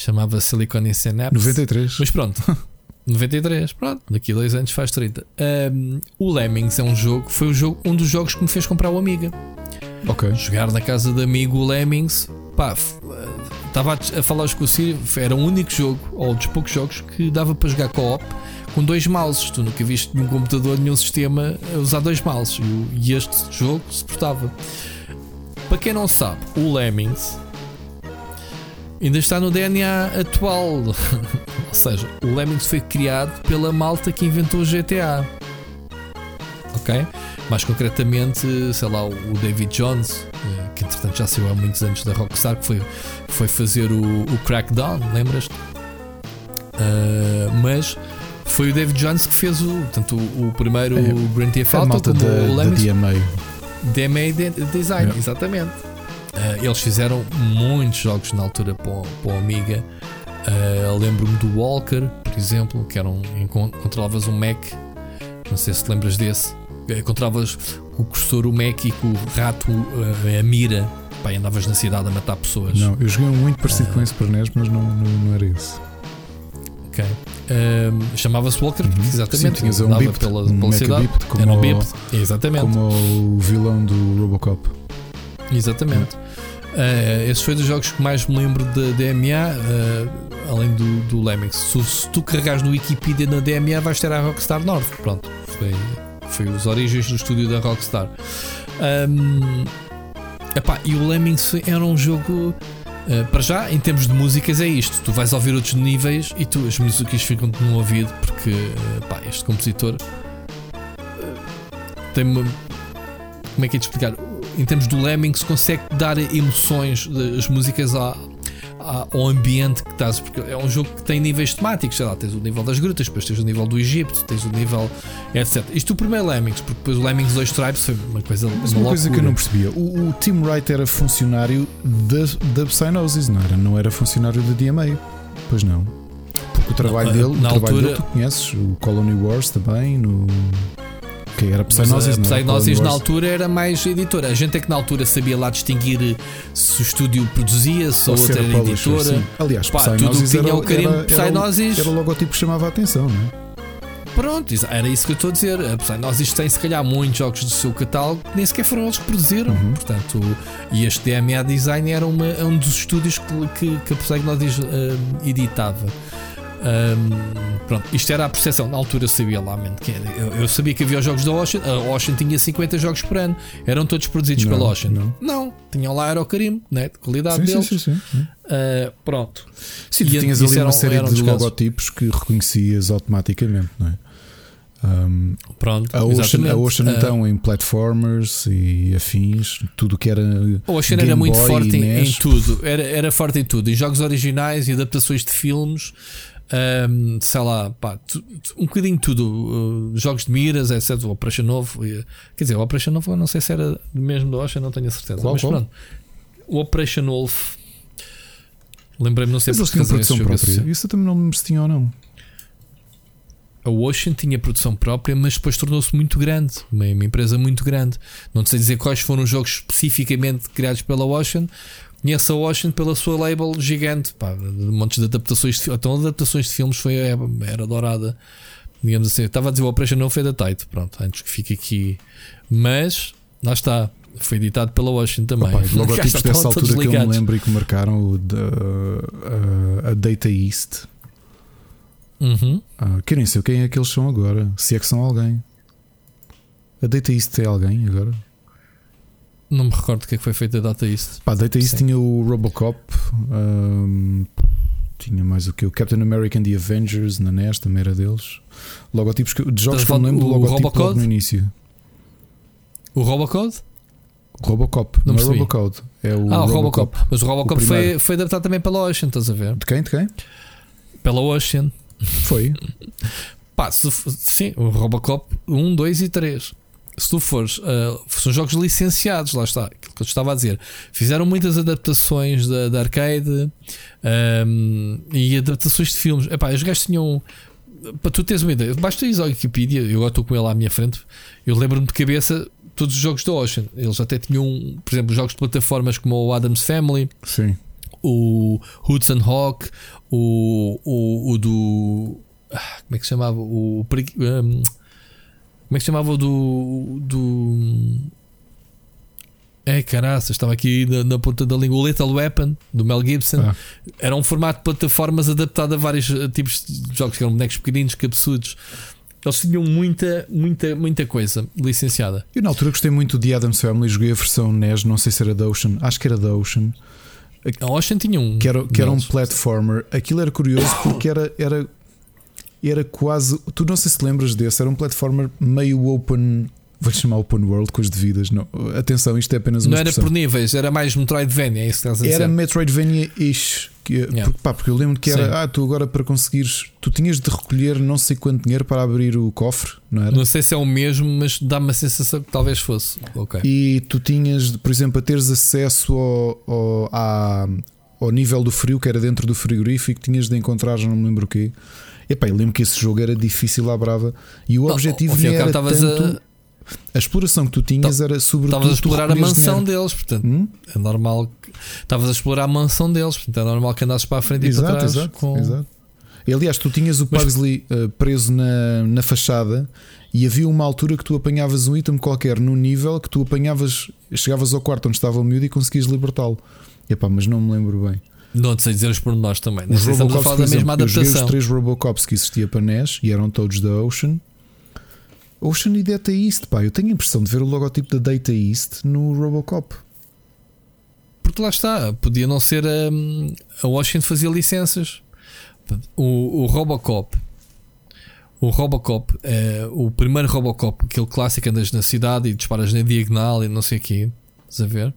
chamava-se Silicon Synapse. 93. Mas pronto. [LAUGHS] 93, pronto, daqui a dois anos faz 30. Um, o Lemmings é um jogo, foi um, jogo, um dos jogos que me fez comprar o Amiga. Ok. Jogar na casa de amigo o Lemmings, pá, estava a falar com o Sírio, era o único jogo, ou dos poucos jogos, que dava para jogar co-op com dois mouses. Tu nunca viste nenhum computador, nenhum sistema a usar dois mouses. E este jogo suportava. Para quem não sabe, o Lemmings ainda está no DNA atual. [LAUGHS] Ou seja, o Lemmings foi criado pela malta que inventou o GTA. Ok? Mais concretamente, sei lá, o David Jones, eh, que entretanto já saiu há muitos anos da Rockstar, que foi, foi fazer o, o Crackdown, lembras-te? Uh, mas foi o David Jones que fez o, tanto o, o primeiro é, Grand Theft Auto como o Lemmings. DMA. DMA de Design, é. exatamente. Uh, eles fizeram muitos jogos na altura para, o, para o Amiga. Uh, Lembro-me do Walker, por exemplo, que era um, controlavas um Mac. Não sei se te lembras desse. Uh, controlavas o cursor, o Mac e com o rato, uh, a mira. Pá, andavas na cidade a matar pessoas. Não, eu joguei um muito parecido com esse para NES, mas não, não, não era esse. Ok. Chamava-se Walker, uhum. exatamente. Sim, um bip, pela, um pela cidade. Como Era um bip, exatamente. Como o vilão do Robocop. Exatamente. Uh, esse foi dos jogos que mais me lembro da DMA, uh, além do, do Lemmings. Se, se, tu carregares no Wikipedia na DMA, vais ter a Rockstar North. Pronto, foi, foi os origens do estúdio da Rockstar. Um, epá, e o Lemmings era um jogo Uh, para já, em termos de músicas, é isto. Tu vais ouvir outros níveis e tu, as músicas ficam-te no ouvido porque pá, este compositor tem uma. Como é que é de explicar? Em termos do Lemmings, consegue dar emoções, as músicas à, ao ambiente que estás, porque é um jogo que tem níveis temáticos, sei lá, tens o nível das grutas, depois tens o nível do Egito, tens o nível etc. Isto o primeiro Lemmings, porque depois o Lemmings 2 Stripes foi uma coisa Mas uma, uma coisa que eu não percebia, o, o Tim Wright era funcionário da, Psygnosis, não era? Não era funcionário da DMA, pois não. Porque o trabalho não, dele, o trabalho altura... dele tu conheces, o Colony Wars também, no que era Psygnosis, não Psygnosis na altura era mais editora. A gente é que na altura sabia lá distinguir se o estúdio produzia, se a outra era editora. Sim. Aliás, Pá, tudo que tinha era, o carimbo era, Psygnosis. Era, o logotipo que chamava a atenção, não é? Pronto, era isso que eu estou a dizer. A Psygnosis tem se calhar muitos jogos do seu catálogo que nem sequer foram eles que produziram. Uhum. Portanto, e este DMA Design era uma, um dos estúdios que, que, que a Psygnosis uh, editava. Um, pronto, isto era a percepção. Na altura eu sabia lá, que eu, eu, sabia que havia os jogos da Ocean. A Ocean tinha 50 jogos por ano. Eram todos produzidos não, pela Ocean. Não. não, tinham lá era o carimbo, né? de qualidade sim, deles. Sim, sim, sim. Uh, pronto. Sim, tu tinhas ali eram, uma série de logotipos que reconhecias automaticamente, não é? Um, Pronto, a Ocean, a Ocean uh, então em platformers e afins, tudo que era. A Ocean Game era muito Boy forte em, em, tudo, era, era forte em tudo, em jogos originais e adaptações de filmes, um, sei lá, pá, um bocadinho tudo. Uh, jogos de miras, etc. O Operation Novo. Quer dizer, o Operation Novo, não sei se era mesmo do Ocean, não tenho a certeza. Qual, mas qual? pronto. O Operation Wolf. Lembrei-me, não sei se eles tinham produção própria. Isso também não me tinham ou não. a Ocean tinha produção própria, mas depois tornou-se muito grande, uma, uma, empresa muito grande. Não sei dizer quais foram os jogos especificamente criados pela Ocean. Conheço a Ocean pela sua label gigante, pá, de montes de adaptações de então adaptações de filmes foi era dourada. Digamos assim, estava a dizer o Operation não foi da Tight, pronto, antes que fique aqui. Mas lá está, foi editado pela Washington também. Opa, logotipos [LAUGHS] dessa altura que eu me lembro e que marcaram o de, uh, a Data East Uhum. Ah, querem saber quem é que eles são agora. Se é que são alguém. A Data East é alguém agora? Não me recordo o que é que foi feito a Data East. Pá, Data East Sim. tinha o Robocop. Um, tinha mais o que? O Captain America and the Avengers na NES também era deles. Logotipos que, de jogos que eu lembro do logotipo logo no início. O Robocode? Robocop, não, não é Robocode. É o ah, o Robocop. Mas o Robocop o foi, foi adaptado também pela Ocean, estás a ver? De quem? De quem? Pela Ocean. Foi. [LAUGHS] Pá, se, sim, o Robocop 1, 2 e 3. Se tu fores, uh, são jogos licenciados, lá está, aquilo que eu estava a dizer. Fizeram muitas adaptações da, da arcade um, ehm, e adaptações de filmes. Epá, os gajos tinham. Para tu teres uma ideia, basta ir à Wikipedia, eu agora estou com ele à minha frente. Eu lembro-me de cabeça todos os jogos da Ocean. Eles até tinham, por exemplo, jogos de plataformas como o Adam's Family. Sim o Hudson Hawk, o, o, o do. Ah, como é que se chamava? O. Um, como é que se chamava do. do é caraças, estava aqui na, na, ponta da língua. O Lethal Weapon do Mel Gibson ah. era um formato de plataformas adaptado a vários eh, tipos de jogos que eram bonecos pequeninos, cabeçudos. Eles tinham muita, muita, muita coisa licenciada. Eu na altura gostei muito de Adam's Family, joguei a versão NES, não sei se era da Ocean, acho que era da Ocean. A Ocean tinha um. Que era, que era um platformer. Aquilo era curioso porque era, era, era quase. Tu não sei se te lembras desse, era um platformer meio open. Vou-lhe chamar Open World com as devidas. Não. Atenção, isto é apenas uma Não expressão. era por níveis, era mais Metroidvania, é isso que estás a dizer. Era Metroidvania-ish. Yeah. porque, pá, porque eu lembro que era, Sim. ah, tu agora para conseguires, tu tinhas de recolher não sei quanto dinheiro para abrir o cofre, não era? Não sei se é o mesmo, mas dá-me a sensação que talvez fosse. Okay. E tu tinhas, por exemplo, a teres acesso ao, ao, à, ao nível do frio que era dentro do frigorífico, tinhas de encontrar, não me lembro o quê. Epá, eu lembro que esse jogo era difícil à brava e o objetivo não, era tanto. A a exploração que tu tinhas tá, era sobretudo. Estavas a explorar a mansão dinheiro. deles, portanto hum? é normal. Estavas a explorar a mansão deles, portanto é normal que andasses para a frente exato, e para trás. Exato, com... exato. Aliás, tu tinhas o Mas... Pugsley uh, preso na, na fachada e havia uma altura que tu apanhavas um item qualquer no nível que tu apanhavas, chegavas ao quarto onde estava o miúdo e conseguias libertá-lo. Epá, mas não me lembro bem. Não sei dizer os pormenores também. Os Robocops, a falar da mesma adaptação. Eu joguei os três Robocops que existia para NES e eram todos da Ocean. Ocean e Data East, pá, eu tenho a impressão de ver o logotipo da Data East no Robocop. Porque lá está, podia não ser a, hum, a Ocean fazia licenças. O, o Robocop, o Robocop, é, o primeiro Robocop, aquele clássico andas na cidade e disparas na diagonal e não sei o quê, estás a ver?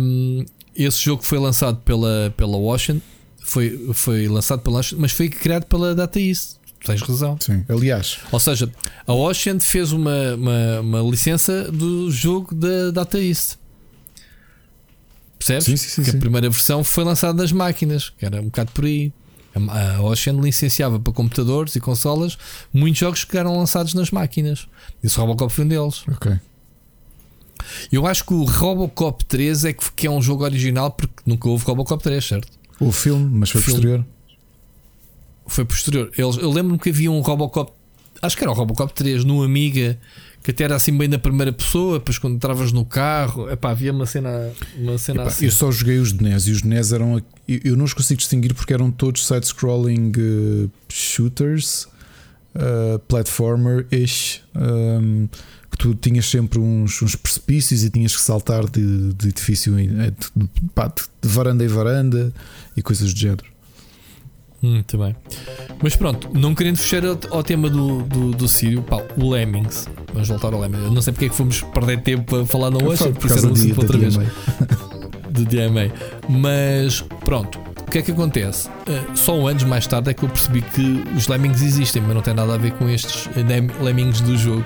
Um, esse jogo foi lançado pela, pela Ocean, foi, foi lançado pela Ocean, mas foi criado pela Data East tens razão. Sim, aliás. Ou seja, a Ocean fez uma, uma, uma licença do jogo da Data East. Percebes? Sim, sim, sim, que a primeira versão foi lançada nas máquinas, que era um bocado por aí. A Ocean licenciava para computadores e consolas muitos jogos que eram lançados nas máquinas. Isso Robocop foi um deles. Ok. Eu acho que o Robocop 3 é que, é um jogo original porque nunca houve Robocop 3, certo? O filme, mas foi filme. posterior. Foi posterior. Eles, eu lembro-me que havia um Robocop, acho que era o Robocop 3 no Amiga, que até era assim bem da primeira pessoa, depois quando entravas no carro, epá, havia uma cena, uma cena epá, assim. Eu só joguei os de NES e os de NES eram. Eu não os consigo distinguir porque eram todos side-scrolling uh, shooters, uh, platformer-ish. Um, que tu tinhas sempre uns, uns, precipícios e tinhas que saltar de, de edifício de, de, de varanda em varanda e coisas do género. Muito bem. Mas pronto, não querendo fechar ao, tema do, do, do Sírio, pá, o Lemmings. Vamos voltar ao Lemmings. Eu não sei porque é que fomos perder tempo a falar no hoje, porque era um assunto outra vez. Do DMA. Mas pronto, o que é que acontece? Uh, só anos mais tarde é que eu percebi que os Lemmings existem, mas não tem nada a ver com estes Lemmings do jogo.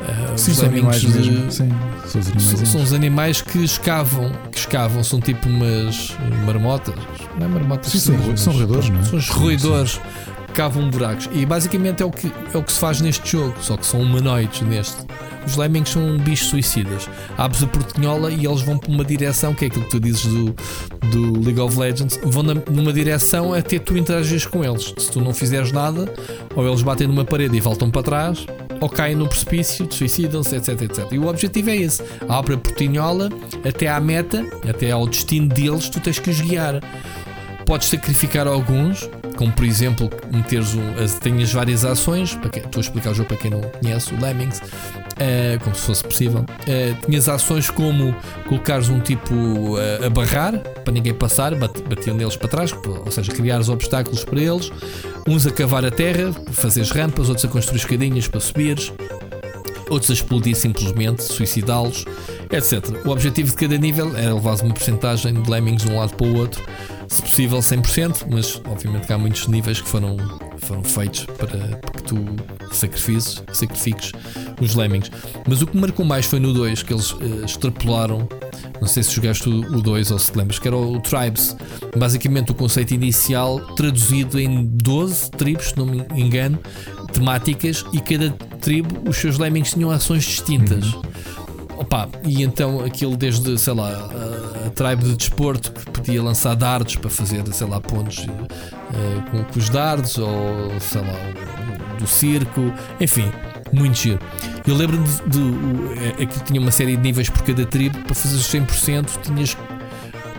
Uh, Sim, são animais de... Sim, são os animais. São, os animais que escavam, que escavam, são tipo umas marmotas. Não é marmotas? Sim, são, são roedores, não é? São os roedores cavam buracos. E basicamente é o, que, é o que se faz neste jogo, só que são humanoides neste. Os lemmings são bichos suicidas. Abres a portinhola e eles vão para uma direção, que é aquilo que tu dizes do, do League of Legends, vão na, numa direção até tu interagires com eles. Se tu não fizeres nada, ou eles batem numa parede e voltam para trás, ou caem no precipício, suicidam-se, etc, etc. E o objetivo é esse: a portinhola até à meta, até ao destino deles, tu tens que os guiar. Podes sacrificar alguns, como por exemplo meteres um, tenhas várias ações, para que, estou a explicar o jogo para quem não conhece, o Lemmings, uh, como se fosse possível. Uh, tinhas ações como colocares um tipo uh, a barrar para ninguém passar, bat, batiam neles para trás, ou seja, criares obstáculos para eles, uns a cavar a terra, fazeres rampas, outros a construir escadinhas para subires, outros a explodir simplesmente, suicidá-los, etc. O objetivo de cada nível era levar uma porcentagem de lemmings de um lado para o outro se possível 100%, mas obviamente que há muitos níveis que foram, foram feitos para, para que tu sacrifiques, sacrifiques os lemmings. Mas o que me marcou mais foi no 2, que eles uh, extrapolaram. Não sei se jogaste o 2 ou se te lembras, que era o Tribes. Basicamente o conceito inicial traduzido em 12 tribos, se não me engano, temáticas, e cada tribo, os seus lemmings tinham ações distintas. Uhum. Opa, e então aquilo desde, sei lá, a, a tribe de desporto que podia lançar dardos para fazer, sei lá, pontos uh, com, com, os dardos, ou sei lá, do circo, enfim, muito giro. Eu lembro-me de, de, de, aquilo tinha uma série de níveis por cada tribo, para fazer os 100% tinhas.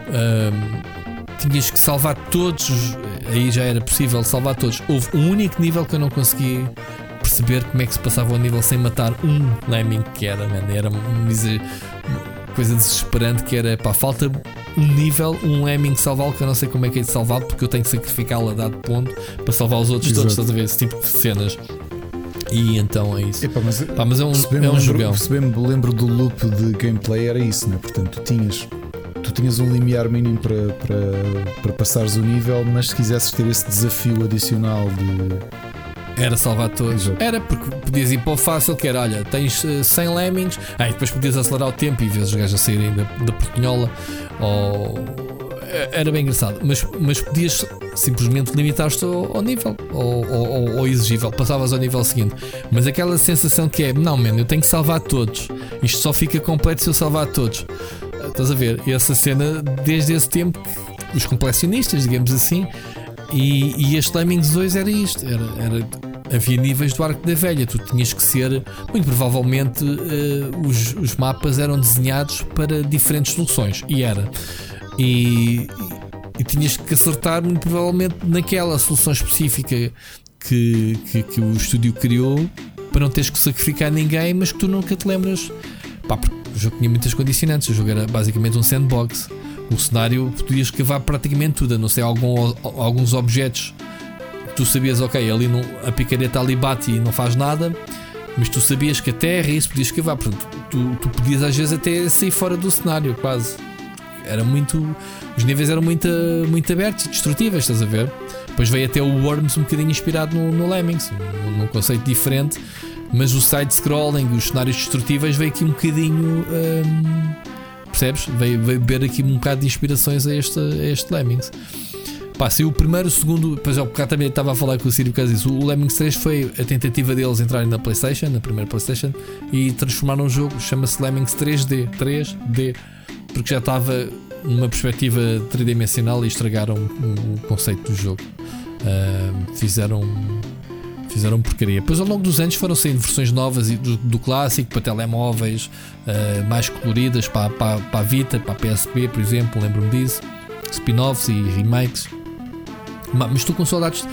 Uh, tinhas que salvar todos, aí já era possível salvar todos. Houve um único nível que eu não consegui perceber como é que se passava o nível sem matar um lemming que era, man. Era uma coisa desesperante que era pá, falta um nível, um lemming salvá-lo que eu não sei como é que é de salvar porque eu tenho que sacrificá-lo a dado ponto para salvar os outros Exato. todos, estás a ver? Esse tipo de cenas. E então é isso. Epa, mas, Pá, mas é um, é um jogão. Se bem me lembro do loop de gameplay, era isso, né? Portanto, tu tinhas, tu tinhas um limiar mínimo para, para, para passares o nível, mas se quisesses ter esse desafio adicional de era salvar todos. Exato. Era porque podias ir para o fácil, que era, olha, tens 100 eh, lemmings, aí depois podias acelerar o tempo e ver os gajos a saírem da, da portinhola. Ou... Eh, era bem engraçado, mas, mas podias simplesmente limitar-te ao, ao, nível, ou ao, ao, exigível, passavas ao nível seguinte. Mas aquela sensação que é, não, mano, eu tenho que salvar todos, isto só fica completo se eu salvar todos. Estás a ver? Essa cena, desde esse tempo, os colecionistas, digamos assim, e, e este Lemmings 2 era isto: era, era havia níveis do arco da velha. Tu tinhas que ser, muito provavelmente, uh, os, os mapas eram desenhados para diferentes soluções. E era. E, e, tinhas que acertar, muito provavelmente, naquela solução específica que, que, que, o estúdio criou para não teres que sacrificar ninguém, mas que tu nunca te lembras. Pá, porque o jogo tinha muitas condicionantes. O jogo era basicamente um sandbox. O cenário podias cavar praticamente tudo, a não ser algum, alguns objetos tu sabias, ok, ali não, a picareta ali bate e não faz nada, mas tu sabias que a terra e isso podias cavar. Portanto, tu, tu podias às vezes até sair fora do cenário, quase. Era muito. Os níveis eram muito, muito abertos e destrutíveis, estás a ver? Depois veio até o Worms um bocadinho inspirado no, no Lemmings, num, conceito diferente, mas o side-scrolling, os cenários destrutíveis, veio aqui um bocadinho. Hum, percebes? Veio, veio beber aqui um bocado de inspirações a este, a este Lemmings. Pá, saiu o primeiro, o segundo. Depois ao bocado também estava a falar com o Sírio por disso. O Lemmings 3 foi a tentativa deles entrarem na PlayStation, na primeira PlayStation, e transformaram o jogo. Chama-se Lemmings 3D. 3D. Porque já estava numa perspectiva tridimensional e estragaram o, conceito do jogo. Uh, fizeram. Fizeram porcaria. Depois, ao longo dos anos, foram saindo versões novas do, do clássico para telemóveis, uh, mais coloridas, para, para, para a Vita, para a PSP, por exemplo. Lembro-me disso. Spin-offs e remakes. Mas estou com saudades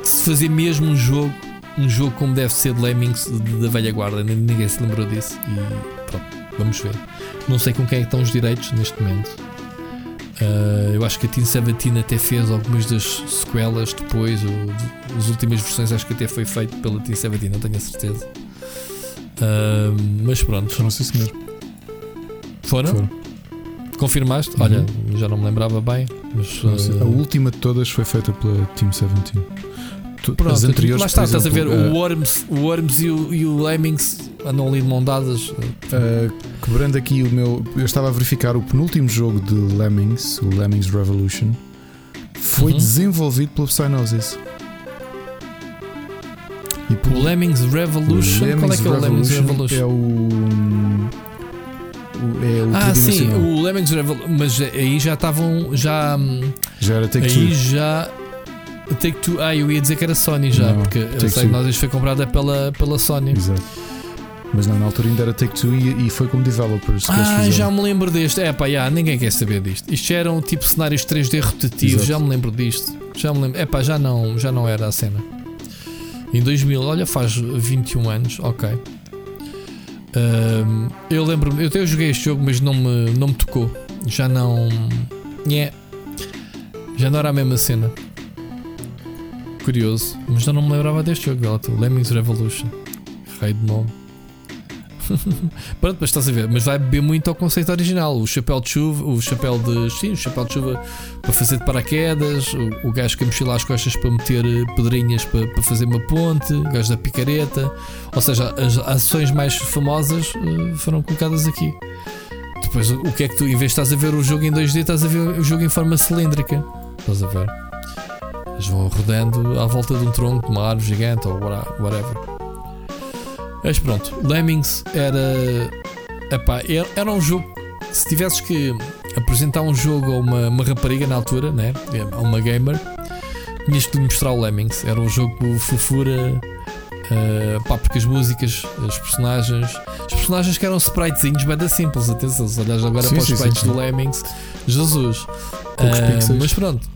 de se fazer mesmo um jogo, um jogo como deve ser de Lemmings da velha guarda. Ninguém se lembrou disso. E pronto, vamos ver. Não sei com quem é que estão os direitos neste momento. Uh, eu acho que a Team 17 até fez algumas das sequelas depois, ou, as últimas versões acho que até foi feito pela Team 17, não tenho a certeza. Uh, mas pronto. Foram isso mesmo. Foram? Foram. Confirmaste? Uhum. Olha, já não me lembrava bem. Mas, uh... A última de todas foi feita pela Team 17. Pronto, As anteriores, lá está, estás a ver o Worms, o Worms e o, e o Lemmings andam ali de mão dadas. Uh, quebrando aqui o meu. Eu estava a verificar o penúltimo jogo de Lemmings, o Lemmings Revolution, foi uhum. desenvolvido pela Psygnosis. E por... O Lemmings Revolution. O Lemmings Qual é que é o Lemmings Revolution? É o. É o ah, sim, o Lemmings Revolution. Mas aí já estavam. Já, já era Take Aí já. Take Two. Ah, eu ia dizer que era Sony já, não, porque eu sei que nós foi comprada pela, pela Sony. Exato. Mas não, na altura ainda era Take Two e, e foi como developers. ah, já me lembro deste. É pá, ninguém quer saber disto. Isto já eram tipo cenários 3D rotativos. Exato. Já me lembro disto. Já me lembro. É pá, já não, já não era a cena. Em 2000, olha, faz 21 anos, ok. Um, eu lembro, eu até joguei este jogo, mas não me, não me tocou. Já não. Yeah. Já não era a mesma cena. Curioso, mas já não me lembrava deste jogo, Lemmings Revolution. Rei de nome. [LAUGHS] Pronto, mas estás a ver, mas vai beber muito ao conceito original. O chapéu de chuva, o chapéu de. Sim, o chapéu de chuva para fazer de paraquedas, o, o gajo que mochila às costas para meter eh, pedrinhas para, para fazer uma ponte, o gajo da picareta. Ou seja, as ações mais famosas uh, foram colocadas aqui. Depois, o que é que tu, em vez de estás a ver o jogo em 2D, estás a ver o jogo em forma cilíndrica? Estás a ver? Eles vão rodando à volta de um tronco, de uma árvore gigante ou whatever. Mas pronto, Lemmings era. Epá, era um jogo. Se tivesses que apresentar um jogo a uma, uma rapariga na altura, né? a uma gamer, tinhas de mostrar o Lemmings. Era um jogo fofura. Uh, pá, porque as músicas, os personagens, os personagens que eram spritezinhos, bem da simples, atenção, se olhas agora sim, para os sim, sprites sim, do Lemmings, Jesus. Uh, mas pronto,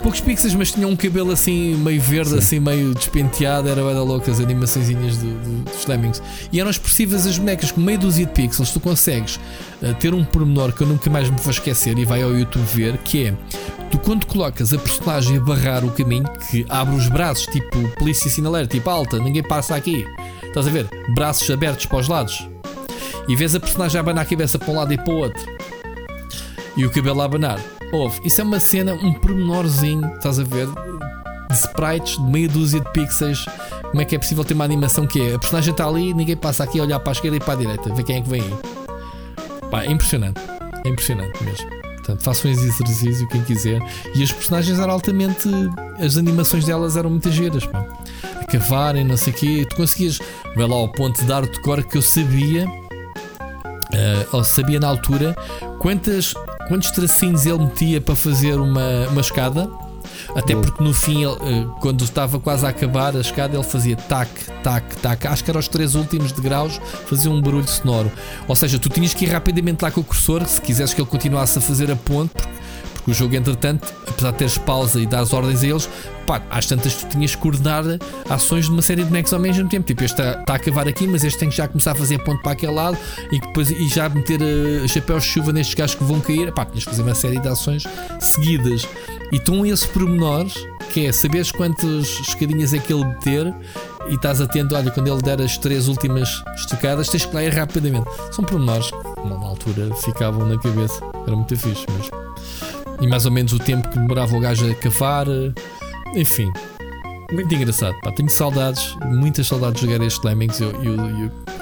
Poucos pixels, mas tinha um cabelo assim meio verde, Sim. assim meio despenteado. Era bem louca as animações dos Lemmings. E eram expressivas as bonecas, com meio dúzia de pixels. Tu consegues uh, ter um pormenor que eu nunca mais me vou esquecer e vai ao YouTube ver, que é tu quando colocas a personagem a barrar o caminho, que abre os braços, tipo polícia sinaleira, tipo alta, ninguém passa aqui. Estás a ver? Braços abertos para os lados. E vês a personagem a abanar a cabeça para um lado e para o outro. E o cabelo a abanar Ouve, isso é uma cena, um pormenorzinho, estás a ver? De sprites, de meia dúzia de pixels. Como é que é possível ter uma animação que é? A personagem está ali, ninguém passa aqui a olhar para a esquerda e para a direita, ver quem é que vem aí. Pá, é impressionante. É impressionante mesmo. Portanto, façam esse exercício, quem quiser. E as personagens eram altamente. As animações delas eram muito giras, pá. A cavarem, não sei o quê. Tu conseguias. Vai lá ao ponto de dar de cor que eu sabia. Uh, ou sabia na altura quantas quantos tracinhos ele metia para fazer uma, uma escada. Até porque no fim, ele, eh, quando estava quase a acabar a escada, ele fazia tac, tac, tac. Acho que eram os três últimos degraus, fazia um barulho sonoro. Ou seja, tu tinhas que ir rapidamente lá com o cursor, se quisesse que ele continuasse a fazer a ponte, porque o jogo, entretanto, apesar de teres pausa e dar ordens a eles, pá, às tantas tu tinhas que coordenar ações de uma série de bonecos ao mesmo tempo. Tipo, este está, está a cavar aqui, mas este tem que já começar a fazer ponto para aquele lado e depois e já meter uh, chapéus de chuva nestes gajos que vão cair. Pá, tinhas que fazer uma série de ações seguidas. E estão esses pormenores, que é saberes quantas escadinhas é que ele meter e estás atento, olha, quando ele der as três últimas estocadas, tens que lá ir rapidamente. São pormenores que, na altura, ficavam na cabeça. Era muito fixe mesmo e mais ou menos o tempo que demorava o gajo a cavar. Eh, enfim, muito engraçado. Pá. Tenho saudades, muitas saudades de jogar este Lemmings. Eu,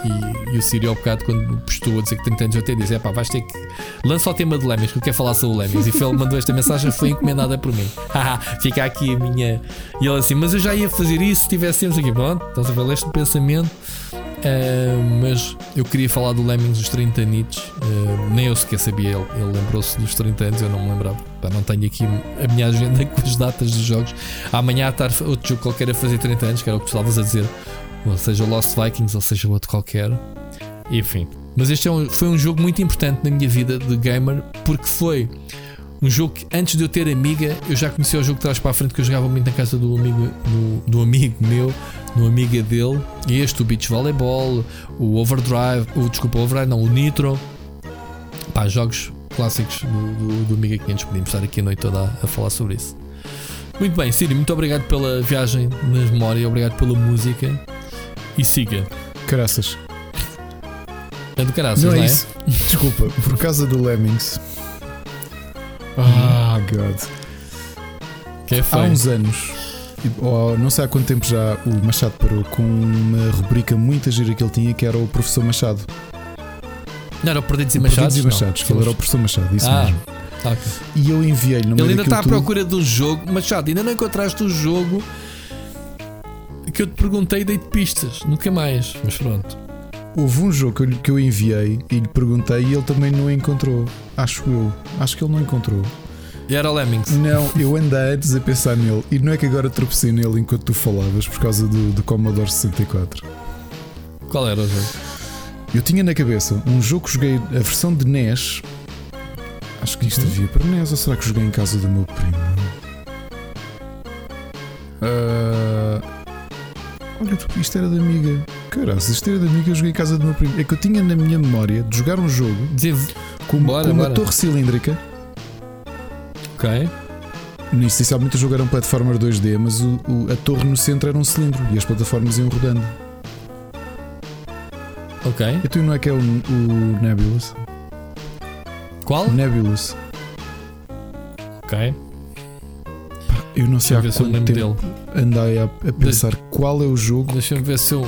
e, e o Siri, ao bocado, quando postou a dizer que tem tantos, eu até disse: é pá, vais ter que. Lança o tema de Lemmings, que eu quero falar sobre o Lemmings. E ele mandou esta mensagem, foi encomendada por mim. [LAUGHS] Fica aqui a minha. E ele assim: mas eu já ia fazer isso se tivéssemos aqui. Pronto, estás a ver este pensamento. Uh, mas eu queria falar do Lemmings dos 30 anitos. Uh, nem eu sequer sabia. Ele, ele lembrou-se dos 30 anos, eu não me lembrava. Pá, não tenho aqui a minha agenda [LAUGHS] com as datas dos jogos. Amanhã à tarde, outro jogo qualquer a fazer 30 anos, que era o que tu estavas a dizer. Ou seja, Lost Vikings, ou seja, outro qualquer. Enfim. Mas este é um, foi um jogo muito importante na minha vida de gamer, porque foi um jogo que antes de eu ter amiga, eu já conhecia o jogo de trás para a frente que eu jogava muito na casa do amigo, do, do amigo meu no Amiga dele. Este, o Beach Volleyball, o Overdrive, o, desculpa, o Overdrive, não, o Nitro. Pá, jogos clássicos do, do, do Amiga 500. Podíamos estar aqui a noite toda a, a falar sobre isso. Muito bem, Siri, muito obrigado pela viagem na memória, obrigado pela música e siga. Caraças. É do caraças, não, é não é? Isso. Desculpa, por causa do Lemmings. Ah, oh, God. Que é Há uns anos ou não sei há quanto tempo já o Machado parou com uma rubrica muito gira que ele tinha que era o Professor Machado. Não, era o Perdidos e Machados? Perdidos e Machados, que ele era o Professor Machado, isso ah, mesmo. Okay. E eu enviei-lhe Ele ainda está à procura do jogo. Machado, ainda não encontraste o jogo que eu te perguntei e dei-te pistas, nunca mais, mas pronto. Houve um jogo que eu, que eu enviei e lhe perguntei e ele também não encontrou. Acho eu. Acho que ele não encontrou. E era Lemmings? Não, eu andei antes a pensar nele e não é que agora tropecei nele enquanto tu falavas por causa do, do Commodore 64. Qual era o jogo? Eu tinha na cabeça um jogo que joguei, a versão de NES. Acho que isto hum? havia para NES ou será que joguei em casa do meu primo? Uh... Olha, isto era da amiga. Caralho, isto era da amiga eu joguei em casa do meu primo. É que eu tinha na minha memória de jogar um jogo com, bora, com uma bora. torre cilíndrica. Ok. Inicialmente o jogo era um platformer 2D, mas o, o, a torre no centro era um cilindro e as plataformas iam rodando. Ok. E tu não é que é o, o Nebulous? Qual? Nebulous. Ok. Eu não sei há quanto tempo dele. andei a, a pensar Deixa... qual é o jogo Deixa-me ver se eu...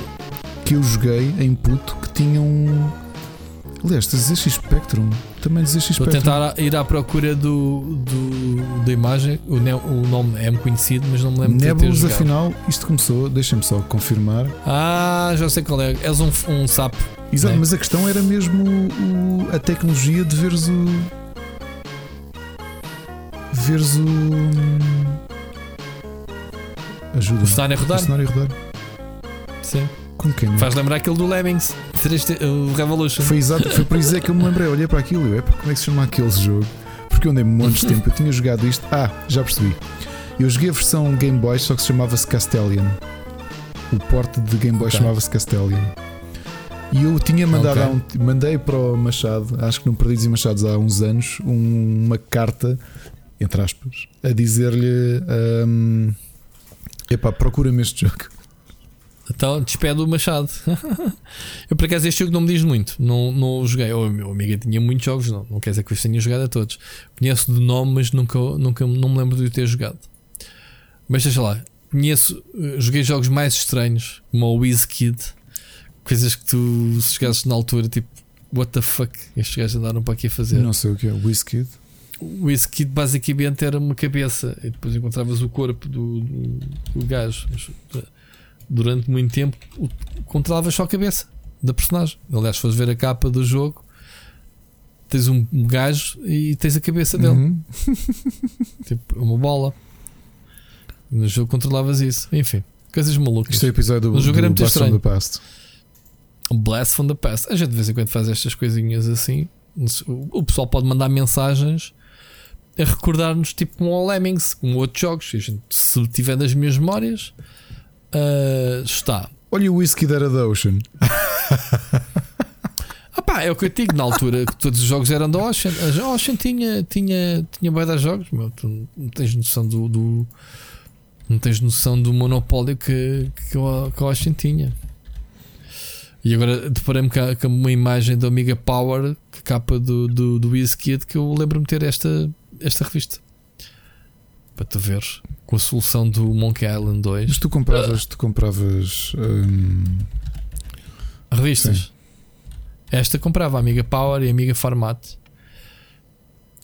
que eu joguei em puto que tinha um. Aliás, ZX Spectrum. Também ZX Spectrum. Vou tentar ir à procura do, do da imagem. O, ne, o nome é-me conhecido, mas não me lembro Nebulous, de ter afinal, isto começou. Deixa-me só confirmar. Ah, já sei qual é. És um, um sapo. Exato, é? mas a questão era mesmo o, a tecnologia de veres o. Veres o. Ajuda. O cenário a rodar. O cenário a rodar. Sim. Com quem? Faz lembrar aquele do Lemmings, o Revolution. Foi exato, foi por isso é que eu me lembrei. Olhei para aquilo e eu, é como é que se chama aquele jogo? Porque eu andei montes [LAUGHS] de tempo. Eu tinha jogado isto. Ah, já percebi. Eu joguei a versão Game Boy, só que se chamava-se Castellian. O porte de Game Boy okay. chamava-se Castellian. E eu tinha mandado okay. um, mandei para o Machado, acho que não Perdidos e Machados há uns anos, um, uma carta, entre aspas, a dizer-lhe: um, Epá, procura-me este jogo. Então despede o Machado. [LAUGHS] eu por acaso este jogo não me diz muito. Não, não joguei. O meu amigo tinha muitos jogos, não, não quer dizer que eu tenha jogado a todos. Conheço de nome, mas nunca, nunca não me lembro de ter jogado. Mas deixa lá. Conheço, eh, joguei jogos mais estranhos, como o WizKid. Coisas que tu se chegasses na altura, tipo, what the fuck? Estes gajos andaram para aqui a fazer. Não sei o que é, WizKid. O WizKid basicamente era uma cabeça e depois encontravas o corpo do, do, do gajo durante muito tempo controlavas só a cabeça da personagem. Aliás, se fores ver a capa do jogo, tens um gajo e tens a cabeça dele. Uhum. [LAUGHS] tipo, uma bola. No jogo controlavas isso. Enfim, coisas malucas. Isto é o episódio do, jogo do, do Blast from the Past. Blast from the Past. A gente de vez em quando faz estas coisinhas assim. O pessoal pode mandar mensagens a recordar-nos, tipo, como o Lemmings, como outros jogos. A gente, se tiver nas minhas memórias, Uh, está. Olha o whisky da da Ocean. [LAUGHS] ah pá, é o que eu digo na altura que todos os jogos eram da Ocean. A Ocean tinha, tinha, tinha bem jogos, meu, tu não tens noção do, do, não tens noção do monopólio que, que, a, que a Ocean tinha. E agora deparei-me com, uma imagem da Amiga Power, capa do, do, do WizKid, que eu lembro-me ter esta, esta revista para tu veres com a solução do Monkey Island 2. Mas tu compravas, tu compravas hum... revistas. Sim. Esta comprava a Amiga Power e a Amiga Format.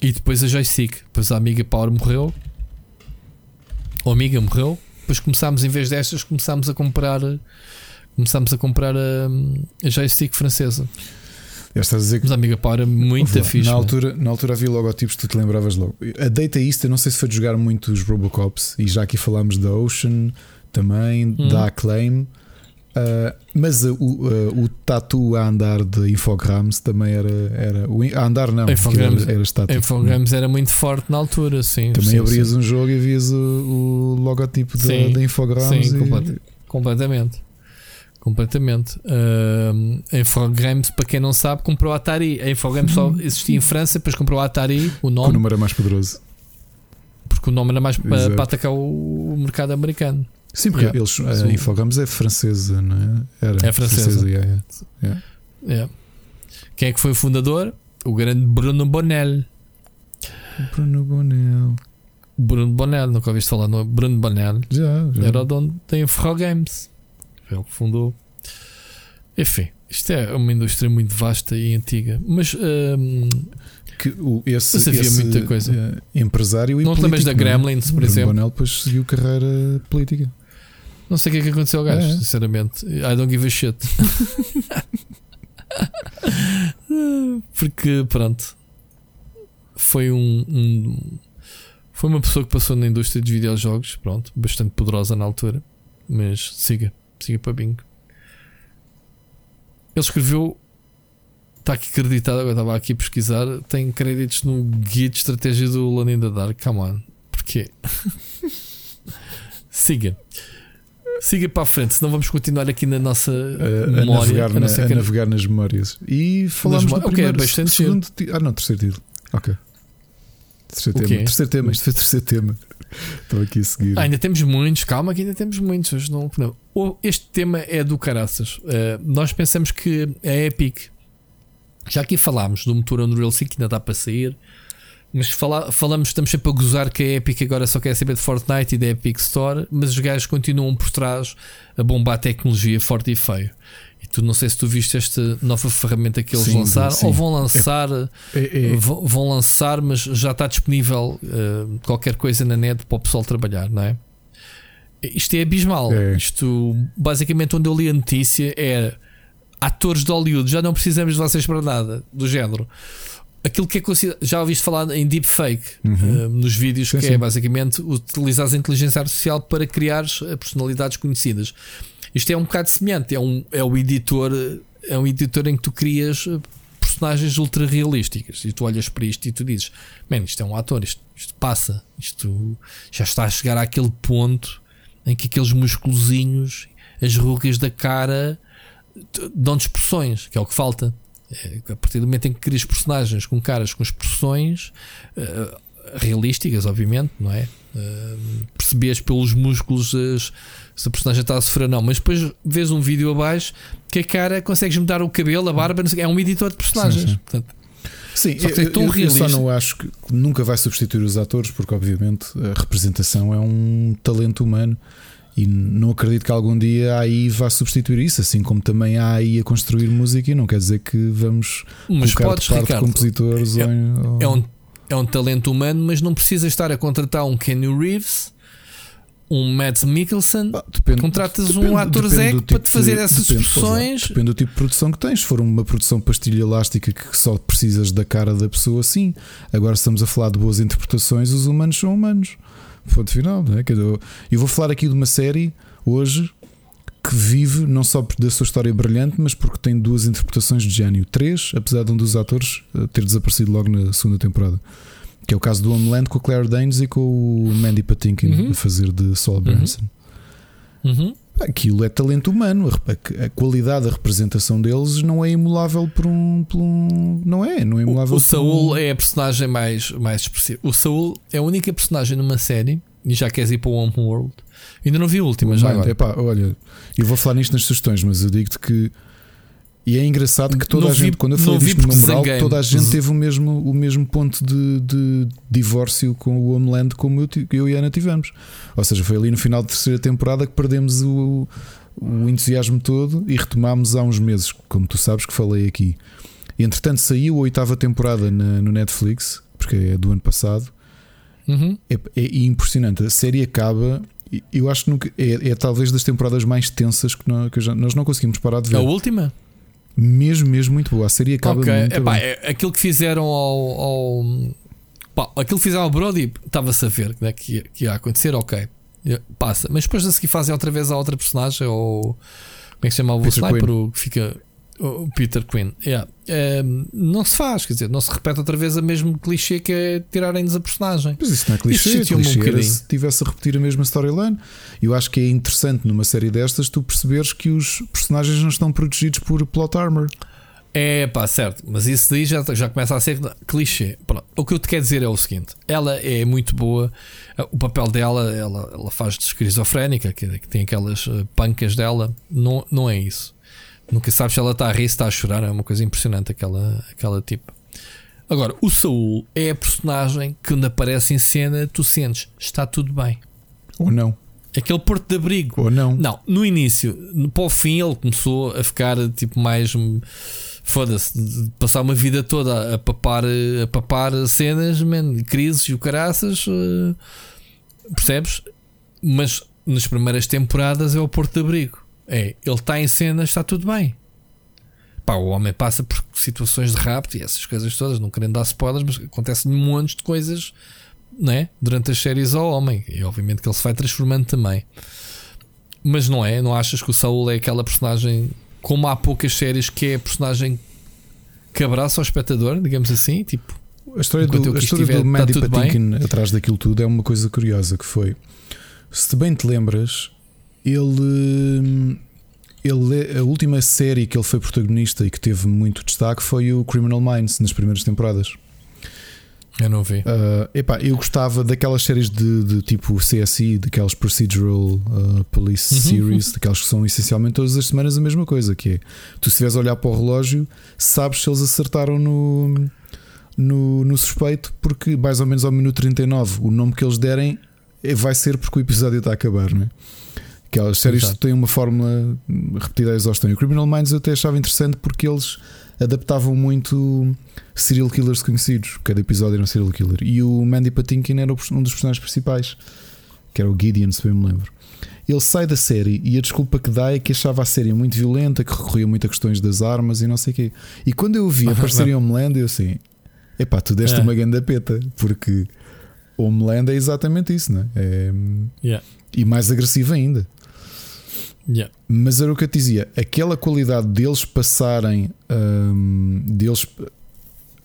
E depois a Joystick. Depois a Amiga Power morreu. Ou a Amiga morreu. Depois começámos, em vez destas, começámos a comprar. Começámos a comprar a, a Joystick francesa. Estás a dizer que. Mas Amiga Power é muito Ufa, fixe. Na altura, na altura havia logotipos que tu te lembravas logo. A Data East, eu não sei se foi de jogar muito os Robocops, e já aqui falámos da Ocean também, hum. da Acclaim. Uh, mas uh, o, uh, o tatu a andar de Infogrames também era. era o, a andar não, Infogrames era, era estático. Infogrames era muito forte na altura, sim. Também sim, abrias sim. um jogo e vias o, o logotipo da Infogrames. Sim, e... completamente. Completamente. Uh, a Infogrames, para quem não sabe, comprou a Atari. A Infogrames só existia em França, depois comprou a Atari, o nome. o nome era mais poderoso. Porque o nome era mais para, para atacar o, mercado americano. Sim, porque yeah. eles, a Infogrames é francesa, não é? Era é francesa. francesa yeah, yeah. Yeah. Quem é que foi o fundador? O grande Bruno Bonel. Bruno Bonel. Bruno Bonel, nunca ouviste falar, não? Bruno Bonel. Já, já. Era o dono da Infogrames. Ele que fundou. Enfim, isto é uma indústria muito vasta e antiga. Mas. Um, que o, esse, mas havia esse, muita coisa. Uh, empresário e Não te lembras da é? Gremlins, por exemplo? Bonel depois seguiu carreira política. Não sei o que é que aconteceu ao gajo, é. sinceramente. I don't give a shit. [LAUGHS] Porque, pronto, foi um, um, Foi uma pessoa que passou na indústria de videojogos, pronto, bastante poderosa na altura. Mas siga, siga para bingo. Ele escreveu. Está aqui acreditado, agora estava aqui a pesquisar. Tem créditos no guia de estratégia do Lone in the Dark. Come on, porquê? [LAUGHS] siga. Siga para a frente, senão vamos continuar aqui na nossa a, memória. A navegar, na, a navegar nas memórias. E falamos nas do primeiro, okay, bastante segundo, Ah, não, terceiro título. Ok. Terceiro tema. Terceiro tema. Isto foi terceiro tema. Estou aqui a seguir. Ah, ainda temos muitos, calma que ainda temos muitos. Hoje não, não. Este tema é do caraças. Uh, nós pensamos que a Epic, já aqui falámos do motor Unreal 5 que ainda está para sair. Mas fala, falamos, estamos sempre a gozar que a Epic agora só quer saber de Fortnite e da Epic Store, mas os gajos continuam por trás a bombar a tecnologia forte e feio. Tu não sei se tu viste esta nova ferramenta que eles sim, lançaram, sim. ou vão lançar, é, é, é. vão lançar, mas já está disponível uh, qualquer coisa na net para o pessoal trabalhar, não é? Isto é abismal. É. Isto, basicamente, onde eu li a notícia é atores de Hollywood, já não precisamos de vocês para nada, do género aquilo que é considerado. Já ouviste falar em deepfake uhum. uh, nos vídeos, sim, que é basicamente utilizar a inteligência artificial para criar eh, personalidades conhecidas. Isto é um bocado semelhante, é, um, é o editor, é um editor em que tu crias eh, personagens ultra realísticas e tu olhas para isto e tu dizes: Man, isto é um ator, isto, isto passa, isto já está a chegar àquele ponto em que aqueles musculozinhos, as rugas da cara dão expressões, que é o que falta. É, a partir do momento em que crias personagens com caras com expressões uh, realísticas, obviamente, não é? Uh, percebes pelos músculos as, se a personagem está a sofrer ou não, mas depois vês um vídeo abaixo que a cara consegues mudar o cabelo, a barba, é um editor de personagens. Sim, sim. Portanto, Sim, só eu, eu, eu, só não acho que nunca vai substituir os atores, porque obviamente a representação é um talento humano e não acredito que algum dia a AI vá substituir isso, assim como também a AI a construir música, e não quer dizer que vamos mas colocar podes, de parte Ricardo, compositores é, ou... é, um, é um talento humano, mas não precisa estar a contratar um Kenny Reeves um Matt Mikkelsen, ah, depende, contratas depende, um ator Zé tipo para te fazer de, essas depende, expressões. Depende do tipo de produção que tens. Se for uma produção pastilha elástica que só precisas da cara da pessoa, sim. Agora, estamos a falar de boas interpretações, os humanos são humanos. Ponto final, não é? Eu vou falar aqui de uma série hoje que vive não só da sua história brilhante, mas porque tem duas interpretações de gênio. Três, apesar de um dos atores eh, ter desaparecido logo na segunda temporada. Que é o caso do Homeland com a Claire Danes e com o Mandy Patinkin uhum. a fazer de Saul uhum. Branson. Uhum. Aquilo é talento humano. A, a, qualidade da representação deles não é emulável por um. Por um não é, não é emulável. O, o Saul um... é a personagem mais, mais expressiva. O Saul é a única personagem numa série. E já queres ir para o Homeworld. Ainda não vi a última, já. Agora. Epá, olha, eu vou falar nisto nas sugestões, mas eu digo-te que e é engraçado que toda não a gente, vi, quando eu falei disto no moral, toda a gente teve o mesmo, o mesmo ponto de, de divórcio com o Homeland como eu, eu e a Ana tivemos. Ou seja, foi ali no final da terceira temporada que perdemos o, o entusiasmo todo e retomámos há uns meses, como tu sabes que falei aqui. Entretanto, saiu a oitava temporada na, no Netflix, porque é do ano passado. Uhum. É, é, impressionante. A série acaba eu acho que nunca, é, é, talvez das temporadas mais tensas que, nós, que já, nós não conseguimos parar de ver. A última? Mesmo, mesmo muito boa. A série acaba okay. muito Epá, bem. É, aquilo que fizeram ao. ao pá, aquilo que fizeram ao Brody estava-se a ver né, que, que ia acontecer, ok. Passa. Mas depois a seguir fazem outra vez a outra personagem, ou. Como é que se chama o Sniper? O que fica. O Peter Quinn. Yeah. É, não se faz, quer dizer, não se repete outra vez a mesmo clichê que é tirarem-nos a personagem. Mas isso não é clichê, isso clichê um se tivesse a repetir a mesma storyline. Eu acho que é interessante numa série destas tu perceberes que os personagens não estão protegidos por plot armor. É pá, certo, mas isso daí já, já começa a ser clichê. Pronto. O que eu te quero dizer é o seguinte: ela é muito boa, o papel dela, ela, ela faz de esquizofrénica, que, que tem aquelas eh, pancas dela, não, não é isso. Nunca sabes se ela está a rir, se está a chorar. É uma coisa impressionante aquela, aquela tipo. Agora, o Saul é a personagem que quando aparece em cena, tu sentes, está tudo bem. Ou não. Aquele porto de abrigo. Ou não. Não, no início, para o fim, ele começou a ficar tipo mais. Foda-se, passar uma vida toda a papar, a papar cenas, man, crises e o caraças. Uh, percebes? Mas nas primeiras temporadas é o Porto de Abrigo. É, ele está em cena, está tudo bem. Pá, o homem passa por situações de rapto e essas coisas todas, não querendo dar spoilers, mas acontecem um monte de coisas né, durante as séries ao homem. E obviamente que ele se vai transformando também. Mas não é? Não achas que o Saul é aquela personagem, como há poucas séries, que é a personagem que abraça ao espectador, digamos assim? Tipo, a história do, a história estiver, do Mandy tá Patinkin bem? atrás daquilo tudo é uma coisa curiosa que foi. Se bem te lembras, ele, ele a última série que ele foi protagonista e que teve muito destaque foi o Criminal Minds nas primeiras temporadas. Eu não vi. Uh, epá, eu gostava daquelas séries de, de tipo CSI, daquelas procedural uh, police uhum. series, daquelas que são essencialmente todas as semanas a mesma coisa, que é tu se estiveres a olhar para o relógio, sabes se eles acertaram no, no, no suspeito, porque mais ou menos ao minuto 39 o nome que eles derem é, vai ser porque o episódio está a acabar, não é? Aquelas séries Exato. têm uma fórmula repetida a exaustão. E o Criminal Minds eu até achava interessante porque eles adaptavam muito serial killers conhecidos. Cada episódio era um serial killer. E o Mandy Patinkin era um dos personagens principais, que era o Gideon, se bem me lembro. Ele sai da série e a desculpa que dá é que achava a série muito violenta, que recorria muito a questões das armas e não sei o quê. E quando eu vi [LAUGHS] aparecer em Homeland, eu assim: epá, tu deste é. uma grande peta, porque Homeland é exatamente isso, não é? é yeah. E mais agressivo ainda. Yeah. Mas era o que eu te dizia, aquela qualidade deles passarem, um, deles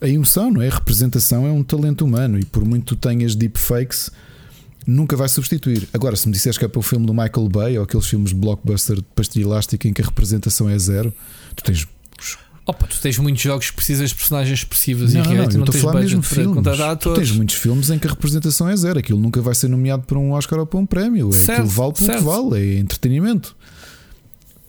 a emoção, não é? A representação é um talento humano e por muito tu tenhas deepfakes, nunca vai substituir. Agora, se me disseres que é para o filme do Michael Bay ou aqueles filmes de blockbuster de pastilha elástica em que a representação é zero, tu tens. Opa, tu tens muitos jogos que precisas de personagens expressivas não, e não, não, não, não tens budget mesmo filmes. Tu tens muitos filmes em que a representação é zero. Aquilo nunca vai ser nomeado para um Oscar ou para um prémio. É, certo, aquilo vale pelo que vale, é entretenimento.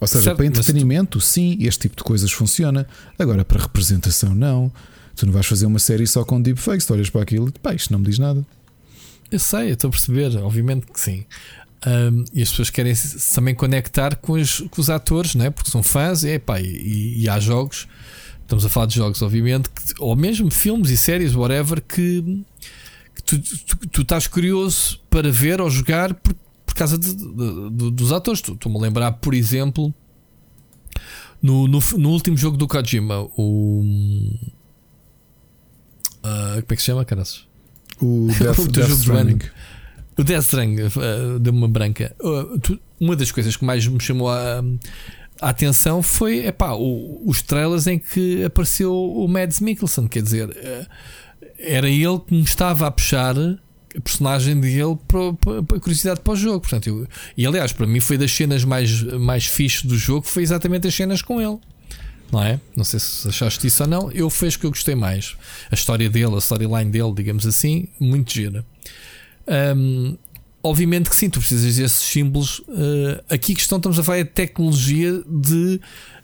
Ou seja, certo, para entretenimento, tu... sim, este tipo de coisas funciona. Agora, para representação, não. Tu não vais fazer uma série só com deepfakes, tu olhas para aquilo e pá, isto não me diz nada. Eu sei, eu estou a perceber, obviamente que sim. Um, e as pessoas querem também conectar com os, com os atores, né? porque são fãs e, epá, e, e há jogos, estamos a falar de jogos, obviamente, que, ou mesmo filmes e séries, whatever, que, que tu, tu, tu, estás curioso para ver ou jogar por, por causa de, de, de, dos atores. Estou-me a lembrar, por exemplo, no, no, no, último jogo do Kojima, o Uh, como é que se chama, caras? O [LAUGHS] Death, o Death Stranding. O Death Stranding uh, uma branca. Uh, tu, uma das coisas que mais me chamou a, a atenção foi epá, o, os trailers em que apareceu o Mads Mikkelsen. Quer dizer, uh, era ele que me estava a puxar a personagem dele para, para, a curiosidade para o jogo. Portanto, eu, e aliás, para mim foi das cenas mais, mais fixe do jogo, foi exatamente as cenas com ele não é? Não sei se achaste isso ou não. Eu fez que eu gostei mais. A história dele, a storyline dele, digamos assim, muito gira. Um, obviamente que sim, tu precisas desses símbolos. Uh, aqui que estão, estamos a falar de tecnologia de,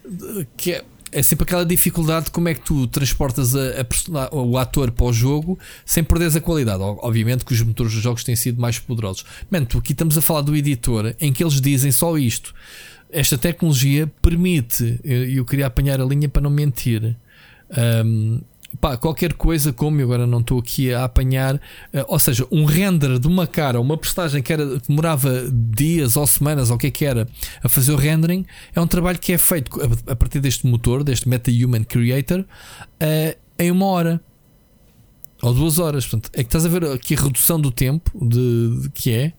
de, que é, é sempre aquela dificuldade de como é que tu transportas a, a, o ator para o jogo sem perderes a qualidade. Obviamente que os motores dos jogos têm sido mais poderosos. Mano, aqui estamos a falar do editor em que eles dizem só isto esta tecnologia permite, e eu queria apanhar a linha para não mentir. Um, pá, qualquer coisa, como eu agora não estou aqui a apanhar, uh, ou seja, um render de uma cara, uma postagem que, era, que demorava dias ou semanas, ou o que é que era, a fazer o rendering, é um trabalho que é feito a, partir deste motor, deste MetaHuman Creator, uh, em uma hora ou duas horas. Portanto, é que estás a ver aqui a redução do tempo de, de que é.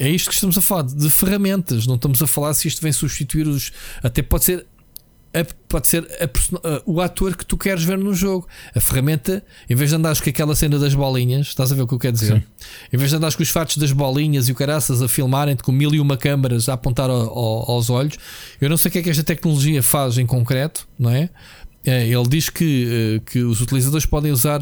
É isto que estamos a falar, de ferramentas. Não estamos a falar se isto vem substituir os. Até pode ser. Pode ser a, o ator que tu queres ver no jogo. A ferramenta, em vez de andares com aquela cena das bolinhas, estás a ver o que eu quero dizer? Sim. Em vez de andares com os fatos das bolinhas e o caraças a filmarem-te com mil e uma câmaras a apontar ao, ao, aos olhos, eu não sei o que é que esta tecnologia faz em concreto, não é? É, ele diz que, eh, que os utilizadores podem usar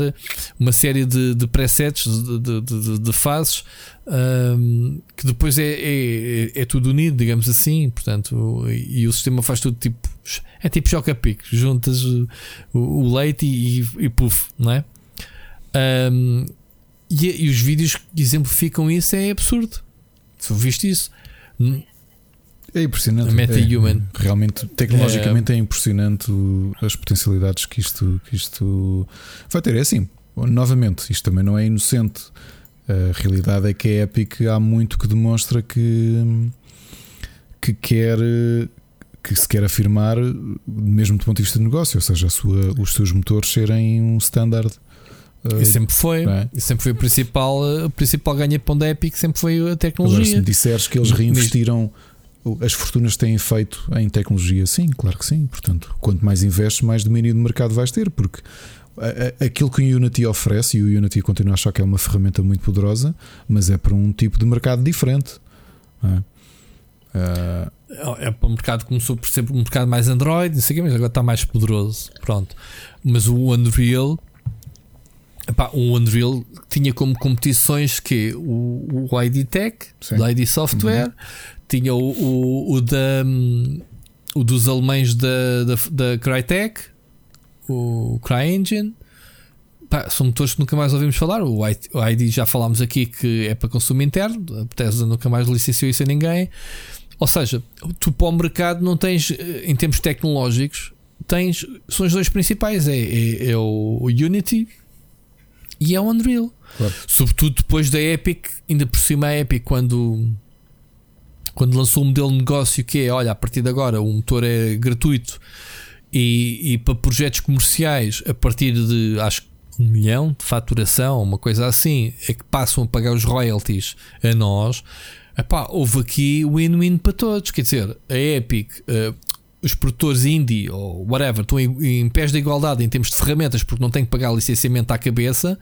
uma série de, de presets, de, de, de, fases, um, que depois é, é, é, tudo unido, digamos assim. Portanto, e, e o sistema faz tudo tipo. É tipo choca-pico, juntas o, o, leite e, e, e puff, não é? Um, e, e, os vídeos que exemplificam isso é absurdo. Tu viste isso? É impressionante. A meta-human. É, realmente, tecnologicamente, é... é impressionante as potencialidades que isto, que isto vai ter. É assim, novamente, isto também não é inocente. A realidade é que a Epic há muito que demonstra que, que quer que se quer afirmar, mesmo do ponto de vista de negócio, ou seja, sua, os seus motores serem um standard. Uh, e sempre foi, é? e sempre foi o principal, o principal ganha-pão da Epic, sempre foi a tecnologia. Agora, se me disseres que eles reinvestiram as fortunas que têm feito em tecnologia, sim, claro que sim. Portanto, quanto mais investes, mais domínio de mercado vais ter, porque aquilo que o Unity oferece, e o Unity continua a achar que é uma ferramenta muito poderosa, mas é para um tipo de mercado diferente. É? Uh, é para um mercado começou por ser um mercado mais Android, não sei o quê, mas agora está mais poderoso. Pronto. Mas o Unreal, epá, o Unreal tinha como competições que o, o ID Tech, Sim. da ID Software, uhum. tinha o, o, o, da, o dos alemães da, da, da Crytek, o CryEngine. Pá, são motores que nunca mais ouvimos falar. O ID já falámos aqui que é para consumo interno. A Bethesda nunca mais licenciou isso a ninguém. Ou seja, tu para o mercado não tens, eh, em termos tecnológicos, tens, são os dois principais: é, é, é o Unity e é o Unreal. Claro. Sobretudo depois da Epic, ainda por cima a Epic, quando, quando lançou um modelo de negócio que é: olha, a partir de agora o motor é gratuito e, e para projetos comerciais, a partir de acho que um milhão de faturação, uma coisa assim, é que passam a pagar os royalties a nós. Epá, houve aqui win-win para todos. Quer dizer, a Epic, uh, os produtores indie ou whatever, estão em, em pés de igualdade em termos de ferramentas porque não têm que pagar licenciamento à cabeça.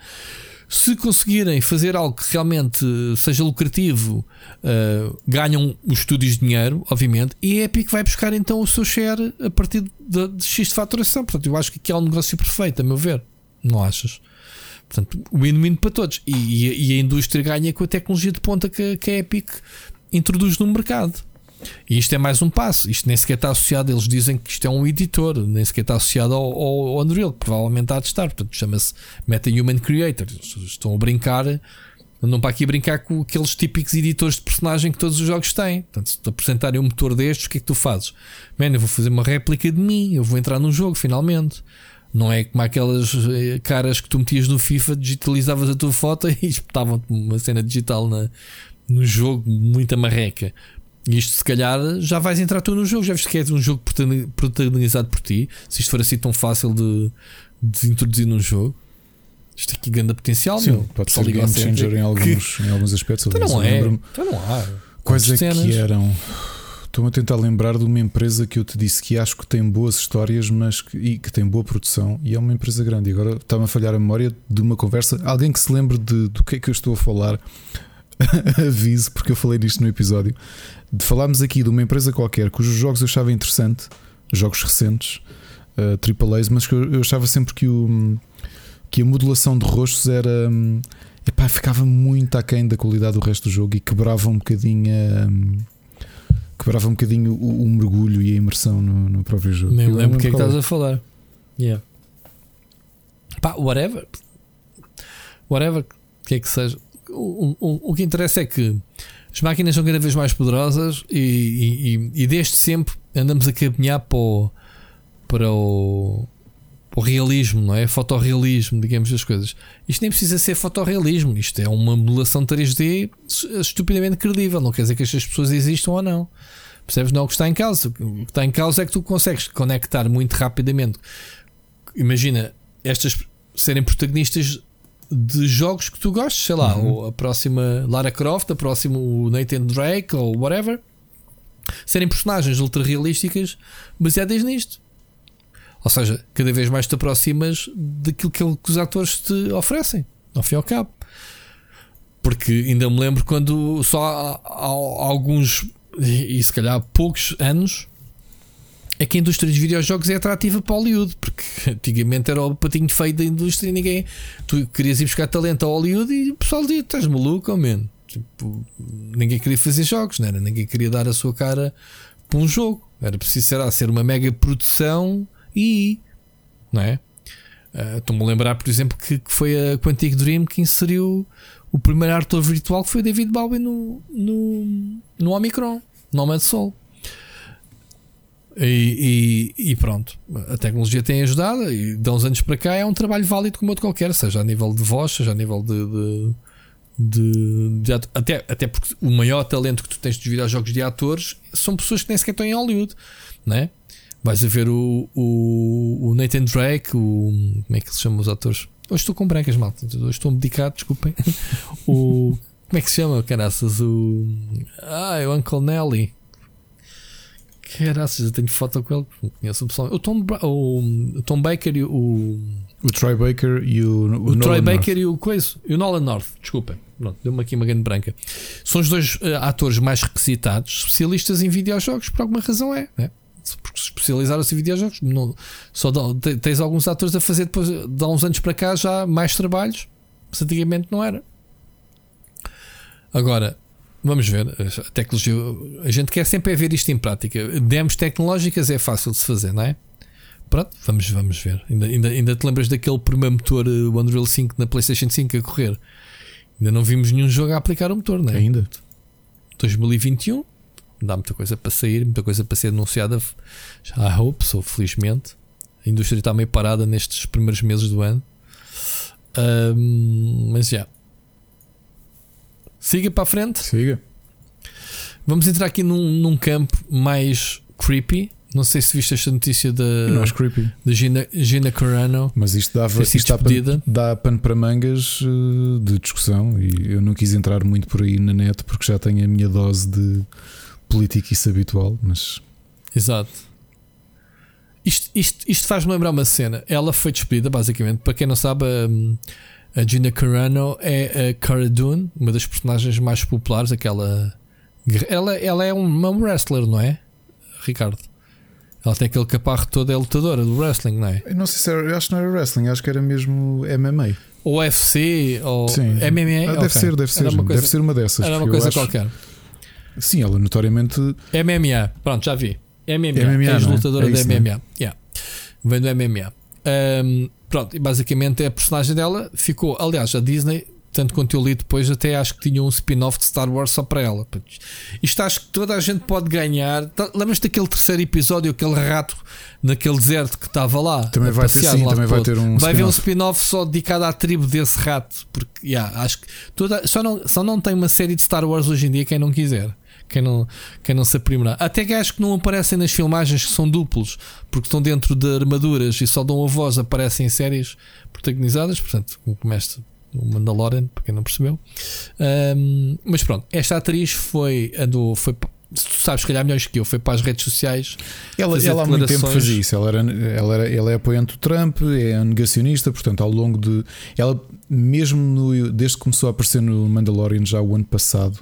Se conseguirem fazer algo que realmente seja lucrativo, uh, ganham os estúdios dinheiro, obviamente, e a Epic vai buscar então o seu share a partir de, de X de faturação. Portanto, eu acho que aqui é um negócio perfeito, a meu ver. Não achas? Portanto, win-win para todos. E, e, a indústria ganha com a tecnologia de ponta que, que a Epic introduz no mercado. E isto é mais um passo. Isto nem sequer está associado. Eles dizem que isto é um editor, nem sequer está associado ao, ao Unreal, que provavelmente há de estar. Portanto, chama-se Meta Human Creator. Estão a brincar, andam para aqui a brincar com aqueles típicos editores de personagem que todos os jogos têm. Portanto, se te apresentarem um motor destes, o que é que tu fazes? Man, eu vou fazer uma réplica de mim, eu vou entrar num jogo finalmente. Não é como aquelas eh, caras que tu metias no FIFA, digitalizavas a tua foto [LAUGHS] e espetavam-te uma cena digital na, no jogo, muita marreca. E isto, se calhar, já vais entrar tu no jogo. Já viste que é um jogo protagonizado por ti. Se isto for assim tão fácil de, de introduzir num jogo, isto aqui ganha potencial. Sim, meu. pode ser game changer em alguns, que... em alguns aspectos. Então não é. Então não há. Quais é que eram? Estou-me a tentar lembrar de uma empresa que eu te disse que acho que tem boas histórias, mas que, e que tem boa produção e é uma empresa grande. E agora está-me a falhar a memória de uma conversa. Alguém que se lembre de, do que é que eu estou a falar, [LAUGHS] avise, porque eu falei disto no episódio. De falarmos aqui de uma empresa qualquer cujos jogos eu achava interessante, jogos recentes, uh, AAAs, mas que eu, eu achava sempre que, o, que a modulação de rostos era. Um, epá, ficava muito aquém da qualidade do resto do jogo e quebrava um bocadinho. Um, quebrava um bocadinho o, o, mergulho e a imersão no, no próprio jogo. Nem lembro o que é que estás a falar. Yeah. Pá, whatever. Whatever que é que seja. O, o, o que interessa é que as máquinas são cada vez mais poderosas e, e, e, e desde sempre andamos a caminhar para o, para o, o realismo, não é? Fotorrealismo, digamos as coisas. Isto nem precisa ser fotorrealismo, isto é uma modulação 3D estupidamente credível. Não quer dizer que estas pessoas existam ou não. Percebes? Não é o que está em causa. O que está em causa é que tu consegues conectar muito rapidamente. Imagina estas serem protagonistas de jogos que tu gostes, sei lá, uhum. ou a próxima Lara Croft, a próxima Nathan Drake ou whatever, serem personagens ultra realísticas baseadas nisto. Ou seja, cada vez mais te aproximas daquilo que os atores te oferecem, ao fim e ao cabo. Porque ainda me lembro quando só há, alguns, e se calhar poucos anos, é que a indústria dos videojogos é atrativa para Hollywood, porque [LAUGHS] antigamente era o patinho feio da indústria e ninguém. Tu querias ir buscar talento a Hollywood e o pessoal dizia: estás maluco, oh man? Tipo, ninguém queria fazer jogos, não era? Ninguém queria dar a sua cara para um jogo. Era preciso será, ser uma mega produção e não é? Uh, Estou-me a lembrar, por exemplo, que, que, foi a Quantic Dream que inseriu o primeiro ator virtual que foi David Bowie no, no, no Omicron, no Man's Soul. E, e, e, pronto, a tecnologia tem ajudado e de uns anos para cá é um trabalho válido como outro qualquer, seja a nível de voz, seja a nível de, de, de, de, até, até porque o maior talento que tu tens de videojogos de atores são pessoas que nem sequer estão em Hollywood, né? Vais a ver o, o, o Nathan Drake, o. Como é que se chama os atores? Hoje estou com brancas, malta. Hoje estou medicado, desculpem. [LAUGHS] o. Como é que se chama, caraças? O. Ah, é o Uncle Nelly. Caraças, eu tenho foto com ele. Não conheço o pessoal. O Tom, o, o Tom Baker e o. O Troy Baker e o. O, o Troy Baker e o Coiso. E o Nolan North, desculpem. Pronto, deu-me aqui uma grande branca. São os dois uh, atores mais requisitados, especialistas em videojogos, por alguma razão é. Né? Porque se especializaram-se em videojogos. Não, só dá, tens alguns atores a fazer depois de há uns anos para cá já mais trabalhos. Mas antigamente não era. Agora, vamos ver. A tecnologia. A gente quer sempre é ver isto em prática. Demos tecnológicas é fácil de se fazer, não é? Pronto, vamos, vamos ver. Ainda, ainda, ainda te lembras daquele primeiro motor eh, o Unreal 5 na PlayStation 5 a correr? Ainda não vimos nenhum jogo a aplicar o motor, não é? Ainda. 2021 dá muita coisa para sair, muita coisa para ser anunciada. Já hope, sou felizmente. A indústria está meio parada nestes primeiros meses do ano. Um, mas já. Siga para a frente. Siga. Vamos entrar aqui num, num campo mais creepy. Não sei se viste esta notícia da, da Gina, Gina Carano. Mas isto, dava, isto dá, pano, dá pano para mangas eh, de discussão e eu não quis entrar muito por aí na net porque já tenho a minha dose de política isso habitual. Mas... Exato. Isto, isto, isto faz-me lembrar uma cena. Ela foi despedida, basicamente. Para quem não sabe, a, a Gina Carano é a Cara Dune, uma das personagens mais populares. Aquela. Ela, ela é uma wrestler, não é, Ricardo? Ela tem aquele caparro todo, é lutadora do wrestling, não é? Eu não sei se era, eu acho que não era wrestling, acho que era mesmo MMA. Ou UFC, ou Sim. MMA. Ah, deve okay. ser, deve ser. Coisa, deve ser uma dessas. Era uma coisa acho, qualquer. Sim, ela notoriamente. MMA, pronto, já vi. MMA, MMA é lutadora é da MMA. Né? Yeah. Vem do MMA. Um, pronto, e basicamente a personagem dela ficou. Aliás, a Disney tanto quanto eu li depois, até acho que tinha um spin-off de Star Wars só para ela. Isto acho que toda a gente pode ganhar. Tá, lembras daquele terceiro episódio, aquele rato naquele deserto que estava lá? Também vai ter sim, também vai ter um Vai haver um spin-off só dedicado à tribo desse rato. Porque, yeah, acho que toda, só, não, só não tem uma série de Star Wars hoje em dia quem não quiser. Quem não, quem não se aprimorar. Até que acho que não aparecem nas filmagens que são duplos, porque estão dentro de armaduras e só dão a voz, aparecem em séries protagonizadas. Portanto, como este o Mandalorian, para quem não percebeu. Um, mas pronto, esta atriz foi, andou, foi se tu sabes, se calhar melhor que eu, foi para as redes sociais. Ela, ela há muito tempo fazia isso. Ela, era, ela, era, ela é apoiante do Trump, é negacionista, portanto, ao longo de. Ela, mesmo no, desde que começou a aparecer no Mandalorian, já o ano passado,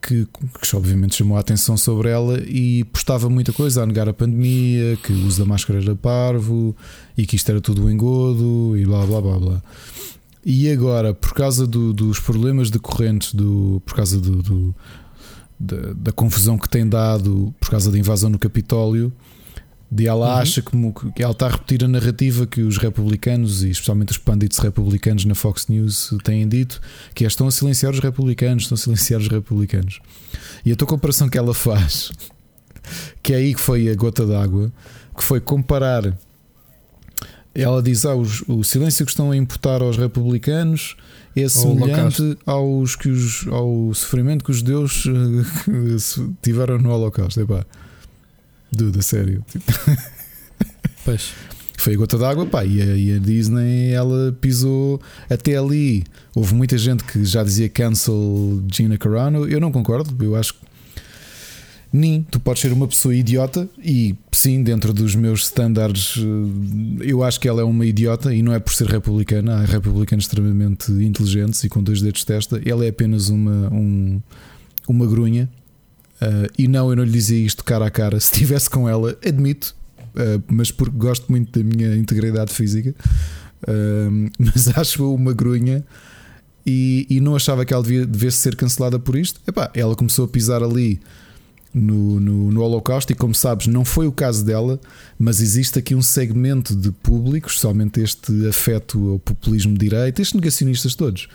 que, que obviamente chamou a atenção sobre ela e postava muita coisa a negar a pandemia, que o uso da máscara era parvo e que isto era tudo um engodo e blá blá blá blá. E agora, por causa do, dos problemas decorrentes, do, por causa do, do da, da, confusão que tem dado por causa da invasão no Capitólio, de ela uhum. acha que, que ela está a repetir a narrativa que os republicanos e especialmente os pandits republicanos na Fox News têm dito, que é estão a silenciar os republicanos, estão a silenciar os republicanos. E a tua comparação que ela faz, [LAUGHS] que é aí que foi a gota d'água, que foi comparar ela diz: ah, os, o silêncio que estão a imputar aos republicanos é semelhante aos que os, ao sofrimento que os judeus eh, [LAUGHS] tiveram no Holocausto. Epá, duda, sério. [LAUGHS] Pois. Foi a gota d'água, pá, e a, e a, Disney ela pisou até ali. Houve muita gente que já dizia cancel Gina Carano. Eu não concordo, eu acho que nem tu podes ser uma pessoa idiota e sim, dentro dos meus estándares, eh, eu acho que ela é uma idiota e não é por ser republicana. Há republicanos extremamente inteligentes e com dois dedos de testa. Ela é apenas uma, um, uma grunha. Uh, e não, eu não lhe dizia isto cara a cara. Se estivesse com ela, admito, uh, mas porque gosto muito da minha integridade física. Uh, [LAUGHS] mas acho uma grunha e, e, não achava que ela devia, devesse ser cancelada por isto. Epá, ela começou a pisar ali no, no, no, Holocausto, e como sabes, não foi o caso dela, mas existe aqui um segmento de público, especialmente este afeto ao populismo de direita, estes negacionistas todos.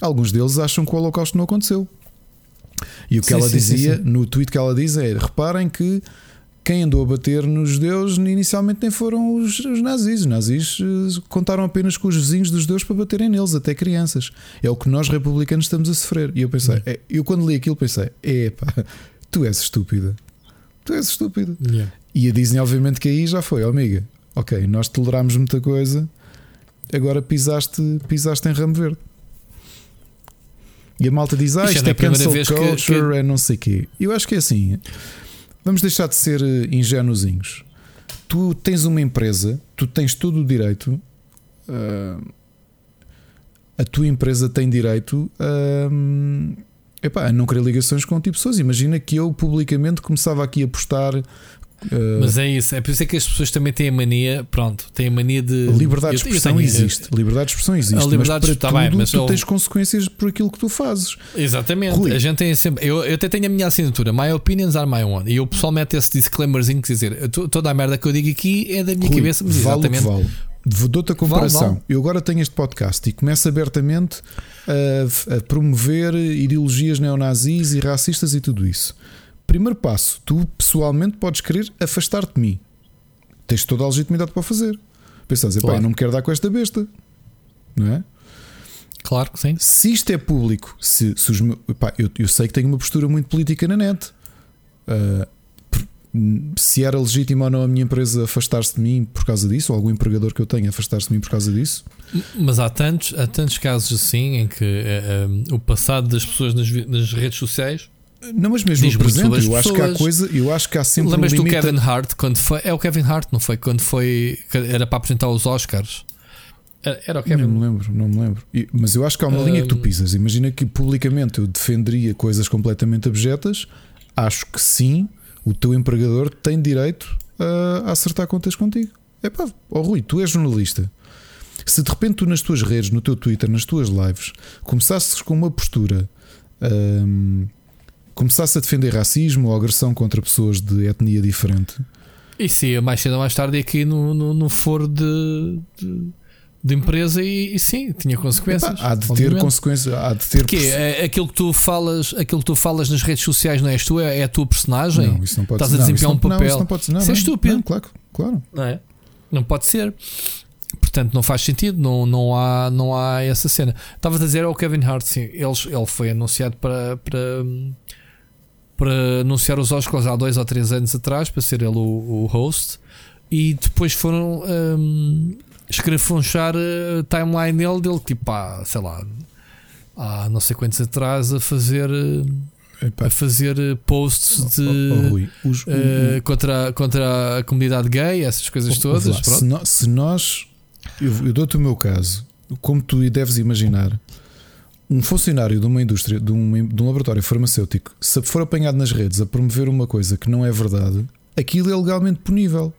Alguns deles acham que o Holocausto não aconteceu. E o que sim, ela sim, dizia sim, no tweet que ela diz é: reparem que quem andou a bater nos judeus inicialmente nem foram os, os, nazis. Os nazis eh, contaram apenas com os vizinhos dos judeus para baterem neles, até crianças. É o que nós republicanos estamos a sofrer. E eu pensei, é, eu quando li aquilo pensei, epá, tu és estúpida. Tu és estúpida. Yeah. E a Disney, obviamente, que aí já foi, oh, amiga. Ok, nós tolerámos muita coisa, agora pisaste, pisaste em ramo verde. E a malta diz: Ah, isto é, é cancel culture, que, que... é não sei o quê. Eu acho que é assim. Vamos deixar de ser eh, ingênuozinhos. Tu tens uma empresa, tu tens todo o direito. Uh, a tua empresa tem direito a, epá, a não querer ligações com tipo pessoas. Imagina que eu publicamente começava aqui a postar Uh, mas é isso, é por isso é que as pessoas também têm a mania, pronto, têm a mania de. Liberdade de expressão tenho, existe. liberdade de expressão existe. A liberdade mas para tá tudo, bem, mas tu eu... tens consequências por aquilo que tu fazes. Exatamente. Rui. A gente tem sempre. Eu, eu até tenho a minha assinatura, My Opinions are my one. E o pessoal mete esse disclaimerzinho que dizer toda a merda que eu digo aqui é da minha Rui, cabeça, mas vale exatamente. Vale. Dou-te a comparação. Vale, vale. Eu agora tenho este podcast e começo abertamente a, a promover ideologias neonazis e racistas e tudo isso. Primeiro passo, tu pessoalmente podes querer afastar-te de mim. Tens toda a legitimidade para fazer. Pensas, claro. eu não me quero dar com esta besta, não é? Claro que sim. Se isto é público, se, se os, epá, eu, eu, sei que tenho uma postura muito política na net. Uh, se era legítimo ou não a minha empresa afastar-se de mim por causa disso, ou algum empregador que eu tenha afastar-se de mim por causa disso. Mas há tantos, há tantos casos assim em que uh, uh, o passado das pessoas nas, nas redes sociais não, mas mesmo no presente, eu acho que há coisa, eu acho que há sempre Lembras um do Kevin Hart quando foi? É o Kevin Hart, não foi? Quando foi. Era para apresentar os Oscars. Era o Kevin. Não me lembro, não me lembro. Mas eu acho que há uma um... linha que tu pisas. Imagina que publicamente eu defenderia coisas completamente abjetas. Acho que sim, o teu empregador tem direito a acertar contas contigo. É pá, oh Rui, tu és jornalista. Se de repente tu nas tuas redes, no teu Twitter, nas tuas lives, começasses com uma postura. Hum, começasse a defender racismo ou agressão contra pessoas de etnia diferente. Isso ia mais cedo ou mais tarde aqui no, no, no foro de, de, de empresa e, e, sim, tinha consequências. há de ter consequências, há de ter. Porque é, aquilo que tu falas, aquilo que tu falas nas redes sociais não és tu, é, é a tua personagem. Não, isso não pode Estás a desempenhar um papel. Não, isso não pode ser, não, isso é estúpido. Não, claro, claro. Não, é? não pode ser. Portanto, não faz sentido, não, não, há, não há essa cena. Estava a dizer ao Kevin Hart, sim, ele, ele foi anunciado para, para para anunciar os Oscars há dois ou três anos atrás, para ser ele o, o host, e depois foram um, escrafunchar a timeline dele, dele tipo, há, sei lá, há não sei quantos atrás a fazer. a fazer posts de oh, oh, Os, uh, contra, contra a comunidade gay, essas coisas todas. Lá, se, no, se, nós, eu, eu dou-te o meu caso, como tu deves imaginar, um funcionário de uma indústria, de um, de um laboratório farmacêutico, se for apanhado nas redes a promover uma coisa que não é verdade, aquilo é legalmente punível.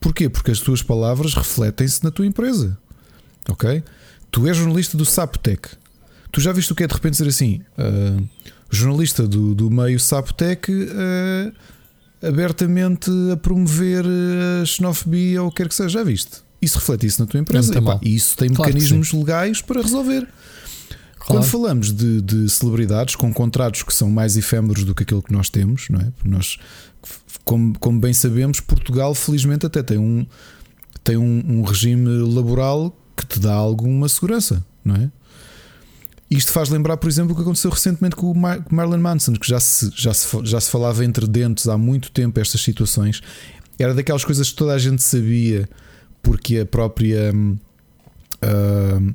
Porquê? Porque as tuas palavras refletem-se na tua empresa. Ok? Tu és jornalista do Sapotec. Tu já viste o que é de repente dizer assim? Uh, jornalista do, do meio Sapotec uh, abertamente a promover a xenofobia ou o que quer que seja. Já viste? Isso reflete isso na tua empresa. e isso tem claro mecanismos legais para resolver. Claro. Quando falamos de, de, celebridades com contratos que são mais efêmeros do que aquilo que nós temos, não é? Nós, como, como bem sabemos, Portugal felizmente até tem um, tem um, um regime laboral que te dá alguma segurança, não é? Isto faz lembrar, por exemplo, o que aconteceu recentemente com o Marilyn Manson, que já se, já se, já se falava entre dentes há muito tempo estas situações. Era daquelas coisas que toda a gente sabia, porque a própria. Uh,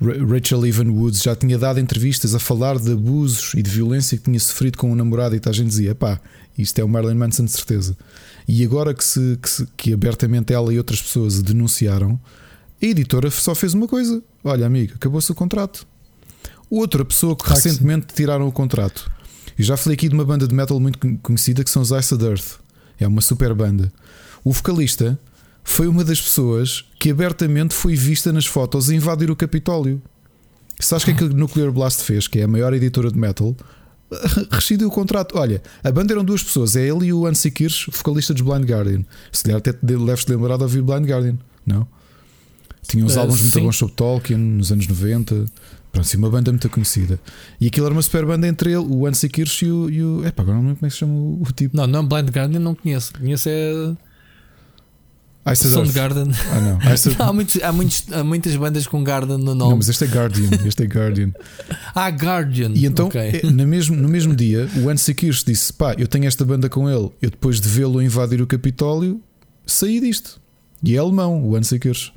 Rachel Evan Woods já tinha dado entrevistas a falar de abusos e de violência que tinha sofrido com o namorado e a gente dizia: pá, isto é o Marilyn Manson de certeza. E agora que, se, que, se, que abertamente ela e outras pessoas denunciaram, a editora só fez uma coisa: olha, amigo, acabou-se o contrato. Outra pessoa que recentemente tiraram o contrato. E já falei aqui de uma banda de metal muito conhecida que são os Ice Earth. É uma super banda. O vocalista foi uma das pessoas que abertamente foi vista nas fotos a invadir o Capitólio. Sabes o que é que a Nuclear Blast fez? Que é a maior editora de metal. [LAUGHS] Rescindiu o contrato. Olha, a banda eram duas pessoas, é ele e o Ansi Kirsch, vocalista dos Blind Guardian. Se calhar até deves-te lembrar de ouvir Blind Guardian, não? Tinha uns uh, álbuns muito bons sobre Tolkien nos anos 90. Pronto, sim, uma banda muito conhecida. E aquilo era uma super banda entre ele, o Ansi Kirsch e o. E o epá, agora não lembro como é que se chama o, o tipo. Não, não, Blind Guardian não conheço. Conheço é. Soundgarden. Ah, não. [LAUGHS] não há, muitos, há, muitos, há muitas bandas com Garden no nome. Não, mas este é Guardian. Este é Guardian. [LAUGHS] ah, Guardian. E então, okay. É, no, mesmo, no mesmo dia, o Ansi Kirsch disse: pá, eu tenho esta banda com ele. Eu depois de vê-lo invadir o Capitólio, saí disto. E é alemão, o Ansi Kirsch.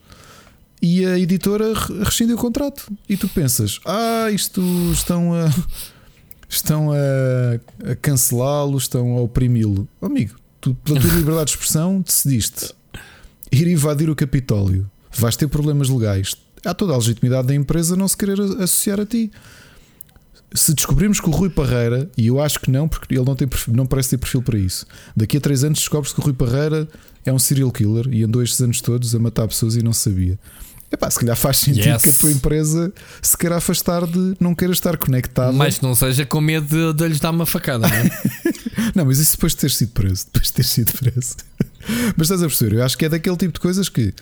E a editora rescindiu o contrato. E tu pensas: ah, isto estão a. Estão a, a cancelá-lo, estão a oprimi-lo. Oh, amigo, tu, pela tua liberdade de expressão, decidiste ir invadir o Capitólio, vais ter problemas legais. Há toda a legitimidade da empresa não se querer associar a ti. Se descobrirmos que o Rui Parreira, e eu acho que não, porque ele não, tem perfil, não parece ter perfil para isso, daqui a três anos descobre-se que o Rui Parreira é um serial killer e andou estes anos todos a matar pessoas e não sabia. Epá, se calhar faz sentido yes. que a tua empresa se queira afastar de não queira estar conectada. Mas não seja com medo de, de lhes dar uma facada, não é? [LAUGHS] não, mas isso depois de ter sido preso. Depois de ter sido preso. [LAUGHS] Mas estás a perceber? Eu acho que é daquele tipo de coisas que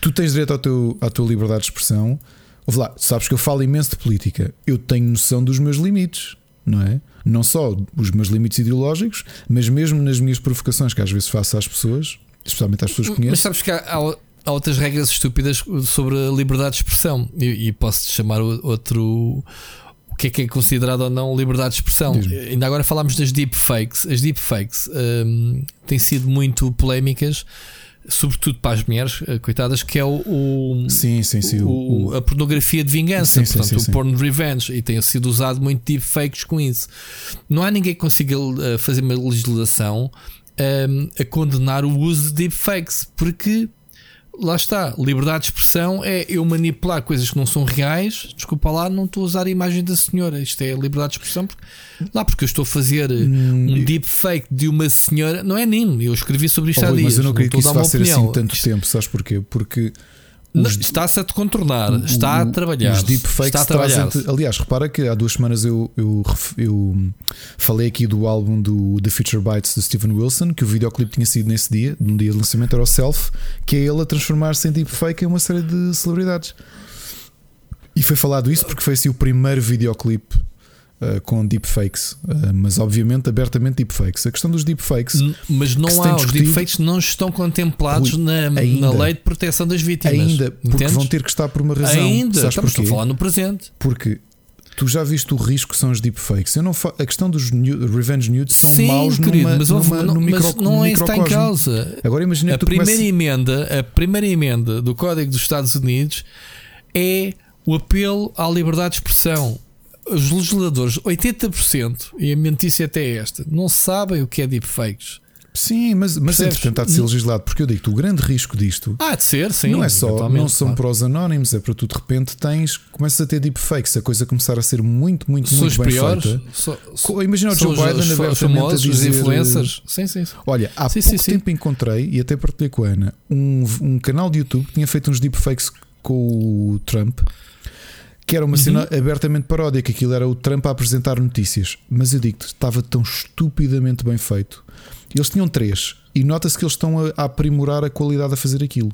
tu tens direito ao teu, à tua liberdade de expressão. Ouve lá, sabes que eu falo imenso de política. Eu tenho noção dos meus limites, não é? Não só os meus limites ideológicos, mas mesmo nas minhas provocações que às vezes faço às pessoas, especialmente às pessoas que conheço. Mas sabes que há, há outras regras estúpidas sobre a liberdade de expressão e, e posso-te chamar outro o que é que é considerado ou não liberdade de expressão. Ainda agora falámos das deepfakes. As deepfakes um, têm sido muito polémicas, sobretudo para as mulheres, eh, coitadas, que é o, o sim, sim, sim, o, o, a pornografia de vingança, sim, portanto, sim, sim, o porn revenge, e tem sido usado muito deepfakes com isso. Não há ninguém que consiga uh, fazer uma legislação um, a condenar o uso de deepfakes, porque lá está, liberdade de expressão é eu manipular coisas que não são reais. Desculpa lá, não estou a usar a imagem da senhora. Isto é liberdade de expressão. Porque, lá, porque eu estou a fazer hum, um deepfake de uma senhora, não é nem. Eu escrevi sobre isto oh, há dias. Mas eu não acredito que isso vá ser assim tanto tempo, sabes porquê? Porque Está-se a te contornar, o, está a trabalhar. Os deepfakes está a trabalhar. aliás, repara que há duas semanas eu, eu, eu, falei aqui do álbum do The Future Bites de Steven Wilson, que o videoclipe tinha sido nesse dia, no dia de lançamento, era o Self, que é ele a transformar-se em deepfake em uma série de celebridades. E foi falado isso porque foi assim o primeiro videoclipe Uh, com deepfakes, uh, mas obviamente abertamente deepfakes. A questão dos deepfakes, mas não há, os deepfakes não estão contemplados na, ainda, na lei de proteção das vítimas. Ainda, porque entendes? vão ter que estar por uma razão. Ainda, Sabes estamos porquê? a falar no presente. Porque Tu já viste o risco que são os deepfakes? Eu não. A questão dos new... revenge nudes são Sim, maus querido, numa, mas, numa, não, mas não é isso que está em causa. Agora imagina a primeira emenda, a primeira emenda do Código dos Estados Unidos é o apelo à liberdade de expressão os legisladores, 80%, e a mentícia até é esta, não sabem o que é deepfakes. Sim, mas, mas entretanto há de ser legislado, porque eu digo o grande risco disto ah, de ser, sim, não é só, não são claro. para os anónimos, é para tu de repente tens, começas a ter deepfakes, a coisa começar a ser muito, muito, muito bem piores, feita. So, Imagina o Joe Biden os, abertamente famosos, a dizer, os influencers. Sim, sim. Olha, há sim, pouco sim, tempo sim. encontrei e até partilhei com a Ana um, um canal de YouTube que tinha feito uns deepfakes com o Trump que era uma uhum. cena abertamente paródia, que aquilo era o Trump a apresentar notícias. Mas eu digo-te, estava tão estupidamente bem feito. Eles tinham três, e nota-se que eles estão a, a, aprimorar a qualidade a fazer aquilo.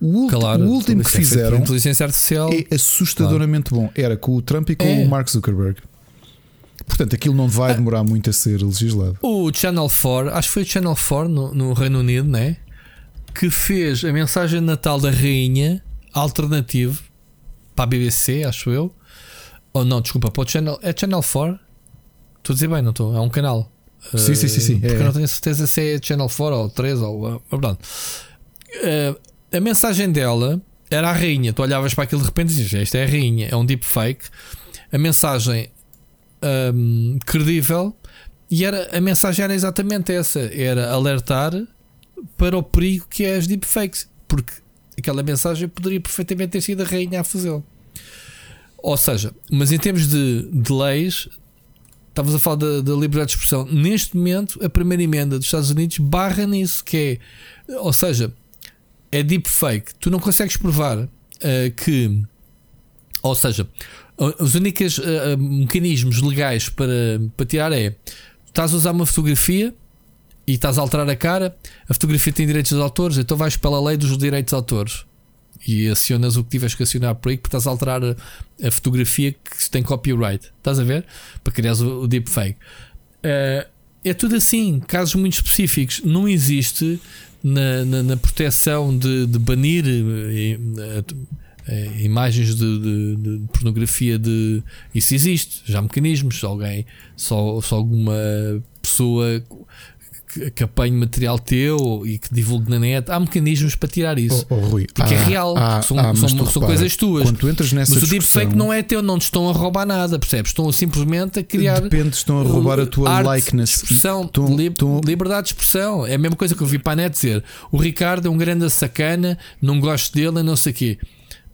O, claro, o último que fizeram inteligência artificial. é assustadoramente claro. bom. Era com o Trump e com é. o Mark Zuckerberg. Portanto, aquilo não vai ah. demorar muito a ser legislado. O Channel 4, acho que foi o Channel 4 no, no Reino Unido, né? Que fez a mensagem de Natal da Rainha alternativo para a BBC, acho eu. Ou não, desculpa, para o Channel. É Channel 4? Estou a dizer bem, não estou? É um canal. Sim, uh, sim, sim, sim. Porque é. não tenho certeza se é Channel 4 ou 3 ou. Uh, pronto. Uh, a mensagem dela era a rainha. Tu olhavas para aquilo de repente e dizias: Esta é a rainha, é um deepfake. A mensagem um, credível. E era, a mensagem era exatamente essa: era alertar para o perigo que é as deepfakes. Porque aquela mensagem poderia perfeitamente ter sido a rainha a fazê-lo. Ou seja, mas em termos de, de leis, estavas a falar da, da, liberdade de expressão. Neste momento, a primeira emenda dos Estados Unidos barra nisso, que é, ou seja, é deepfake. Tu não consegues provar uh, que, ou seja, os únicos uh, mecanismos legais para, para tirar é estás a usar uma fotografia e estás a alterar a cara, a fotografia tem direitos de autores, então vais pela lei dos direitos de autores. e acionas o que tiveres que acionar por aí, porque estás a alterar a, a fotografia que tem copyright. Estás a ver? Para criar o, o deepfake. Uh, é tudo assim, casos muito específicos. Não existe na, na, na proteção de, de banir uh, imagens de, de, de, pornografia de isso existe, já há mecanismos, alguém, só, só alguma pessoa que, que apanhe material teu e que divulgue na net, há mecanismos para tirar isso. Oh, oh, Rui, porque é há, é real, há, são, há, são, são repara, coisas tuas. Quando tu entras nessa mas o deepfake não é teu, não te estão a roubar nada, percebes? Estão simplesmente a criar. Depende, estão a roubar a tua arte, likeness. Expressão, estão, li, estão... liberdade de expressão. É a mesma coisa que eu vi para a net dizer: o Ricardo é um grande sacana, não gosto dele e não sei o quê.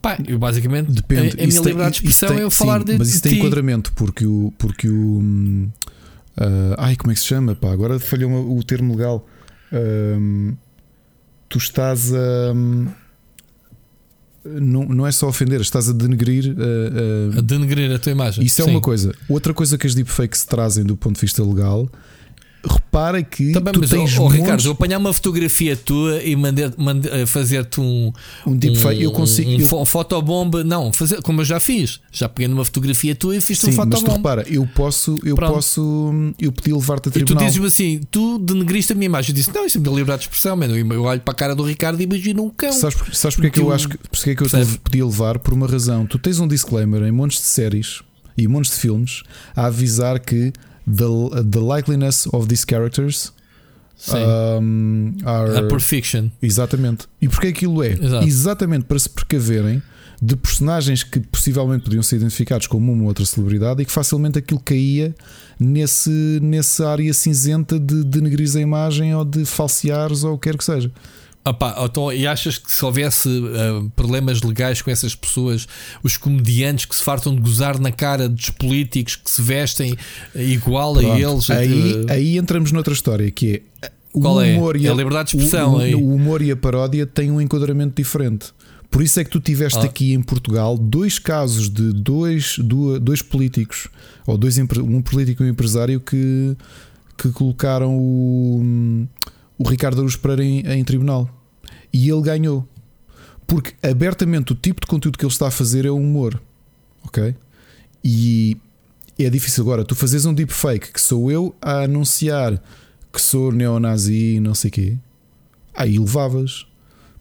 Pá, eu basicamente Depende. a, a minha liberdade de expressão tem, é eu falar sim, de Mas isso de tem ti. enquadramento, porque o. Porque o uh, ai, como é que se chama? Pá, agora falhou o termo legal tu estás a. não, não é só ofender, estás a denegrir. Uh, uh, a denegrir a tua imagem. Isso é Sim. uma coisa. Outra coisa que as deepfakes trazem do ponto de vista legal repara que Também, tu tens oh, oh, Ricardo, eu apanhar uma fotografia tua e eh, fazer-te um um deepfake, um, eu consigo um, um eu... fotobomba, não, fazer como eu já fiz, já peguei numa fotografia tua e fiz-te um fotobomba. Mas tu repara, eu posso, eu Pronto. posso, eu pedi levar-te a tribunal. E tu dizes-me assim, tu denegriste a minha imagem. Eu disse, não, isso é minha liberdade de expressão, mano. Eu olho para a cara do Ricardo e imagino um cão. Sabes, sabes porque é que eu acho que, porque é que eu te podia levar? Por uma razão. Tu tens um disclaimer em montes de séries e montes de filmes a avisar que the, the likeliness of these characters um, are. A perfection. Exatamente. E porque aquilo é? Exato. Exatamente para se precaverem de personagens que possivelmente podiam ser identificados como uma ou outra celebridade e que facilmente aquilo caía nesse, nessa área cinzenta de denegrir a imagem ou de falseares ou o que quer que seja. Opa, então, e achas que se houvesse uh, problemas legais com essas pessoas, os comediantes que se fartam de gozar na cara dos políticos que se vestem igual Pronto, a eles? Aí, uh, aí entramos noutra história que é o Qual é? humor é? e a, a liberdade de expressão. O, o, o, humor e a paródia têm um enquadramento diferente. Por isso é que tu tiveste ah. aqui em Portugal dois casos de dois, dois políticos, ou dois, um político e um empresário que, que colocaram o, o Ricardo Aruz Pereira em, em tribunal. E ele ganhou. Porque abertamente o tipo de conteúdo que ele está a fazer é o humor. Ok? E é difícil agora. Tu fazes um deepfake que sou eu a anunciar que sou neonazi e não sei o quê. Aí levavas.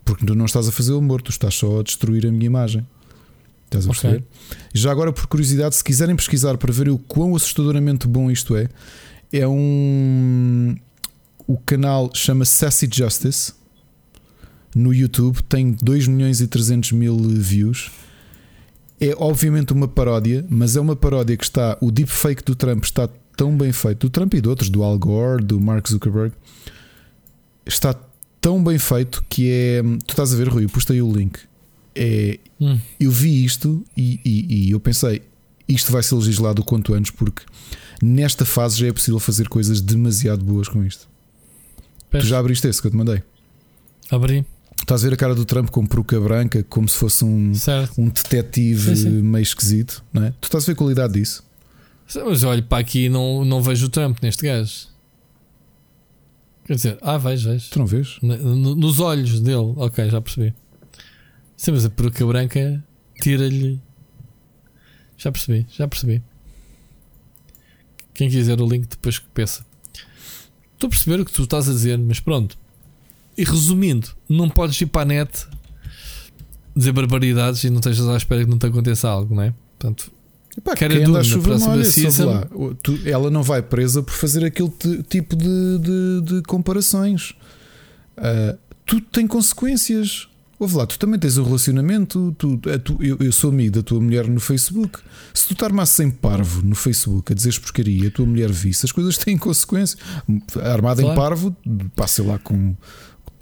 Porque tu não estás a fazer o humor, tu estás só a destruir a minha imagem. Estás a perceber? Okay. Já agora, por curiosidade, se quiserem pesquisar para ver o quão assustadoramente bom isto é, é um. O canal chama Sassy Justice no YouTube, tem 2 milhões e 300 mil views. É obviamente uma paródia, mas é uma paródia que está. O deepfake do Trump está tão bem feito, do Trump e de outros, do Al Gore, do Mark Zuckerberg, está tão bem feito que é. Tu estás a ver, Rui, eu postei o link. É, hum. Eu vi isto e, e, e, eu pensei, isto vai ser legislado o quanto antes, porque nesta fase já é possível fazer coisas demasiado boas com isto. Tu já abriste esse que eu te mandei? Abri. Estás a ver a cara do Trump com peruca branca, como se fosse um, um detetive sim, sim. meio esquisito, não é? Tu estás a ver a qualidade disso? Mas olho para aqui e não, não vejo o Trump neste gajo. Quer dizer, ah, vejo, vejo. Tu não vês? Nos olhos dele, ok, já percebi. Sim, mas a peruca branca tira-lhe. Já percebi, já percebi. Quem quiser o link depois que peça. Estou a perceber o que tu estás a dizer, mas pronto. E resumindo, não podes ir para a net dizer barbaridades e não estejas à espera que não te aconteça algo, não é? Portanto, Epá, quem anda a chuva molha, lá. Tu, ela não vai presa por fazer aquele tipo de, de, de comparações. Uh, tudo tem consequências. Ouve lá, tu também tens um relacionamento. Tu, é, tu, eu, eu, sou amigo da tua mulher no Facebook. Se tu te armasses sem parvo no Facebook a dizer porcaria, a tua mulher visse, as coisas têm consequências. Armada claro. em parvo, passa lá com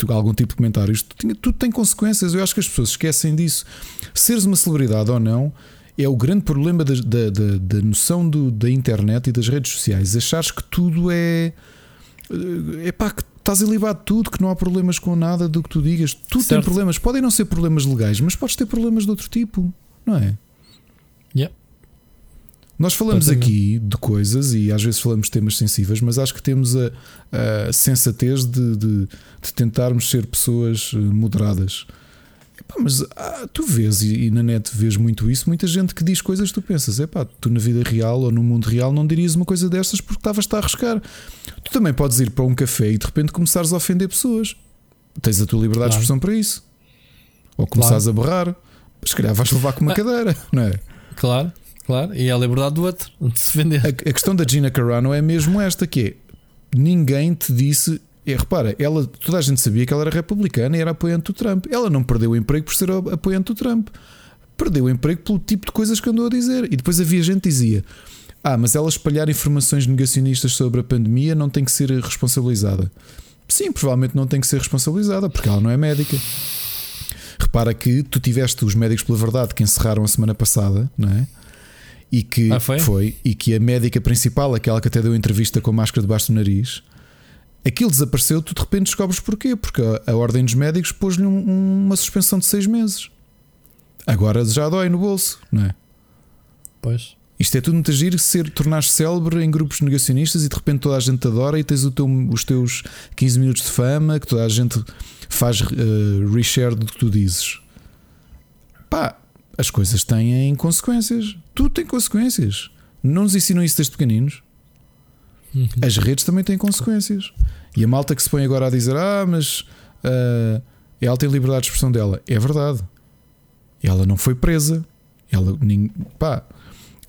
algum tipo de comentário. Isto tudo tem consequências. Eu acho que as pessoas esquecem disso. Seres uma celebridade ou não é o grande problema da, da, da, da noção do, da internet e das redes sociais. Achares que tudo é. É pá, que estás ilibado de tudo, que não há problemas com nada do que tu digas. Tudo certo. tem problemas. Podem não ser problemas legais, mas podes ter problemas de outro tipo, não é? Nós falamos aqui de coisas e às vezes falamos de temas sensíveis, mas acho que temos a, a sensatez de, de, de tentarmos ser pessoas eh, moderadas. Pá, mas ah, tu vês, e, e, na net vês muito isso, muita gente que diz coisas que tu pensas, é pá, tu na vida real ou no mundo real não dirias uma coisa destas porque estavas-te a arriscar. Tu também podes ir para um café e de repente começares a ofender pessoas. Tens a tua liberdade claro. de expressão para isso. Ou começares claro. a berrar, se calhar vais levar com uma cadeira, não é? Claro, claro. E é a liberdade do outro de se vender. A, a questão da Gina Carano é mesmo esta: que é ninguém te disse é, repara, ela, toda a gente sabia que ela era republicana e era apoiante do Trump. Ela não perdeu o emprego por ser apoiante do Trump. Perdeu o emprego pelo tipo de coisas que andou a dizer. E depois havia gente que dizia: Ah, mas ela espalhar informações negacionistas sobre a pandemia não tem que ser responsabilizada. Sim, provavelmente não tem que ser responsabilizada, porque ela não é médica. Repara que tu tiveste os médicos pela verdade que encerraram a semana passada, não é? E que ah, foi? foi? e que a médica principal, aquela que até deu entrevista com a máscara debaixo do nariz, aquilo desapareceu, tu de repente descobres porquê, porque a, a Ordem dos Médicos pôs-lhe um, uma suspensão de seis meses. Agora já dói no bolso, não é? Pois. Isto é tudo muito agir, ser, tornar-se célebre em grupos negacionistas e de repente toda a gente te adora e tens teu, os teus 15 minutos de fama que toda a gente faz uh, reshare do que tu dizes. Pá, as coisas têm consequências. Tudo tem consequências. Não nos ensinam isso desde pequeninos. Uhum. As redes também têm consequências. E a malta que se põe agora a dizer: Ah, mas uh, ela tem liberdade de expressão dela. É verdade. Ela não foi presa. Ela, pá.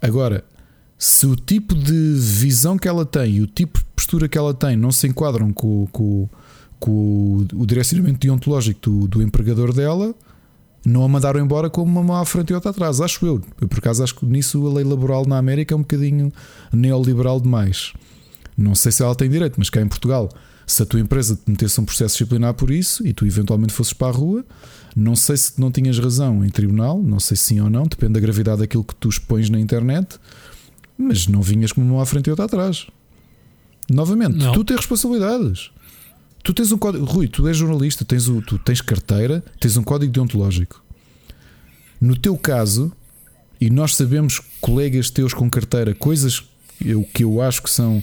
Agora, se o tipo de visão que ela tem e o tipo de postura que ela tem não se enquadram com, com, com o, o direcionamento deontológico do, do empregador dela, não a mandaram embora como uma mão à frente e outra atrás, acho eu. Eu, por acaso, acho que nisso a lei laboral na América é um bocadinho neoliberal demais. Não sei se ela tem direito, mas cá em Portugal, se a tua empresa te metesse um processo disciplinar por isso e tu eventualmente fosses para a rua, não sei se não tinhas razão em tribunal, não sei se sim ou não, depende da gravidade daquilo que tu expões na internet, mas não vinhas com uma à frente e outra atrás. Novamente, não. tu tens responsabilidades. Tu tens um código. Rui, tu és jornalista, tens o, tu tens carteira, tens um código deontológico. No teu caso, e nós sabemos, colegas teus com carteira, coisas o que eu acho que são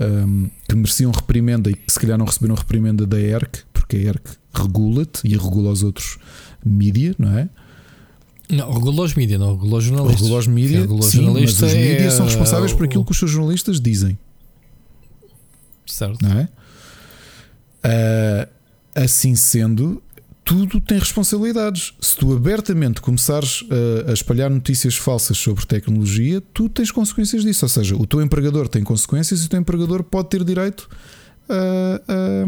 um, que mereciam reprimenda e que se calhar não receberam reprimenda da ERC, porque a ERC regula-te e regula os outros mídia, não é? Não, regula os mídia, não regula os jornalistas. Regula os mídia, regula sim, mas os mídia é... são responsáveis por aquilo que os seus jornalistas dizem. Certo. Não é? Uh, assim sendo, tudo tem responsabilidades. Se tu abertamente começares a, a, espalhar notícias falsas sobre tecnologia, tu tens consequências disso. Ou seja, o teu empregador tem consequências e o teu empregador pode ter direito a, a,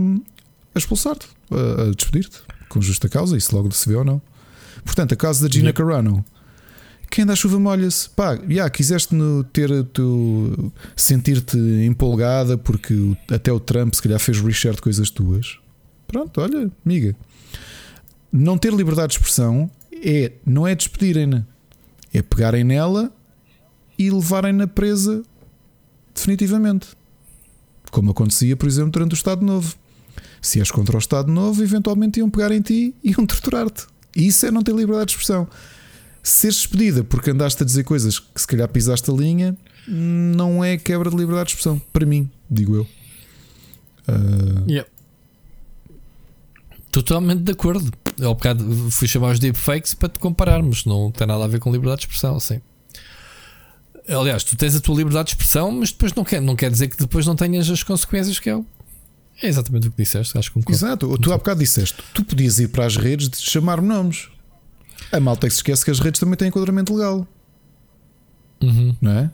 a expulsar-te, a, despedir-te, com justa causa. Isso logo se vê ou não. Portanto, a causa da Gina. Carano. Quem dá chuva molha-se. Pá, yeah, quiseste no ter tu sentir-te empolgada porque até o Trump se calhar fez reshare de coisas tuas. Pronto, olha, amiga não ter liberdade de expressão é, não é despedirem-na, é pegarem nela e levarem-na presa definitivamente. Como acontecia, por exemplo, durante o Estado Novo. Se és contra o Estado Novo, eventualmente iam pegar em ti e iam torturar-te. Isso é não ter liberdade de expressão. Seres despedida porque andaste a dizer coisas que se calhar pisaste a linha, não é quebra de liberdade de expressão. Para mim, digo eu. Uh... Yeah. Totalmente de acordo. Ao bocado fui chamar os deepfakes para te compararmos, não tem nada a ver com liberdade de expressão, sim. Aliás, tu tens a tua liberdade de expressão, mas depois não quer, não quer dizer que depois não tenhas as consequências que é o. É exatamente o que disseste, acho que concordo. Exato, tu há bocado disseste, tu podias ir para as redes de chamar-me nomes. A malta que se esquece que as redes também têm enquadramento legal. Uhum. Não é?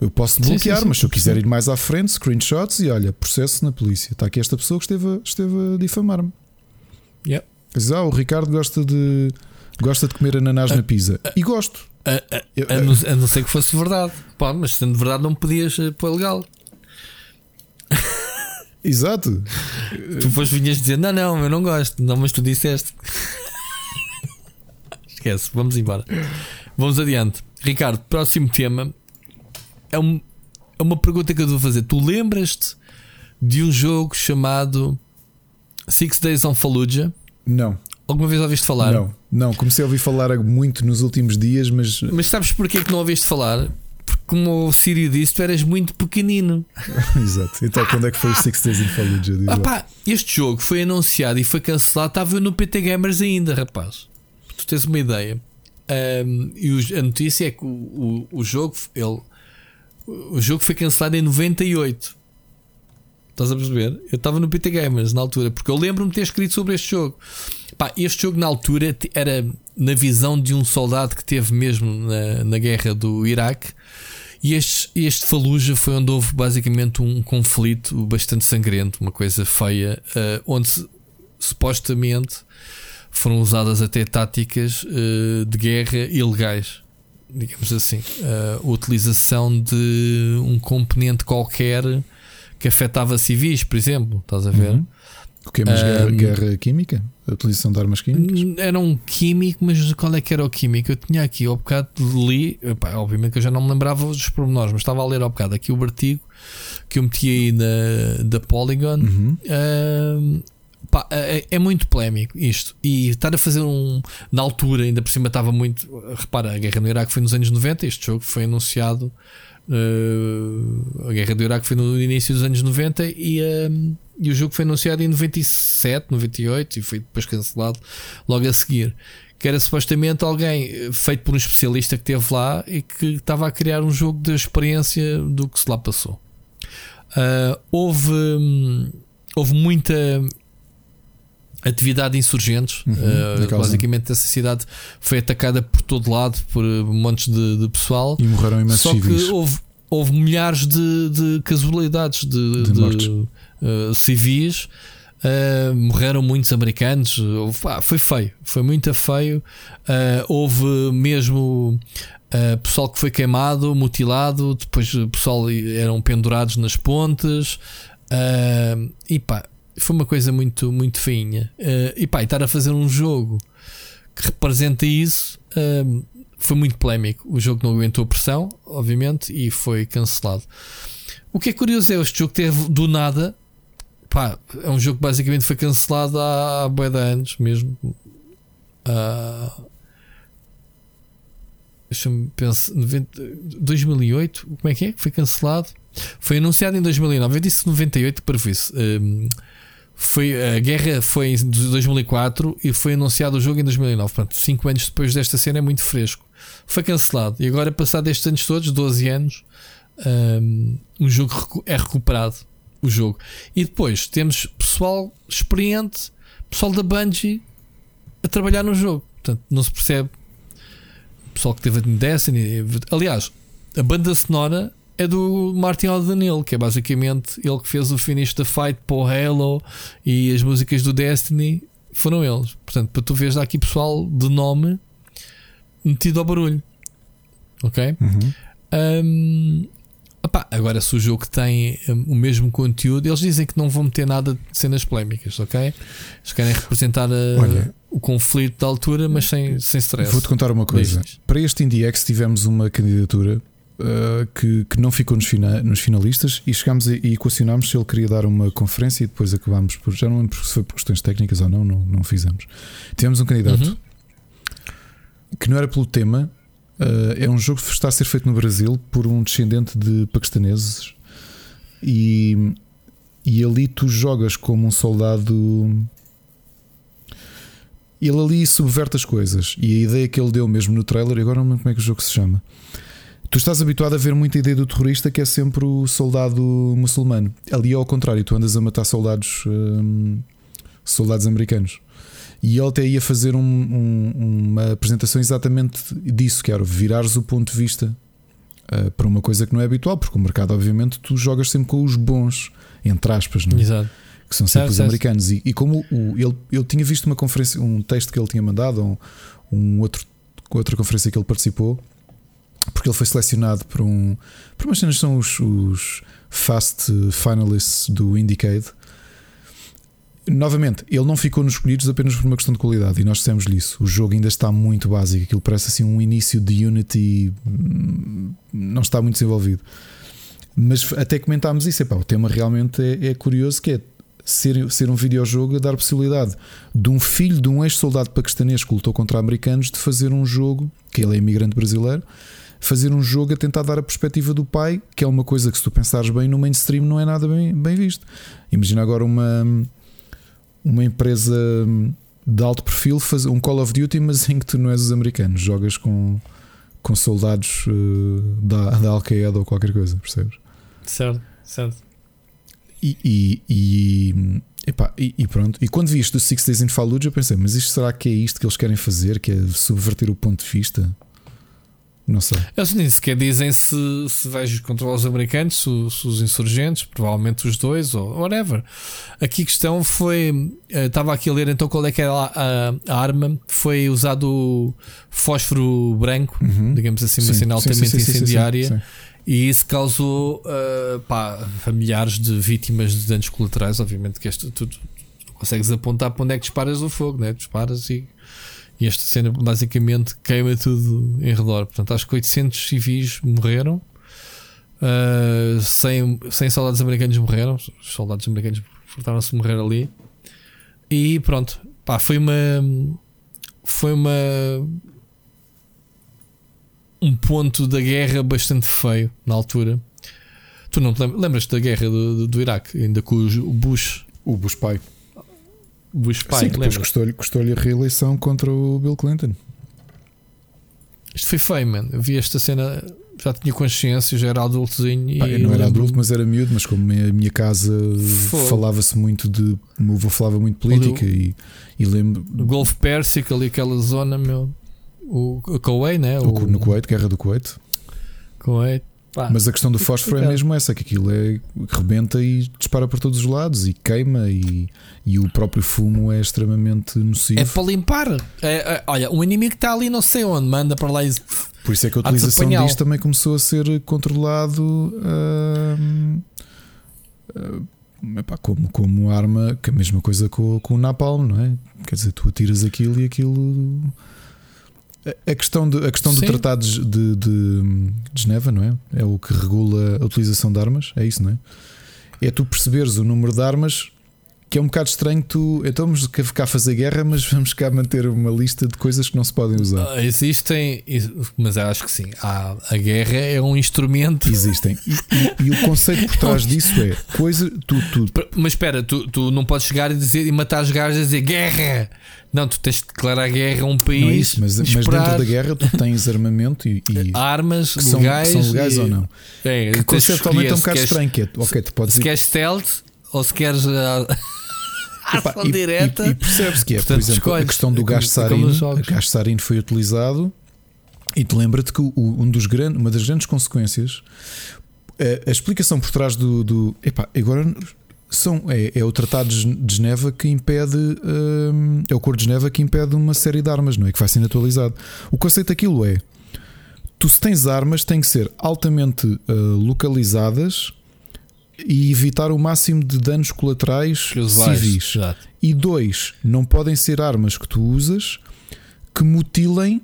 Eu posso bloquear, sim, sim, mas se eu quiser ir mais à frente, screenshots e olha, processo na polícia. Está aqui esta pessoa que esteve, esteve a difamar-me. Yeah. Diz, ah, o Ricardo gosta de gosta de comer ananás uh, na pizza. Uh, e gosto. Uh, a, não, a, não, ser que fosse verdade. Pá, mas sendo verdade, não podias eh, pôr legal. Exato. Tu depois vinhas dizer: Não, não, eu não gosto. Não, mas tu disseste. Esquece, vamos embora. Vamos adiante. Ricardo, próximo tema é, um, é uma pergunta que eu vou fazer. Tu lembras-te de um jogo chamado Six Days on Fallujah? Não. Alguma vez ouviste falar? Não, não. Comecei a ouvir falar muito nos últimos dias, mas. Mas sabes porquê que não ouviste falar? como o Sírio disse, tu eras muito pequenino. [LAUGHS] Exato. Então, quando é que foi o Six Days in Fallujah? Ah, pá, este jogo foi anunciado e foi cancelado. Estava no PT Gamers ainda, rapaz. Tu tens uma ideia. Um, e a notícia é que o, o, o, jogo ele, o jogo foi cancelado em 98. Estás a perceber? Eu estava no PT Gamers na altura, porque eu lembro-me de ter escrito sobre este jogo. Pá, este jogo na altura era na visão de um soldado que teve mesmo na, na guerra do Iraque. E este, este Fallujah foi onde houve basicamente um conflito bastante sangrento, uma coisa feia, uh, onde supostamente foram usadas até táticas uh, de guerra ilegais, digamos assim. Uh, a utilização de um componente qualquer que afetava civis, por exemplo, estás a ver? Uhum. O que é mais guerra, guerra, química? A utilização de armas químicas? Era um químico, mas qual é que era o químico? Eu tinha aqui ao bocado li, epá, obviamente que eu já não me lembrava dos pormenores, mas estava a ler ao bocado aqui o artigo que eu meti aí na, da Polygon. Uhum. Uh, pá, é, é, muito polémico isto. E estar a fazer um. Na altura, ainda por cima estava muito. Repara, a guerra no Iraque foi nos anos 90, este jogo foi anunciado. Uh, a guerra do Iraque foi no início dos anos 90 e. Uh, e o jogo foi anunciado em 97, 98 e foi depois cancelado logo a seguir. Que era supostamente alguém eh, feito por um especialista que esteve lá e que estava a criar um jogo de experiência do que se lá passou. Uh, houve, hum, houve muita atividade de insurgentes. Uhum, uh, basicamente, essa cidade foi atacada por todo lado por montes de, de pessoal. E morreram imensos Só civis. que houve, houve milhares de, de casualidades de, de, uh, civis. Uh, morreram muitos americanos. Uh, foi feio, foi muito feio. Uh, houve mesmo pessoal que foi queimado, mutilado. Depois, pessoal eram pendurados nas pontes. e pá, foi uma coisa muito, muito feinha. e pá, e estar a fazer um jogo que representa isso foi muito polémico. O jogo não aguentou pressão, obviamente, e foi cancelado. O que é curioso é este jogo teve do nada Pá, é um jogo que basicamente foi cancelado há, há bué de anos mesmo. Uh, Deixa-me pensar. 2008, como é que é? Foi cancelado? Foi anunciado em 2009. Eu disse 98 para isso. Um, foi, a guerra foi em 2004 e foi anunciado o jogo em 2009. Portanto, 5 anos depois desta cena é muito fresco. Foi cancelado. E agora, passado estes anos todos, 12 anos, um, o jogo é recuperado o jogo. E depois temos pessoal experiente, pessoal da Bungie a trabalhar no jogo. Portanto, não se percebe. Pessoal que teve a Destiny. Aliás, a banda sonora é do Martin O'Donnell, que é basicamente ele que fez o finish da fight para o Halo e as músicas do Destiny foram eles. Portanto, para tu veres aqui pessoal de nome metido ao barulho. Ok? Uhum. Um, agora, se o jogo tem um, o mesmo conteúdo, eles dizem que não vão meter nada de cenas polémicas, ok? Eles querem representar a, uh, Olha, o conflito da altura, mas sem, sem stress. Vou-te contar uma coisa. Para este IndieX tivemos uma candidatura uh, que, que não ficou nos, fina, nos finalistas e chegámos e equacionámos se ele queria dar uma conferência e depois acabámos por. Já não lembro se foi por questões técnicas ou não, não, não fizemos. Tivemos um candidato uhum. que não era pelo tema, Uh, é um jogo que está a ser feito no Brasil por um descendente de paquistaneses e, e ali tu jogas como um soldado. Ele ali subverte as coisas e a ideia que ele deu mesmo no trailer, agora não lembro como é que o jogo se chama. Tu estás habituado a ver muita ideia do terrorista que é sempre o soldado muçulmano. Ali é ao contrário, tu andas a matar soldados, hum, soldados americanos. E ele até ia fazer um, um, uma apresentação exatamente disso, que era virares o ponto de vista uh, para uma coisa que não é habitual, porque o mercado, obviamente, tu jogas sempre com os bons, entre aspas, não é? Exato. que são sempre certo, os certo. americanos. E, e como o, ele, eu tinha visto uma conferência, um texto que ele tinha mandado, um, um outro, outra conferência que ele participou, porque ele foi selecionado por um. Por umas cenas são os, os Fast Finalists do Indicade novamente, ele não ficou nos escolhidos apenas por uma questão de qualidade, e nós dissemos-lhe isso. O jogo ainda está muito básico, aquilo parece assim um início de Unity, hum, não está muito desenvolvido. Mas até comentámos isso, epá, o tema realmente é, é curioso que é ser, ser um videojogo a dar possibilidade de um filho de um ex-soldado paquistanês que lutou contra americanos de fazer um jogo, que ele é imigrante brasileiro, fazer um jogo a tentar dar a perspectiva do pai, que é uma coisa que, se tu pensares bem, no mainstream não é nada bem, bem visto. Imagina agora uma, uma empresa de alto perfil fazer um Call of Duty, mas em que tu não és os americanos, jogas com, com soldados uh, da, da Al-Qaeda ou qualquer coisa, percebes? Certo, certo. E, e, e, epá, e, e, pronto. E quando vi isto do Six Days in Fallujah, eu pensei, mas isto será que é isto que eles querem fazer? Que é subverter o ponto de vista? Não sei. Eles nem sequer dizem se, se vais controlar os americanos, se, se, os insurgentes, provavelmente os dois, ou whatever. Aqui a questão foi. Eh, estava aqui a ler então qual é que era a, a, arma. Foi usado fósforo branco, uhum. digamos assim, uma cena altamente sim, sim, incendiária. E isso causou uh, pá, familiares de vítimas de danos colaterais. Obviamente que este, tu, tu consegues apontar para onde é que disparas o fogo, né? disparas e e esta cena basicamente queima tudo em redor. Portanto, acho que 800 civis morreram. Uh, 100, 100 soldados americanos morreram. Os soldados americanos forçaram-se a morrer ali. E pronto, pá, foi uma. Foi uma. Um ponto da guerra bastante feio na altura. Tu não te lembras da guerra do, do, do Iraque, ainda com o Bush? O Bush pai. Bush pai, Sim, depois custou-lhe custou a reeleição contra o Bill Clinton. Isto foi feio, mano. Eu vi esta cena, já tinha consciência, já era adultozinho. Pá, eu não era adulto, mas era miúdo. Mas como a minha casa falava-se muito de. O meu avô falava muito política e, e lembro. O Golfo Pérsico, ali aquela zona, meu. O, o Kuwait, né? O, no Kuwait, guerra do Kuwait. Kuwait. Pá, Mas a questão do fósforo é mesmo essa: que aquilo é rebenta e dispara por todos os lados e queima, e, e o próprio fumo é extremamente nocivo. É para limpar. É, é, olha, um inimigo está ali não sei onde, manda para lá e. Por isso é que a utilização disto também começou a ser controlado uh, uh, epá, como, como arma, que a mesma coisa com, com o Napalm, não é? Quer dizer, tu atiras aquilo e aquilo a questão, de, a questão do Tratado de, de, de, Geneva, não é? É o que regula a utilização de armas, é isso, não é? É tu perceberes o número de armas que é um bocado estranho tu. Então vamos cá fazer guerra, mas vamos cá manter uma lista de coisas que não se podem usar. Ah, existem, mas acho que sim. Há, a guerra é um instrumento. Existem. E, e, e o conceito por trás [LAUGHS] disso é coisa. Tu, tu... Mas espera, tu, tu não podes chegar e, dizer, e matar os gajos e dizer guerra. Não, tu tens de declarar guerra a um país. Não é isso, mas, mas dentro da guerra tu tens armamento e, e [LAUGHS] armas que legais, são, que são legais e, ou não. É, que conceptualmente é um bocado estranho. Que é, ok, tu podes se queres stealth ou se queres. Ação e, direta. E, e percebes que é, Portanto, por exemplo, escolhes. a questão do gás sarin. O gás sarin foi utilizado e te lembra-te que o, um dos grandes, uma das grandes consequências, a, a explicação por trás do. do epá, agora são, é, é, o Tratado de Geneva que impede. Hum, é o Acordo de Geneva que impede uma série de armas, não é? Que vai sendo atualizado. O conceito daquilo é. Tu, se tens armas, têm que ser altamente uh, localizadas e evitar o máximo de danos colaterais civis. E dois, não podem ser armas que tu usas que mutilem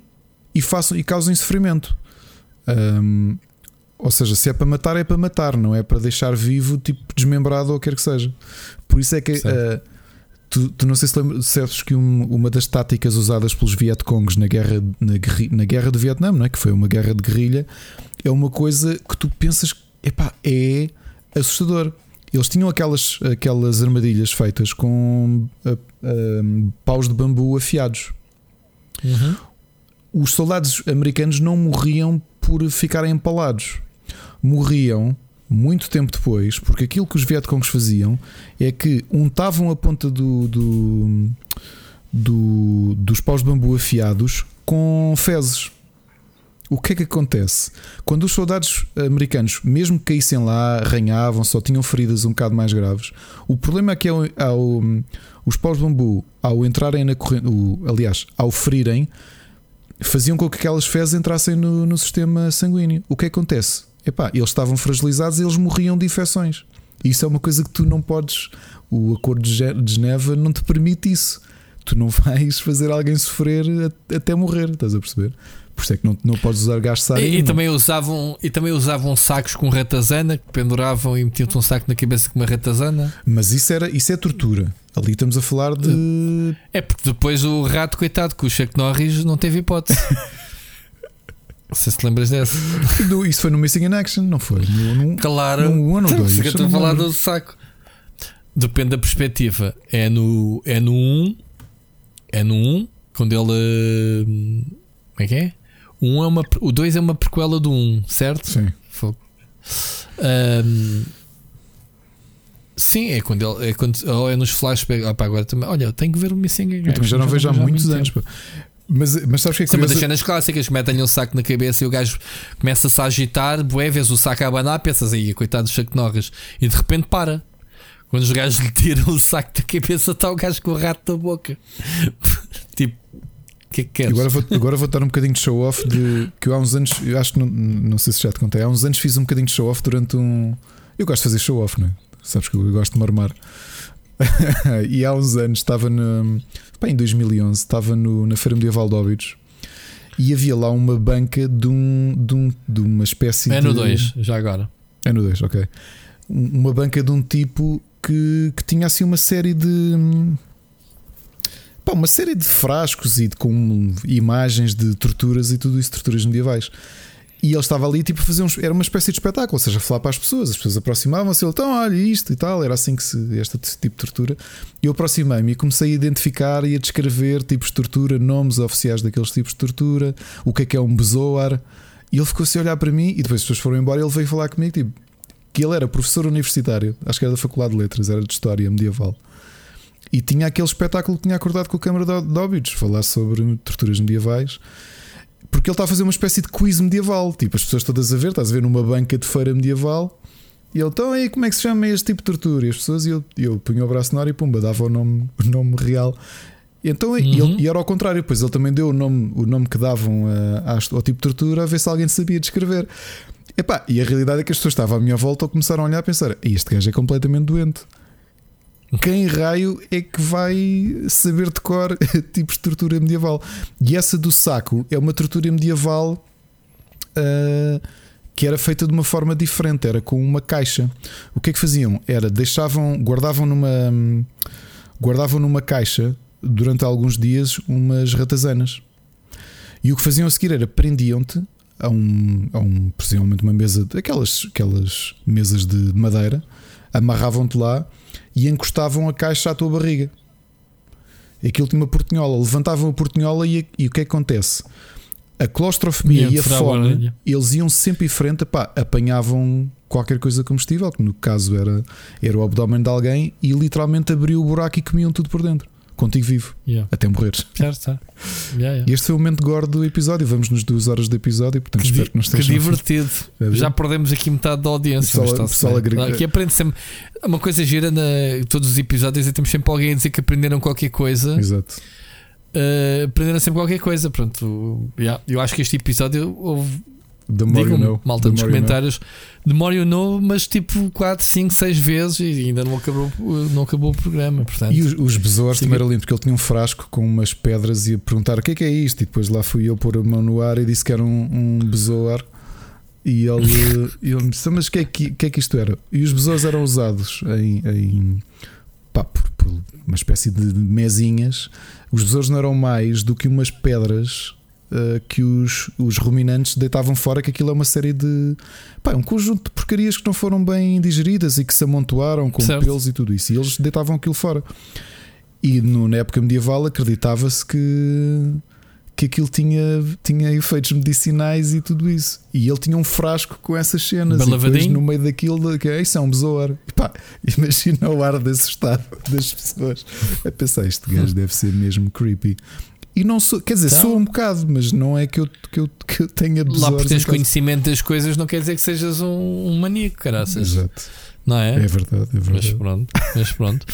e, façam, e causem sofrimento. Um, ou seja, se é para matar, é para matar, não é para deixar vivo, tipo desmembrado ou quer que seja. Por isso é que uh, tu, tu, não sei se lembras, sabes que um, uma das táticas usadas pelos Vietcongs na guerra, na, na guerra do Vietnã, não é? que foi uma guerra de guerrilha, é uma coisa que tu pensas, epá, é assustador. Eles tinham aquelas, aquelas armadilhas feitas com uh, uh, paus de bambu afiados. Uhum. Os soldados americanos não morriam por ficarem empalados, morriam muito tempo depois, porque aquilo que os Vietcongs faziam é que untavam a ponta do, do, do dos paus de bambu afiados com fezes. O que é que acontece? Quando os soldados americanos, mesmo que caíssem lá, arranhavam, só tinham feridas um bocado mais graves, o problema é que ao, ao, os paus de bambu, ao entrarem na corrente, o, aliás, ao ferirem, faziam com que aquelas fezes entrassem no, no sistema sanguíneo. O que acontece? Epá, eles estavam fragilizados e eles morriam de infecções. Isso é uma coisa que tu não podes. O acordo de Geneva não te permite isso. Tu não [LAUGHS] vais fazer alguém sofrer até morrer, estás a perceber? Por isso é que não, não podes usar gás sarin. E, e, também usavam, e também usavam sacos com ratazana que penduravam e metiam-te um saco na cabeça com uma ratazana. Mas isso, era, isso é tortura. Ali estamos a falar de. É porque depois o rato, coitado, com o Chuck Norris não teve hipótese. [LAUGHS] se te lembras dessa. Isso foi no Missing in Action, não foi? No, no, claro. No ano ou dois. Que eu estou a falar do saco. Depende da perspectiva. É no, é no 1. É no 1. Quando ele. Hum, como é que é? O, 1 é uma, o 2 é uma prequela do 1, certo? Sim. Um, sim, é quando ele. É quando, ou é nos flashbacks. Opa, agora também. Olha, tenho que ver o Missing Eu também já não vejo há muitos anos. Mas, mas sabes o que é que São das cenas clássicas, metem-lhe um saco na cabeça e o gajo começa-se a agitar, bué, vês o saco a abanar, pensas aí, coitado do Chuck Norris, e de repente para. Quando os gajos lhe tiram o saco da cabeça, está o gajo com o rato da boca. [LAUGHS] tipo, que é que queres? Agora vou, agora vou dar um bocadinho de show-off de que eu há uns anos, eu acho que não, não sei se já te contei, há uns anos fiz um bocadinho de show-off durante um. Eu gosto de fazer show-off, não é? Sabes que eu gosto de marmar. [LAUGHS] e há uns anos estava no, bem, em 2011 estava no, na Feira Medieval de Óbidos e havia lá uma banca de, um, de, um, de uma espécie é de. É no 2, já agora. É no 2, ok. Uma banca de um tipo que, que tinha assim uma série de. Pá, uma série de frascos e de, com imagens de torturas e tudo isso, torturas medievais. E ele estava ali tipo fazer uns, era uma espécie de espetáculo, ou seja, falar para as pessoas, as pessoas aproximavam-se, ele, então, olha isto e tal, era assim que se, este tipo de tortura. E eu aproximei-me e comecei a identificar e a descrever tipos de tortura, nomes oficiais daqueles tipos de tortura, o que é que é um bezoar. E ele ficou assim a olhar para mim e depois as pessoas foram embora e ele veio falar comigo, tipo, que ele era professor universitário, acho que era da Faculdade de Letras, era de História Medieval. E tinha aquele espetáculo que tinha acordado com a Câmara de Óbidos, falar sobre torturas medievais porque ele está a fazer uma espécie de quiz medieval. Tipo, as pessoas todas a ver, estás a ver numa banca de feira medieval. E ele, então aí como é que se chama este tipo de tortura? E as pessoas, e eu, eu punha o braço na hora e pumba, dava o nome, [LAUGHS] o nome real. E, então, uhum. ele, e era ao contrário, pois ele também deu o nome, o nome que davam a, a, ao tipo de tortura a ver se alguém sabia descrever. Epá, e a realidade é que as pessoas estavam à minha volta ou começaram a olhar e pensar: este gajo é completamente doente quem raio é que vai saber de cor [LAUGHS] tipos de tortura medieval? E essa do saco é uma tortura medieval uh, que era feita de uma forma diferente, era com uma caixa. O que é que faziam? Era deixavam, guardavam numa guardavam numa caixa durante alguns dias umas ratazanas. E o que faziam a seguir era prendiam-te a um, a um, possivelmente uma mesa, aquelas, aquelas mesas de madeira, amarravam-te lá e encostavam a caixa à tua barriga. Aquilo tinha uma portinhola, levantavam a portinhola e, e o que é que acontece? A claustrofobia e, e a fome, eles iam sempre em frente, pá, apanhavam qualquer coisa comestível, que no caso era, era o abdômen de alguém, e literalmente abriu o buraco e comiam tudo por dentro contigo vivo yeah. até morreres. Certo, certo. Yeah, yeah. E este foi o momento gordo do episódio. Vamos nos duas horas do episódio, portanto que espero que nos Que divertido. É Já perdemos aqui metade da audiência. Pessoal, pessoal Aqui aprende sempre. Uma coisa gira na todos os episódios e temos sempre alguém a dizer que aprenderam qualquer coisa. Exato. Uh, aprenderam sempre qualquer coisa. Pronto, yeah. eu acho que este episódio houve The more you know. malta nos comentários. The more you know, mas tipo 4, 5, 6 vezes e ainda não acabou, não acabou o programa. Portanto, e os, os besouros também era lindo, porque ele tinha um frasco com umas pedras e ia perguntar o que é que é isto. E depois lá fui eu pôr a mão no ar e disse que era um, um besouro. E ele, [LAUGHS] ele me disse: Mas o que, é que, que, é que isto era? E os besouros eram usados em, em pá, por, por uma espécie de mesinhas. Os besouros não eram mais do que umas pedras uh, que os, os ruminantes deitavam fora, que aquilo é uma série de. Pá, um conjunto de porcarias que não foram bem digeridas e que se amontoaram com certo. pelos e tudo isso. E eles deitavam aquilo fora. E no, na época medieval acreditava-se que que aquilo tinha, tinha efeitos medicinais e tudo isso. E ele tinha um frasco com essas cenas. Bem e depois, no meio daquilo, que é, isso é um besouro. E pá, [LAUGHS] imagina o ar de assustado das pessoas. Eu pensei, este gajo deve ser mesmo creepy. E não sou, quer dizer, então, sou um bocado, mas não é que eu, que eu, que eu tenha Lá por teres conhecimento das coisas não quer dizer que sejas um, um maníaco, caraças. Exato. Não é? É verdade, é verdade. Mas pronto, mas pronto.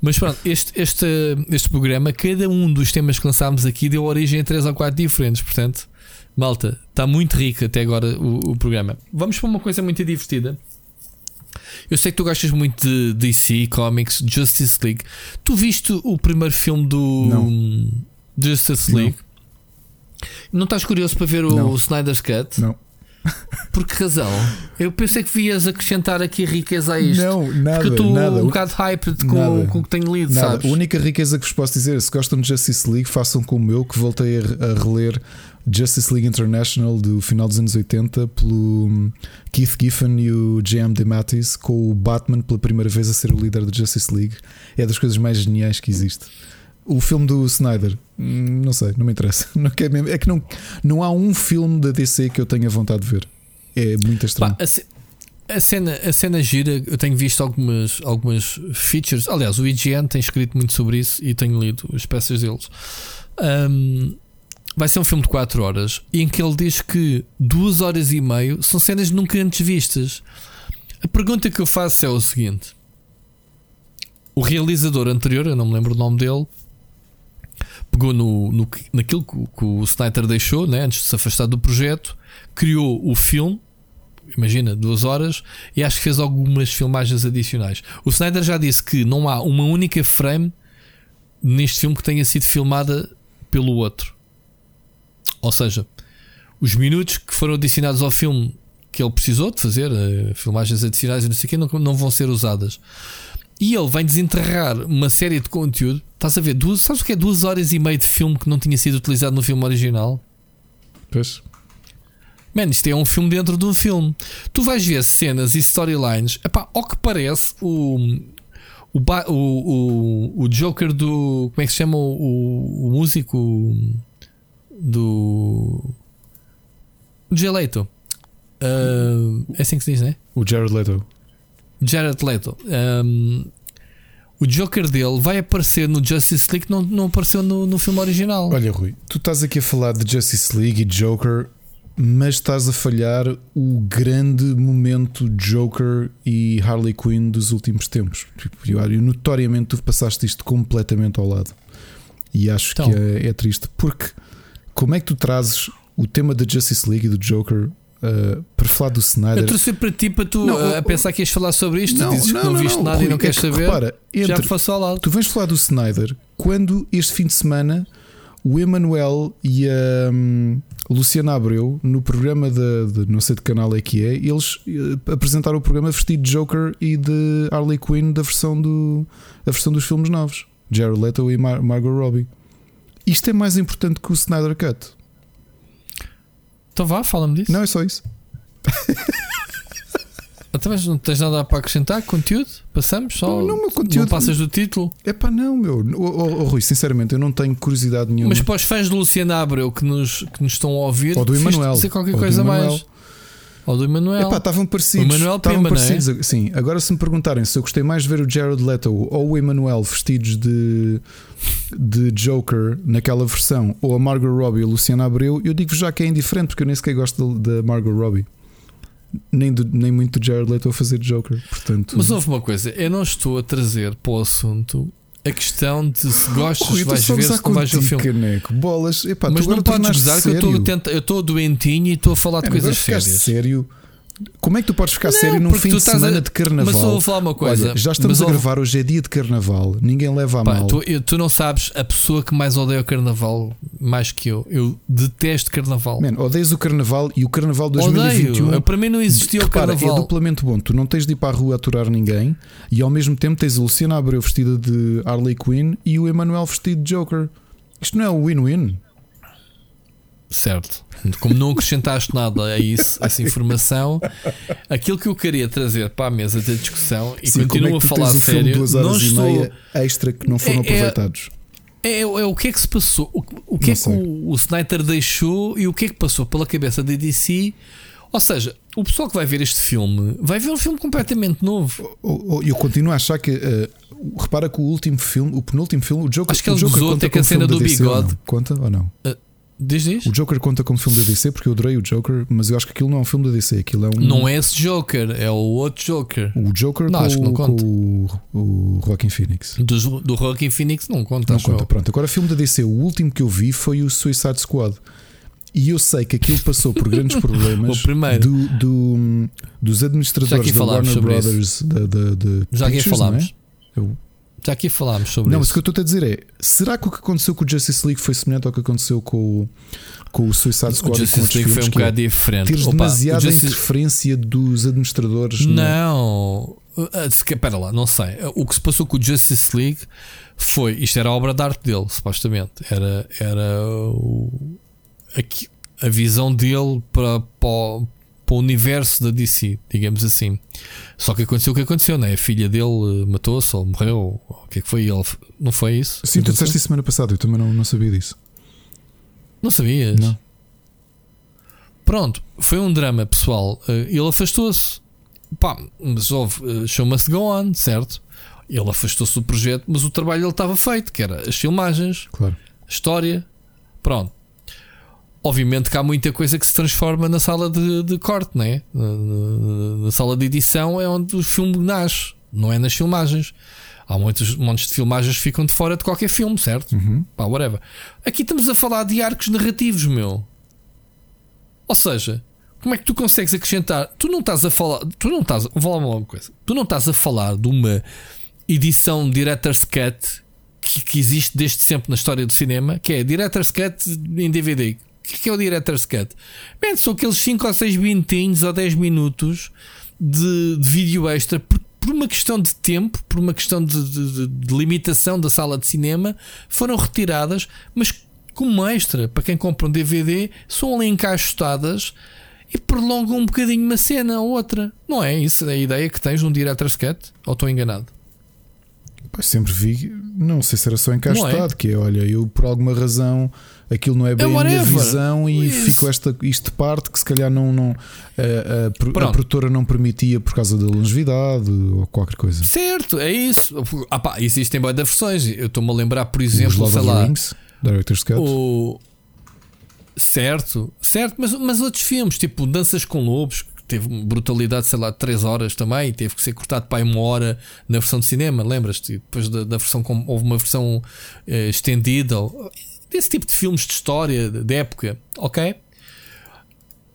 mas pronto, este, este, este programa, cada um dos temas que lançámos aqui deu origem a três ou quatro diferentes, portanto, malta, está muito rico até agora o, o programa. Vamos para uma coisa muito divertida. Eu sei que tu gostas muito de DC Comics, Justice League. Tu viste o primeiro filme do. Não Justice League. Não. não estás curioso para ver o, Snyder's Cut? Não. Por que razão? Eu pensei que vias acrescentar aqui riqueza a isto. Não, nada. Porque eu estou um bocado hyped com, com o que tenho lido, nada. sabes? A única riqueza que vos posso dizer, se gostam de Justice League, façam como eu, que voltei a, a reler Justice League International do final dos anos 80 pelo hum, Keith Giffen e o J.M. DeMatteis com o Batman pela primeira vez a ser o líder da Justice League. É das coisas mais geniais que existe. O filme do Snyder, hum, não sei, não me interessa. [LAUGHS] Não quer mesmo. É que não, não há um filme da DC que eu tenha vontade de ver. É muito estranho. Pá, a, a, cena, a cena gira, eu tenho visto algumas, algumas features. Aliás, o IGN tem escrito muito sobre isso e tenho lido as peças deles. Um, vai ser um filme de 4 horas em que ele diz que 2 horas e meio são cenas nunca antes vistas. A pergunta que eu faço é o seguinte: o realizador anterior, eu não me lembro o nome dele, pegou no, no, naquilo que, que o Snyder deixou né, antes de se afastar do projeto, criou o filme. Imagina, duas horas, e acho que fez algumas filmagens adicionais. O Snyder já disse que não há uma única frame neste filme que tenha sido filmada pelo outro. Ou seja, os minutos que foram adicionados ao filme que ele precisou de fazer, uh, filmagens adicionais e não sei o que, não, não vão ser usadas. E ele vem desenterrar uma série de conteúdo. Estás a ver? Duas, sabes o que é? Duas horas e meia de filme que não tinha sido utilizado no filme original? Pois. Man, isto é um filme dentro de um filme. Tu vais ver cenas e storylines. Epá, ao que parece, o, o, o, o, o Joker do. Como é que se chama o, o músico do. J. Leto. Uh, é assim que se diz, né? O Jared Leto. Jared Leto. Um, o Joker dele vai aparecer no Justice League, não, não apareceu no, no filme original. Olha, Rui, tu estás aqui a falar de Justice League e Joker, mas estás a falhar o grande momento Joker e Harley Quinn dos últimos tempos. Tipo, eu, notoriamente tu passaste isto completamente ao lado. E acho então. que é, é triste, porque como é que tu trazes o tema da Justice League e do Joker Uh, para falar do Snyder. Eu trouxe para ti para tu não, uh, a pensar que ias falar sobre isto. Não, dizes não, que não, não viste nada Rui, e não queres é que, saber. Repara, entre, já te ao lado. Tu vens falar do Snyder quando este fim de semana o Emanuel e a um, Luciana Abreu, no programa de, de, não sei de canal é que é, eles uh, apresentaram o programa vestido de Joker e de Harley Quinn da versão, do, a versão dos filmes novos. Jared Leto e Mar Margot Robbie. Isto é mais importante que o Snyder Cut. Então vá, fala-me disso. Não, é só isso. [LAUGHS] Então, mas não tens nada para acrescentar? Conteúdo? Passamos? Só não, não, conteúdo, não passas do título? É pá, não, meu. Oh, oh, Rui, sinceramente, eu não tenho curiosidade nenhuma. Mas para os fãs de Luciana Abreu que nos, que nos estão a ouvir, ou do Emanuel, dizer qualquer coisa mais. Ou do Emanuel. Epá, estavam parecidos. O Emanuel estavam parecidos. É? Sim, agora se me perguntarem se eu gostei mais de ver o Jared Leto ou o Emanuel vestidos de, de Joker naquela versão, ou a Margot Robbie e a Luciana Abreu, eu digo já que é indiferente, porque eu nem sequer gosto da Margot Robbie. Nem, do, nem muito do Jared Leto a fazer Joker. Portanto... Mas houve uma coisa, eu não estou a trazer para o assunto a questão de se gostas, Rui, vais ver se vais ver o filme. Caneco, bolas. Epá, Mas não podes gozar que eu estou doentinho e estou a falar de é, coisas sérias. sério. Como é que tu podes ficar não, sério num fim de semana a... de carnaval? Mas vou falar uma coisa. Olha, já estamos a gravar, hoje é dia de carnaval, ninguém leva a Pá, mal. Tu, tu, não sabes a pessoa que mais odeia o carnaval, mais que eu. Eu detesto carnaval. Man, odeias o carnaval e o carnaval 2021. Odeio. Para mim não existiu o carnaval. É duplamente bom. Tu não tens de ir para a rua aturar ninguém e ao mesmo tempo tens a Luciana Abreu vestida de Harley Quinn e o Emanuel vestido de Joker. Isto não é o win-win. Certo. Como não acrescentaste nada a isso, essa informação, aquilo que eu queria trazer para a mesa da discussão e Sim, continuo é a falar um sério, duas horas e estou... meia extra que não foram é, é aproveitados. É, é, é, o que é que se passou, o, o que não é sei. que o, o Snyder deixou e o que é que passou pela cabeça da DC. Ou seja, o pessoal que vai ver este filme vai ver um filme completamente novo. Eu continuo a achar que. Uh, repara que o último filme, o penúltimo filme, o Joker. Acho que ele conta até que a cena do bigode. Conta ou não? Uh, Diz, diz. O Joker conta como filme da DC porque eu adorei o Joker, mas eu acho que aquilo não é um filme da DC. Aquilo é um... Não é esse Joker, é o outro Joker. O Joker não, com, acho que não conta. o, o Rockin' Phoenix. Do, do Rockin' Phoenix não conta. Não conta, eu. pronto. Agora, filme da DC, o último que eu vi foi o Suicide Squad. E eu sei que aquilo passou por grandes [LAUGHS] problemas do, do, dos administradores da Warner Brothers. Da, da, da Já aqui falámos. É? Eu, já aqui falámos sobre não, isso. Não, mas o que eu estou a dizer é: será que o que aconteceu com o Justice League foi semelhante ao que aconteceu com o, com o Suicide Squad? O Justice League foi um bocado é diferente. Ter demasiada Justice... interferência dos administradores. Não, espera lá, não sei. O que se passou com o Justice League foi. Isto era a obra de arte dele, supostamente. Era, era o. Aqui, a visão dele para, para, para o universo da DC, digamos assim. Só que aconteceu o que aconteceu, né? A filha dele eh, matou-se ou morreu, o que é que foi? Ele, não foi isso? Sim, tu disseste semana passada, eu também não, não sabia disso. Não sabias? Não. Pronto, foi um drama pessoal. Eh, ele afastou-se. Pá, mas houve, chama-se Go On, certo? Ele afastou-se do projeto, mas o trabalho ele estava feito, que era as filmagens, claro. a história. Pronto. Obviamente que há muita coisa que se transforma na sala de, de corte, né? Na, na, sala de edição é onde o filme nasce, não é nas filmagens. Há muitos montes de filmagens que ficam de fora de qualquer filme, certo? Uhum. Pá, whatever. Aqui estamos a falar de arcos narrativos, meu. Ou seja, como é que tu consegues acrescentar? Tu não estás a falar. Tu não estás. Vou falar uma coisa. Tu não estás a falar de uma edição Director's Cut que, que, existe desde sempre na história do cinema, que é Director's Cut em DVD. O que é, o Director's Cut? Bem, são aqueles 5 ou 6 minutinhos ou 10 minutos de, de vídeo extra por, por, uma questão de tempo, por uma questão de, de, de, limitação da sala de cinema, foram retiradas, mas como extra, para quem compra um DVD, são ali encaixotadas e prolongam um bocadinho uma cena ou outra. Não é isso a ideia que tens num Director's Cut? Ou estou enganado? sempre vi, não sei se era só encaixotado, é? que é, olha, eu por alguma razão aquilo não é bem é a minha visão e Isso. fico esta isto parte que se calhar não, não a, a, a, produtora não permitia por causa da longevidade ou qualquer coisa. Certo, é isso. Ah, pá, existem boas versões. Eu estou-me a lembrar, por exemplo, sei lá, Rings, Director's Cut. O... Certo, certo, mas, mas outros filmes, tipo Danças com Lobos, teve brutalidade, sei lá, 3 horas também, teve que ser cortado para uma hora na versão de cinema, lembras-te? Depois da, da, versão, com, houve uma versão eh, estendida, desse tipo de filmes de história, de época, ok?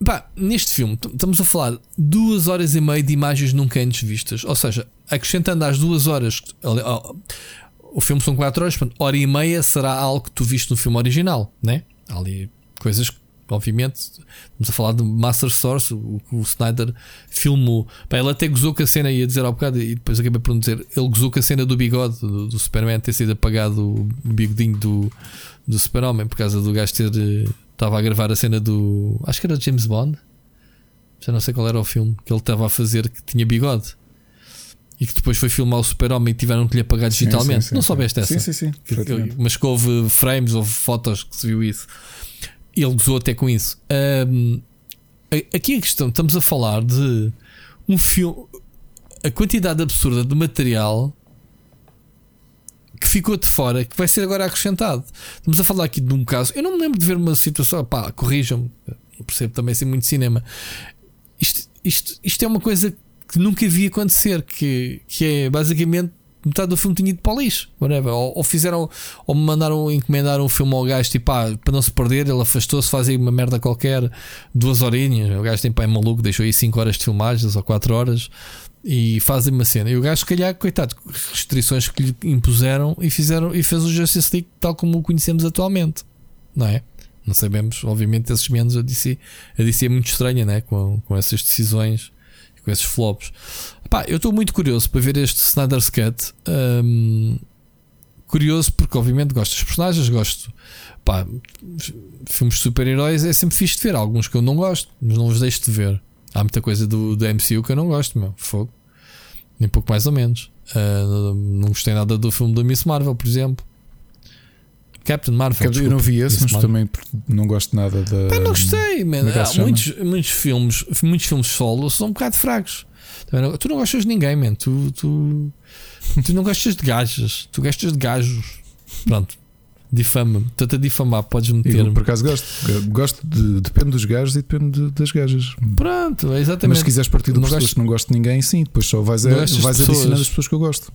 Pá, neste filme estamos a falar duas horas e meia de imagens nunca antes vistas, ou seja, acrescentando às duas horas, o filme são 4 horas, portanto, hora e meia será algo que tu viste no filme original, né? Há ali coisas que obviamente, estamos a falar de Master Source, o o Snyder filmou. Pá, ele até gozou com a cena, ia dizer ao bocado, e depois acabei por não dizer. Ele gozou com a cena do bigode do, do Superman ter sido apagado o bigodinho do, do Super-Homem por causa do gajo ter. Estava a gravar a cena do. Acho que era James Bond. Já não sei qual era o filme que ele estava a fazer que tinha bigode. E que depois foi filmar o Super-Homem e tiveram que lhe apagar digitalmente. Sim, sim, sim, não soubeste essa? Sim, sim, sim. Mas que houve frames, houve fotos que se viu isso. Ele gozou até com isso. Um, aqui a questão, estamos a falar de um filme. A quantidade absurda de material que ficou de fora, que vai ser agora acrescentado. Estamos a falar aqui de um caso. Eu não me lembro de ver uma situação. Pá, corrijam-me, percebo também ser muito cinema. Isto, isto, isto é uma coisa que nunca vi acontecer. Que, que é basicamente metade do filme tinha ido para o lixo, whatever. Ou, ou, fizeram, ou me mandaram encomendar um filme ao gajo, tipo, ah, para não se perder, ele afastou-se, fazia uma merda qualquer, duas horinhas. O gajo tem pai maluco, deixou aí 5 horas de filmagens ou 4 horas e fazem uma cena. E o gajo, se calhar, coitado, restrições que lhe impuseram e, fizeram, e fez o Justice League tal como o conhecemos atualmente, não é? Não sabemos, obviamente, esses menos a DC, a DC é muito estranha, né? Com, com essas decisões com esses flops. Pá, eu estou muito curioso para ver este Snyder's Cut. Um, curioso porque, obviamente, gosto dos personagens, gosto. Pá, filmes de super-heróis é sempre fixe de ver. Alguns que eu não gosto, mas não os deixo de ver. Há muita coisa do, do MCU que eu não gosto, meu. Fogo. Nem pouco mais ou menos. Uh, não gostei nada do filme da Miss Marvel, por exemplo. Captain Marvel. eu não vi esse, mas Marvel. também não gosto nada da. Pá, não gostei, man. É Há muitos, muitos filmes, muitos filmes solo são um bocado fracos. Tu não gostas de ninguém, man. Tu, tu, tu não gostas de gajas. Tu gostas de gajos. Pronto. Difama-me. Estou-te a difamar. Podes meter. Eu, por acaso gosto. Gosto de, depende dos gajos e depende de, das gajas. Pronto, é exatamente. Mas se quiseres partir de pessoas que não gosto de ninguém, sim. Depois só vais, a, vais adicionando as pessoas que eu gosto.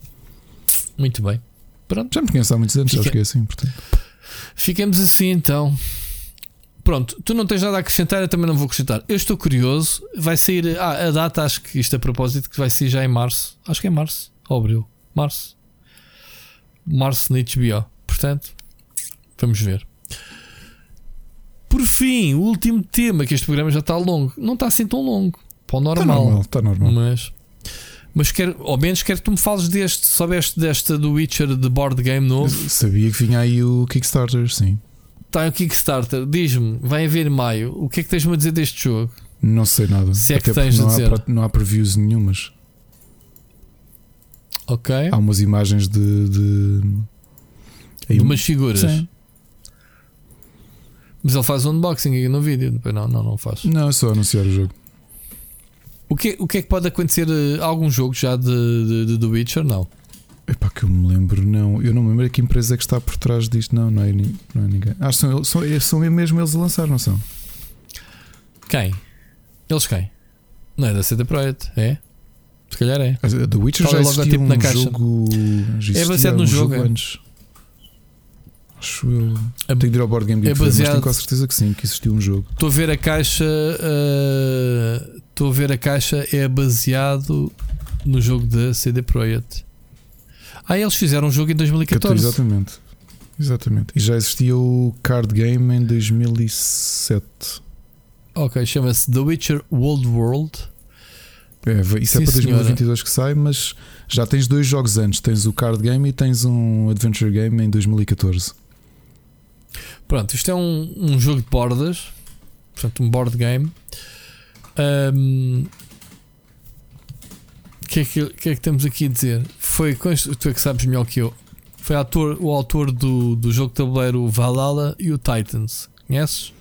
Muito bem. Pronto. Já me conheço há muitos anos, Fica... já fiquei assim, portanto. Fiquemos assim então. Pronto, tu não tens nada a acrescentar, eu também não vou acrescentar. Eu estou curioso. Vai sair. Ah, a data, acho que isto a propósito, que vai sair já em março. Acho que é março. Ou abril. Março. Março na HBO. Portanto, vamos ver. Por fim, o último tema, que este programa já está longo. Não está assim tão longo. Para o normal. Está normal, está normal. Mas mas quero, ao menos quero que tu me fales deste. Soubeste desta do Witcher de board game novo? Sabia que vinha aí o Kickstarter, sim. está o Kickstarter. Diz-me, vai haver em maio. O que é que tens-me a dizer deste jogo? Não sei nada. Se é que tens não a dizer. Há, não há previews nenhumas. Ok. Há umas imagens de. De, de umas figuras. Sim. Mas ele faz um unboxing aqui no vídeo. Não, não, não faz. Não, é só anunciar o jogo. O que, o que é que pode acontecer? Eh, algum jogo já de, de, de The Witcher? Não. Epá, que eu me lembro, não. Eu não me lembro que empresa é que está por trás disto. Não, não é, não é ninguém. Acho que são, são, são mesmo eles a lançar, não são? Quem? Eles quem? Não é da CD Projekt, é? Se calhar é. The Witcher já existia tipo um na caixa. jogo. É baseado no um jogo, jogo é? antes. Acho eu. É, Tenho de ir ao Board Game Geek, é baseado... mas tenho quase certeza que sim, que existiu um jogo. Estou a ver a caixa. Uh, estou uh, a ver a caixa, é baseado no jogo da CD Projekt. Ah, eles fizeram um jogo em 2014. Exatamente. Exatamente. E já existia o card game em 2007. Ok, chama-se The Witcher World World. É, isso é Sim, é para 2022 senhora. que sai, mas já tens dois jogos antes: tens o card game e tens um adventure game em 2014. Pronto, isto é um, um jogo de bordas, portanto, um board game. Um, que, é que, que, é que temos aqui a dizer? Foi, tu é que sabes melhor que eu. Foi autor, o autor do, do jogo de tabuleiro Valhalla e o Titans. Conheces?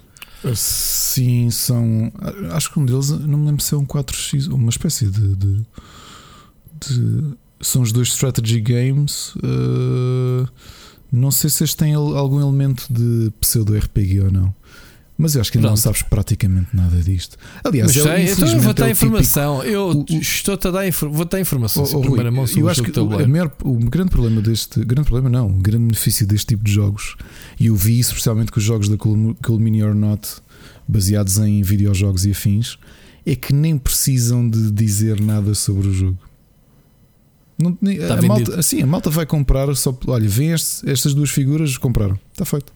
Sim, são. Acho que um deles, não me lembro se é um 4x, uma espécie de. de, de são os dois strategy games. Uh, não sei se este tem algum elemento de pseudo-RPG ou não. Mas eu acho que ainda não sabes praticamente nada disto. Aliás, Mas sei, então eu vou dar é informação. Típico, eu estou-te a dar vou dar informação oh, oh, primeira mão sobre eu acho que o, maior, o grande problema deste grande problema não, o grande benefício deste tipo de jogos, e eu vi isso especialmente com os jogos da Culmini or Not baseados em videojogos e afins, é que nem precisam de dizer nada sobre o jogo. Não, tá a, malta, assim, a malta vai comprar só. Olha, vem este, estas duas figuras, compraram. Está feito.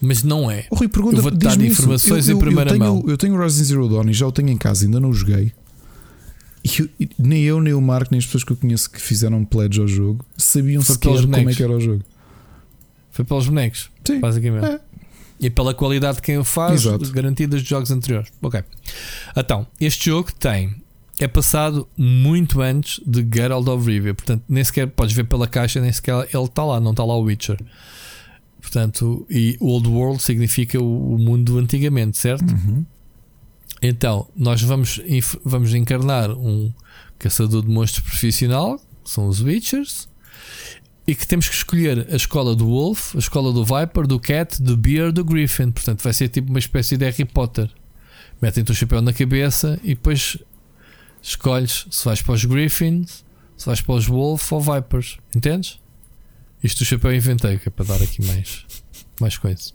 Mas não é. O Rui pergunta, eu vou dar informações eu, eu, em primeira eu tenho, mão. Eu tenho o Horizon Zero Dawn e já o tenho em casa, ainda não o joguei. E nem eu, nem o Marco, nem as pessoas que eu conheço que fizeram um pledge ao jogo sabiam Foi sequer como é que era o jogo. Foi pelos bonecos, Sim, basicamente. É. E pela qualidade de quem o faz, Exato. garantidas de jogos anteriores. Ok. Então, este jogo tem. É passado muito antes de Geralt of Rivia. Portanto, nem sequer podes ver pela caixa, nem sequer ele está lá, não está lá o Witcher. Portanto, e Old World significa o, o mundo antigamente, certo? Uhum. Então, nós vamos, vamos encarnar um caçador de monstros profissional, que são os Witchers, e que temos que escolher a escola do Wolf, a escola do Viper, do Cat, do Bear, do Griffin. Portanto, vai ser tipo uma espécie de Harry Potter. Metem-te o chapéu na cabeça e depois escolhes se vais para os Griffins, se vais para os Wolf ou Vipers. Entendes? Isto do chapéu inventei, que é para dar aqui mais, mais coisa.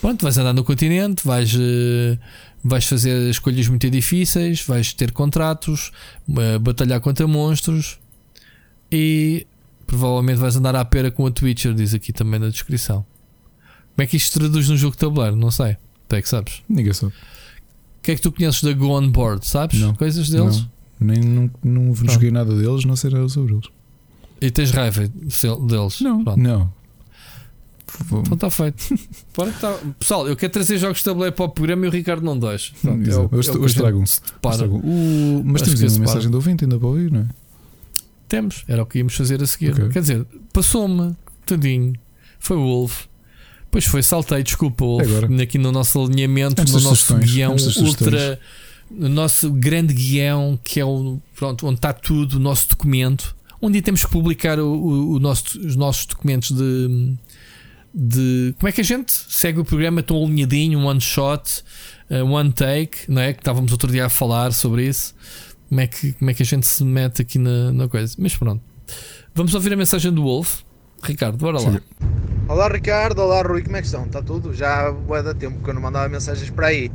Pronto, vais andar no continente, vais, uh, vais fazer escolhas muito difíceis, vais ter contratos, uh, batalhar contra monstros e provavelmente vais andar à pera com a Twitcher, diz aqui também na descrição. Como é que isto se traduz no jogo de tabuleiro? Não sei. Tu é que sabes? Ninguém sabe. O que é que tu conheces da Go On Board? Sabes? Não. Coisas deles? Não. Nem não, não joguei nada deles, não sei nada sobre eles. E tens raiva deles? Não. Pronto. Não. Então está feito. [LAUGHS] tá. Pessoal, eu quero trazer jogos de tabuleiro para o programa e o Ricardo não deixa. Pronto, é o, hoje, é hoje trago um. Mas temos uma mensagem de ouvinte ainda para ouvir, não é? Temos, era o que íamos fazer a seguir. Okay. Quer dizer, passou-me, tadinho. Foi o Wolf. Pois foi, saltei, desculpa, Wolf. Agora. Aqui no nosso alinhamento, no nosso guião ultra. No nosso grande guião, que é o. Pronto, onde está tudo, o nosso documento. Um dia temos que publicar o, o, o nosso, os nossos documentos de, de. Como é que a gente segue o programa tão alinhadinho, um one shot, uh, one take, não é? Que estávamos outro dia a falar sobre isso como é que, como é que a gente se mete aqui na, na coisa. Mas pronto. Vamos ouvir a mensagem do Wolf. Ricardo, bora lá. Olá Ricardo, olá Rui, como é que estão? Está tudo? Já vai dar tempo que eu não mandava mensagens para aí.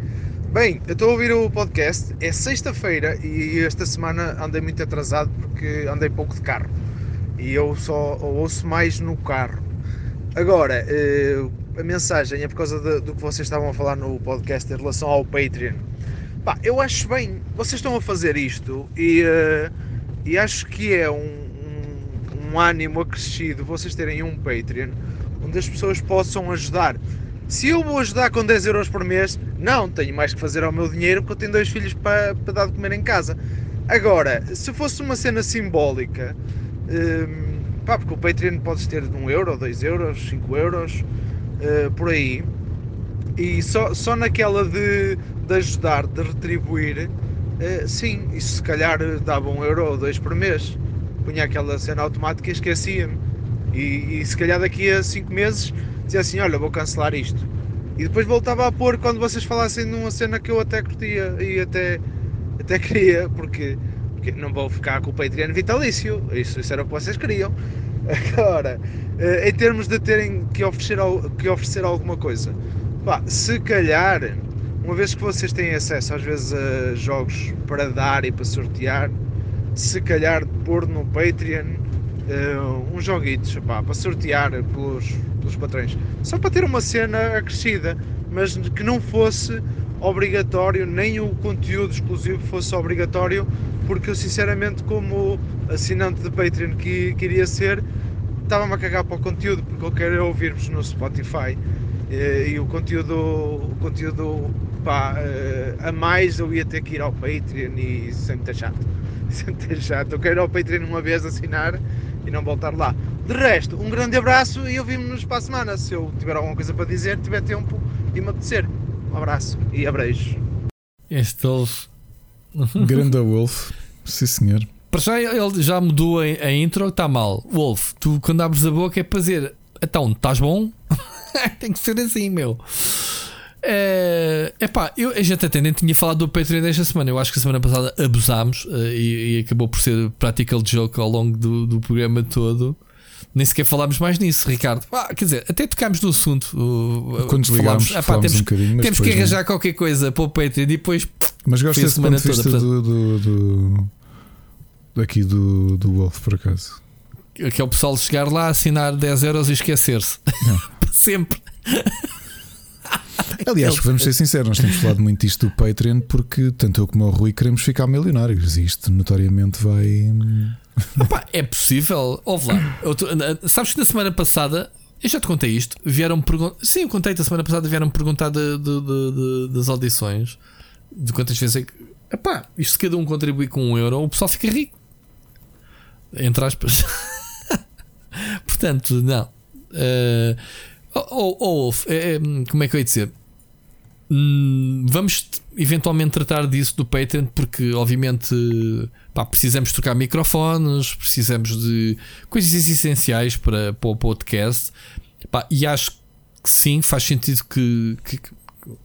Bem, eu estou a ouvir o podcast, é sexta-feira e esta semana andei muito atrasado porque andei pouco de carro e eu só ouço mais no carro. Agora, eh, a mensagem é por causa do que vocês estavam a falar no podcast em relação ao Patreon. Pá, eu acho bem, vocês estão a fazer isto e, uh, e acho que é um, um, um, ânimo acrescido vocês terem um Patreon onde as pessoas possam ajudar. Se eu vou ajudar com 10 euros por mês, não, tenho mais que fazer ao meu dinheiro porque eu tenho dois filhos para, para dar de comer em casa. Agora, se fosse uma cena simbólica, hum, pá, porque o Patreon podes ter de 1 euro, 2 euros, 5 euros, uh, por aí, e só, só naquela de, de ajudar, de retribuir, uh, sim, isso se calhar dava 1 euro ou 2 por mês. Punha aquela cena automática e esquecia-me. E, e se calhar daqui a 5 meses dizia assim: Olha, vou cancelar isto. E depois voltava a pôr quando vocês falassem numa cena que eu até curtia e até, até [LAUGHS] queria, porque, porque não vou ficar com o Patreon vitalício. Isso, isso era o que vocês queriam. Agora, eh, em termos de terem que oferecer, que oferecer alguma coisa, pá, se calhar, uma vez que vocês têm acesso às vezes a jogos para dar e para sortear, se calhar pôr no Patreon uh, uns joguitos pá, para sortear pelos, pelos patrões, só para ter uma cena acrescida, mas que não fosse obrigatório, nem o conteúdo exclusivo fosse obrigatório, porque eu sinceramente, como assinante de Patreon que queria ser, estava-me a cagar para o conteúdo, porque eu quero ouvir-vos no Spotify. E, e, o conteúdo, o conteúdo pá, eh, a mais eu ia ter que ir ao Patreon e sempre é chato. [LAUGHS] Sempre é chato. Eu quero ir ao Patreon uma vez assinar e não voltar lá. De resto, um grande abraço e ouvimos-nos para a semana. Se eu tiver alguma coisa para dizer, tiver tempo e me apetecer. Um abraço e abreijos. Este Wolf. [LAUGHS] Grande Wolf, sim senhor. Para já ele já mudou a, a intro, está mal. Wolf, tu quando abres a boca é para dizer então, estás bom? [LAUGHS] Tem que ser assim, meu. É epá, eu, a gente até nem tinha falado do Patreon desta semana. Eu acho que a semana passada abusámos uh, e, e, acabou por ser practical joke ao longo do, do programa todo. Nem sequer falámos mais nisso, Ricardo. Ah, quer dizer, até tocámos no assunto. Uh, Quando desligámos, falámos, epá, temos, um temos que arranjar não. qualquer coisa para o Patreon e depois. Mas gosto desse ponto de vista do, do, do, daqui do, do Wolf, por acaso. Que é o pessoal chegar lá, assinar 10 euros e esquecer-se. [LAUGHS] Sempre. [LAUGHS] Aliás, vamos ser sinceros, nós temos falado muito disto do Patreon porque tanto eu como o Rui queremos ficar milionários e isto notoriamente vai. Opa, é possível. Ouve lá. sabes que na semana passada eu já te contei isto. Vieram perguntar. Sim, eu contei-te a semana passada. Vieram perguntar de, de, de, das audições de quantas vezes é que. Epá, isto se cada um contribui com um euro, o pessoal fica rico. Entre aspas. [LAUGHS] Portanto, não. Uh, oh, oh, oh, é, como é que eu ia dizer? Hum, vamos eventualmente tratar disso do Patreon, porque obviamente pá, precisamos trocar microfones, precisamos de coisas essenciais para, para o podcast. Pá, e acho que sim, faz sentido que, que,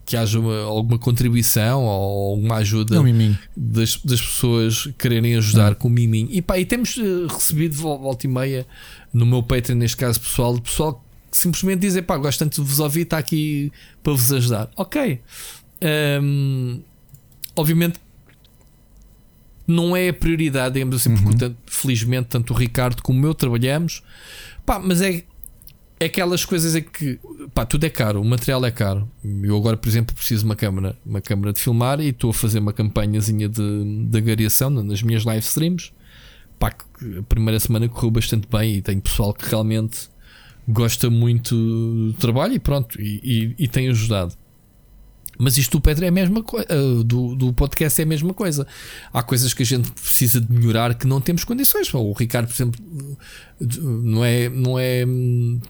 que haja uma, alguma contribuição ou alguma ajuda é das, das pessoas quererem ajudar com o Mimim. E, pá, e temos uh, recebido volta e meia no meu Patreon, neste caso pessoal, de pessoal simplesmente dizer pá, gosto tanto de vos ouvir, está aqui para vos ajudar. Ok. Um, obviamente não é a prioridade, digamos assim, uhum. porque tanto, felizmente tanto o Ricardo como eu trabalhamos, pá, mas é, é aquelas coisas é que pá, tudo é caro, o material é caro. Eu agora, por exemplo, preciso de uma câmera, uma câmera de filmar e estou a fazer uma campanhazinha de, de agariação nas minhas live streams. Pá, a primeira semana correu bastante bem e tenho pessoal que realmente gosta muito do trabalho e pronto, e, e, e tem ajudado. Mas isto do Pedro é a mesma coisa, uh, do, do podcast é a mesma coisa. Há coisas que a gente precisa de melhorar que não temos condições. O Ricardo, por exemplo, não é, não é.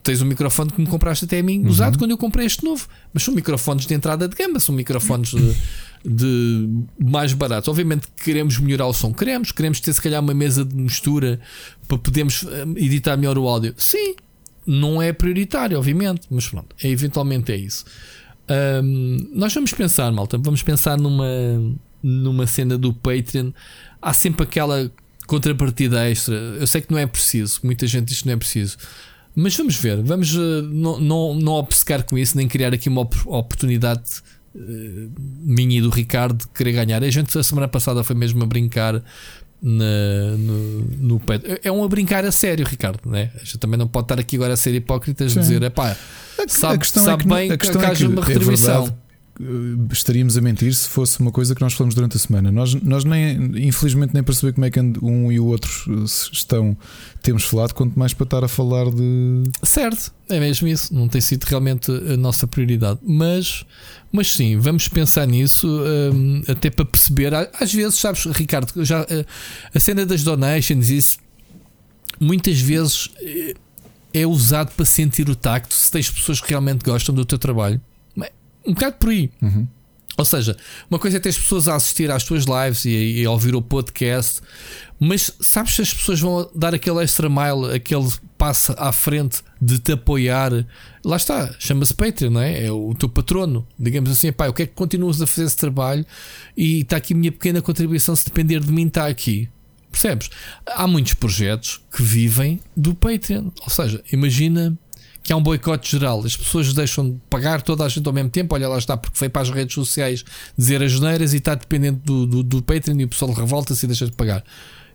Tens um microfone que me compraste até a mim, uhum. usado quando eu comprei este novo. Mas são microfones de entrada de gama, são microfones de, de mais baratos. Obviamente queremos melhorar o som, queremos, queremos ter se calhar uma mesa de mistura para podermos eh, editar melhor o áudio. Sim, não é prioritário, obviamente, mas pronto, é, eventualmente é isso. Um, nós vamos pensar, malta, vamos pensar numa, numa cena do Patreon. Há sempre aquela contrapartida extra. Eu sei que não é preciso, muita gente diz que não é preciso. Mas vamos ver, vamos uh, não, não, não obcecar com isso, nem criar aqui uma op oportunidade uh, minha e do Ricardo de querer ganhar. A gente, a semana passada, foi mesmo a brincar na, no, no. É um a brincar a sério, Ricardo. Né? A gente também não pode estar aqui agora a ser hipócritas e dizer: é pá, sabe, a questão sabe é que, bem a questão que, que haja é uma retribuição. É estaríamos a mentir se fosse uma coisa que nós falamos durante a semana. Nós, nós nem, infelizmente, nem perceber como é que um e o outro estão, temos falado, quanto mais para estar a falar de. Certo, é mesmo isso. Não tem sido realmente a nossa prioridade. Mas, mas sim, vamos pensar nisso, um, até para perceber. Às vezes, sabes, Ricardo, já, eh, a cena das donations, isso muitas vezes eh, é usado para sentir o tacto se tens pessoas que realmente gostam do teu trabalho. Um bocado por aí. Uhum. Ou seja, uma coisa é ter as pessoas a assistir às tuas lives e, e a ouvir o podcast, mas sabes se as pessoas vão dar aquele extra mile, aquele passo à frente de te apoiar? Lá está, chama-se Patreon, não é? É o teu patrono. Digamos assim, pai, o que é que continuas a fazer esse trabalho? E está aqui a minha pequena contribuição. Se depender de mim, está aqui. Percebes? Há muitos projetos que vivem do Patreon. Ou seja, imagina que há um boicote geral, as pessoas deixam de pagar toda a gente ao mesmo tempo. Olha, lá está, porque foi para as redes sociais dizer as geneiras e está dependente do, do, do Patreon e o pessoal revolta-se e deixa de pagar.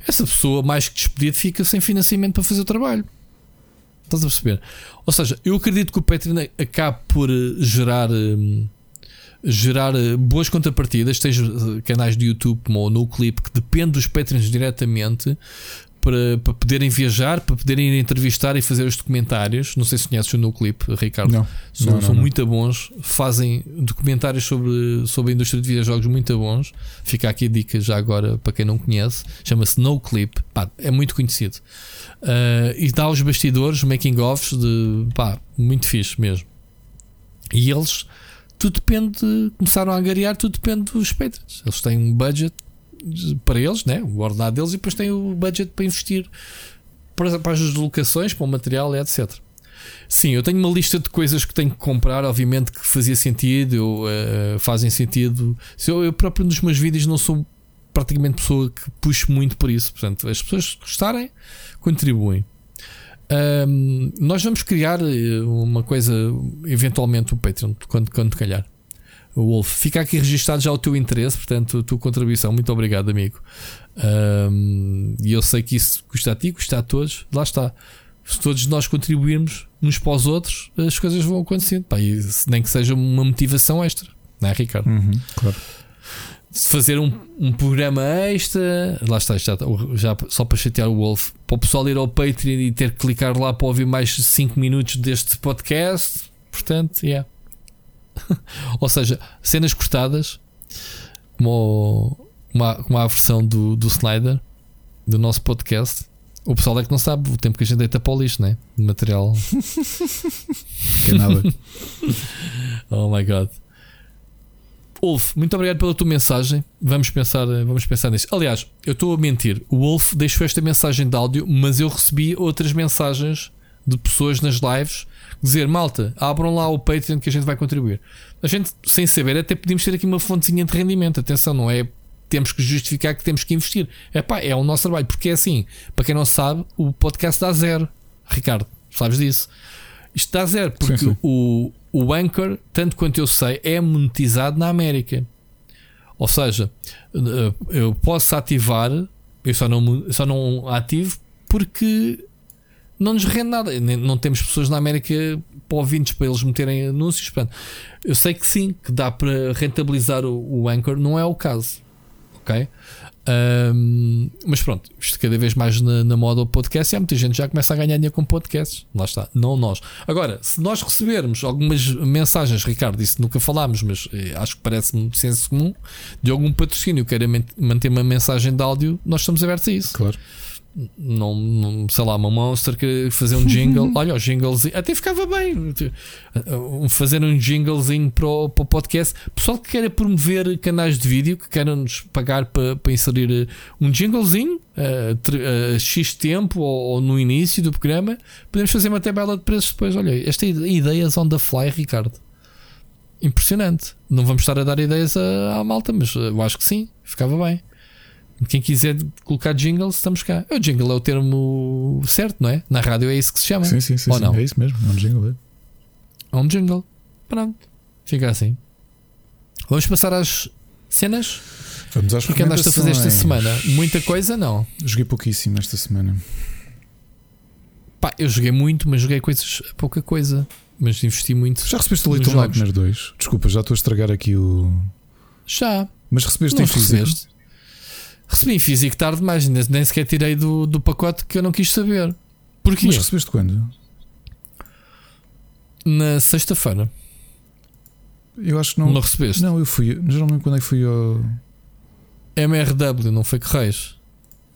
Essa pessoa, mais que despedida, fica sem financiamento para fazer o trabalho. Estás a perceber? Ou seja, eu acredito que o Patreon acabe por eh, gerar. Hum, gerar eh, boas contrapartidas, eh, canais de YouTube como o NoClip, que depende dos Patreons diretamente para, para poderem viajar, para poderem entrevistar e fazer os documentários. Não sei se conheces o NoClip, Ricardo. Não, são, não, não, são muito bons, fazem documentários sobre, sobre a indústria de videojogos muito bons. Fica aqui a dica já agora para quem não conhece. Chama-se NoClip, pá, é muito conhecido. Uh, e dá os bastidores, making-offs de pá, muito fixe mesmo. E eles tudo depende, começaram a angariar, tudo depende dos patrons. Eles têm um budget para eles, né? o ordenado deles, e depois têm o budget para investir para, para as deslocações, para o material, etc. Sim, eu tenho uma lista de coisas que tenho que comprar, obviamente que fazia sentido, eu, uh, fazem sentido. Eu, eu próprio nos meus vídeos não sou praticamente pessoa que puxo muito por isso. Portanto, as pessoas gostarem, contribuem. Um, nós vamos criar eh, uma coisa, eventualmente, o Patreon, quando, quando calhar. O Wolf, fica aqui registado já o teu interesse, portanto, a tua contribuição. Muito obrigado, amigo. Um, e eu sei que isso custa a ti, custa a todos. Lá está. Se todos nós contribuirmos uns para os outros, as coisas vão acontecendo. Pá, e nem que seja uma motivação extra, não é, Ricardo? Uhum, claro se fazer um, um programa extra, lá está, já, já só para chatear o Wolf, para o pessoal ir ao Patreon e ter que clicar lá para ouvir mais 5 minutos deste podcast. Portanto, yeah. [LAUGHS] Ou seja, cenas cortadas, como, como, a, como a versão do, do Snyder do nosso podcast. O pessoal é que não sabe o tempo que a gente deita para o lixo, né? De material. [LAUGHS] que nada. [LAUGHS] oh my god. Wolf, muito obrigado pela tua mensagem. Vamos pensar, vamos pensar nisso. Aliás, eu estou a mentir. O Wolf deixou esta mensagem de áudio, mas eu recebi outras mensagens de pessoas nas lives dizer: Malta, abram lá o Patreon que a gente vai contribuir. A gente, sem saber, até podíamos ter aqui uma fontezinha de rendimento. Atenção, não é temos que justificar que temos que investir. É pá, é o nosso trabalho. Porque é assim, para quem não sabe, o podcast dá zero. Ricardo, sabes disso? Isto dá zero, porque sim, sim. O, o Anchor, tanto quanto eu sei, é monetizado na América. Ou seja, eh, eu posso ativar, eu só não, só não ativo porque não nos rende nada. Não temos pessoas na América para ouvintes para eles meterem anúncios. Portanto, eu sei que sim, que dá para rentabilizar o, o Anchor, não é o caso. Ok? Um, mas pronto, isto cada vez mais na, na moda o podcast e há muita gente já começa a ganhar dinheiro com podcasts. Lá está, não nós. Agora, se nós recebermos algumas mensagens, Ricardo, isso nunca falámos, mas eh, acho que parece-me senso comum, de algum patrocínio queira manter uma mensagem de áudio, nós estamos abertos a isso. Claro não, não, sei lá, uma monster que fazer um jingle. [LAUGHS] Olha, o jinglezinho até ficava bem. Fazer um jinglezinho para o, para o podcast. Pessoal que queira promover canais de vídeo, que queiram nos pagar para, para inserir eh, um jinglezinho a, a X tempo ou, ou, no início do programa, podemos fazer uma tabela de preços depois. Olha, esta ideia on the fly, Ricardo. Impressionante. Não vamos estar a dar ideias à, à malta, mas eu acho que sim, ficava bem. Quem quiser colocar jingles, estamos cá. O jingle é o termo certo, não é? Na rádio é isso que se chama. Sim, sim, sim. Ou sim, não? É isso mesmo, é um jingle. É, é um jingle. Pronto. Fica assim. Vamos passar às cenas? Vamos às O que andaste a fazer esta semana? Muita coisa, não? Joguei pouquíssimo esta semana. Pá, eu joguei muito, mas joguei coisas, pouca coisa. mas investi muito. Já recebeste o Little Nightmare 2? Desculpa, já estou a estragar aqui o. Já. Mas recebeste não em físico? Recebeste. Recebi em físico tarde demais, nem sequer tirei do, do pacote que eu não quis saber. Porquê? Mas recebeste quando? Na sexta-feira. Eu acho que não. Não recebeste? Não, eu fui. Já não lembro quando é que fui ao. MRW, não foi Correios?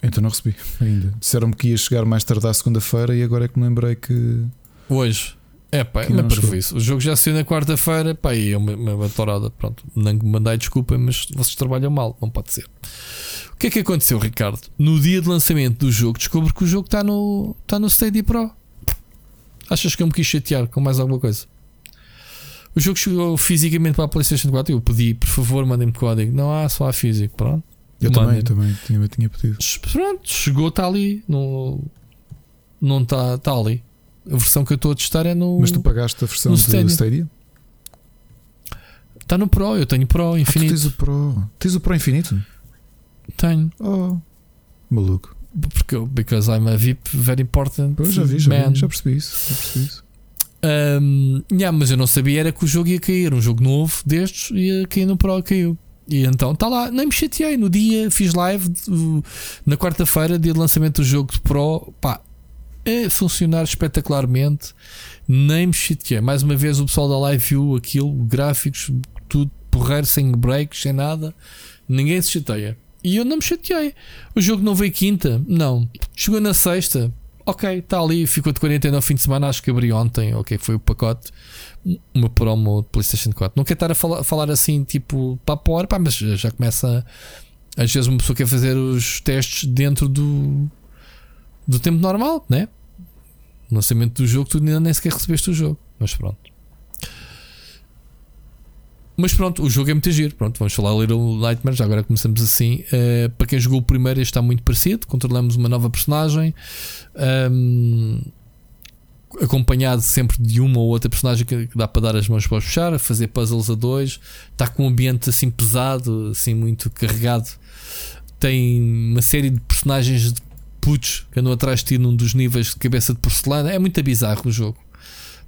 Então não recebi [LAUGHS] ainda. Disseram-me que ia chegar mais tarde à segunda-feira e agora é que me lembrei que. Hoje. É pá, é isso. O jogo já saiu na quarta-feira, pá, e é uma, uma torada. Pronto, não me mandei desculpa, mas vocês trabalham mal, não pode ser. O que é que aconteceu, Ricardo? No dia de lançamento do jogo, descubro que o jogo está no, está no Stadia Pro. Achas que eu me quis chatear com mais alguma coisa? O jogo chegou fisicamente para a PlayStation 4. Eu pedi, por favor, mandem-me código. Não há, só há físico. Pronto. Eu também, eu também tinha, tinha pedido. Pronto, chegou, está ali. Não, não está, está ali. A versão que eu estou a testar é no. Mas tu pagaste a versão do Stadia? Stadia? Está no Pro, eu tenho Pro infinito. Ah, tens o Pro. Tens o Pro infinito? Tenho. Oh, maluco. Porque because I'm a VIP very important. Pois já vi, já, vi, já percebi isso. Já percebi isso. Um, yeah, mas eu não sabia era que o jogo ia cair. Um jogo novo destes ia cair no Pro caiu. E então está lá, nem me chateei. No dia fiz live na quarta-feira, dia de lançamento do jogo de Pro. Pá, a funcionar espetacularmente. Nem me chateei. Mais uma vez, o pessoal da live viu aquilo, gráficos, tudo porreiro, sem breaks, sem nada. Ninguém se chateia. E eu não me chateei. O jogo não veio quinta? Não. Chegou na sexta? Ok, está ali, ficou de 49 no fim de semana. Acho que abri ontem, ok, foi o pacote. Uma promo de PlayStation 4. Não quero estar a falar, falar assim, tipo, para fora, pá, mas já começa. Às vezes uma pessoa quer fazer os testes dentro do, do tempo normal, né? No lançamento do jogo, tu ainda nem sequer recebeste o jogo. Mas pronto. Mas pronto, o jogo é muito giro. Pronto, vamos falar Little Nightmares. Agora começamos assim. Uh, para quem jogou o primeiro, este está muito parecido. Controlamos uma nova personagem. Um, acompanhado sempre de uma ou outra personagem que, dá para dar as mãos para puxar, fazer puzzles a dois. Está com um ambiente assim pesado, assim muito carregado. Tem uma série de personagens de putos que andam atrás de ti num dos níveis de cabeça de porcelana. É muito bizarro o jogo.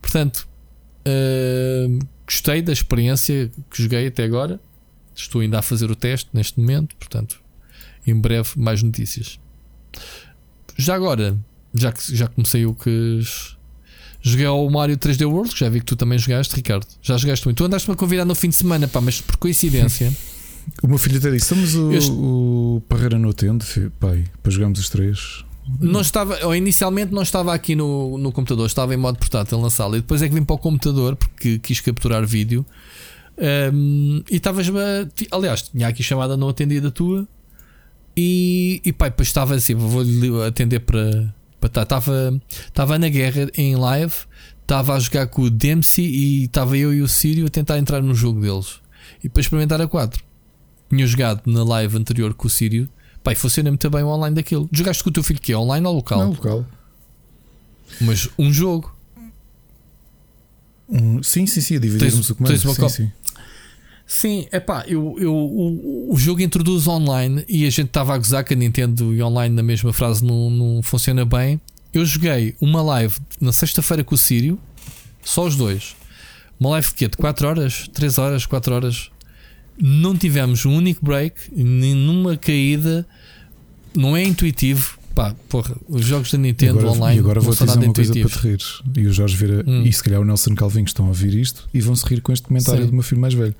Portanto, uh, gostei da experiência que joguei até agora. Estou ainda a fazer o teste neste momento. Portanto, em breve, mais notícias. Já agora, já que já comecei o que joguei ao Mario 3D World, que já vi que tu também jogaste, Ricardo. Já jogaste muito. Tu andaste-me a convidar no fim de semana, pá, mas por coincidência. [LAUGHS] O meu filho até disse: Estamos o, este... o Parreira no Tendo, pai, para jogarmos os três. Não estava, ou inicialmente não estava aqui no, no computador, estava em modo portátil na sala. E depois é que vim para o computador porque quis capturar vídeo. Um, e estavas aliás, tinha aqui chamada não atendida tua. E, e pai, depois estava assim, vou-lhe atender para. Estava estava na guerra em live, estava a jogar com o Dempsey e estava eu e o Sírio a tentar entrar no jogo deles e para experimentar a 4 tinha jogado na live anterior com o Sírio. Pai, funciona muito bem o online daquilo. Jogaste com o teu filho que é online ou local? Não, local. Mas um jogo. Um, sim, sim, sim, dividirmos o comando. Sim, sim. Sim, é pá, eu, eu, o, o jogo introduz online e a gente estava a gozar que a Nintendo e online na mesma frase não, não funciona bem. Eu joguei uma live na sexta-feira com o Sírio, só os dois. Uma live de quê? De 4 horas? 3 horas? 4 horas? Não tivemos um único break, nenhuma caída, não é intuitivo. Pá, porra, os jogos da Nintendo agora, online. E agora vou dizer uma coisa para te rir. E o Jorge Vira, hum. e se calhar o Nelson Calvin estão a ouvir isto e vão se rir com este comentário Sim. do meu filho mais velho.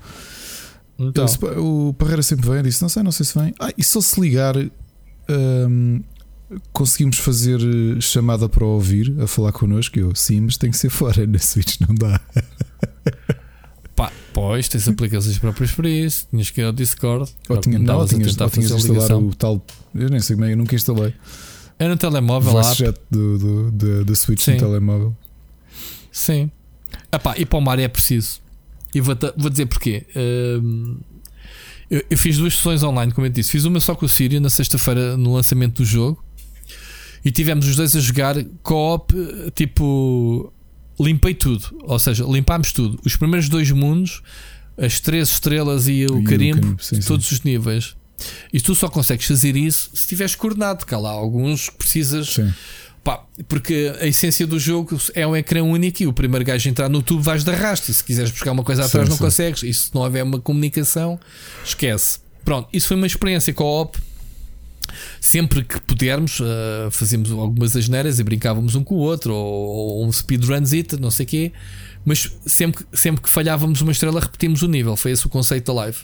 Então. O Parreira sempre vem, disse: Não sei, não sei se vem. Ah, e só se ligar, hum, conseguimos fazer chamada para ouvir a falar connosco. Eu, sim, mas tem que ser fora [LAUGHS] na Switch, não dá. [LAUGHS] Pá, pois, tens aplicações próprias para isso. Tinhas que ir ao Discord. Ou, tinha, não, ou tinhas, ou tinhas instalar o tal. Eu nem sei como é, eu nunca instalei. É no telemóvel lá. do, do, do, do Switch Sim. no telemóvel. Sim. Epá, e para o Mario é preciso. E vou, vou dizer porquê. Um, eu, eu, fiz duas sessões online, como eu disse. Fiz uma só com o Sírio na sexta-feira no lançamento do jogo. E tivemos os dois a jogar co-op, tipo limpei tudo. Ou seja, limpámos tudo. Os primeiros dois mundos, as três estrelas e o e carimbo, o carimbo sim, todos sim. os níveis. E tu só consegues fazer isso se estiveres coordenado, que há lá alguns que precisas. Pá, porque a essência do jogo é um ecrã único e o primeiro gajo entrar no tubo vais de arrasto. E se quiseres buscar uma coisa atrás, sim, não consegues. E se não houver uma comunicação, esquece. Pronto, isso foi uma experiência com a OP. Sempre que pudermos, uh, fazíamos algumas asneiras e brincávamos um com o outro, ou, ou um speedrunzito, não sei o quê. Mas sempre, sempre que falhávamos uma estrela, repetimos o nível. Foi esse o conceito da live.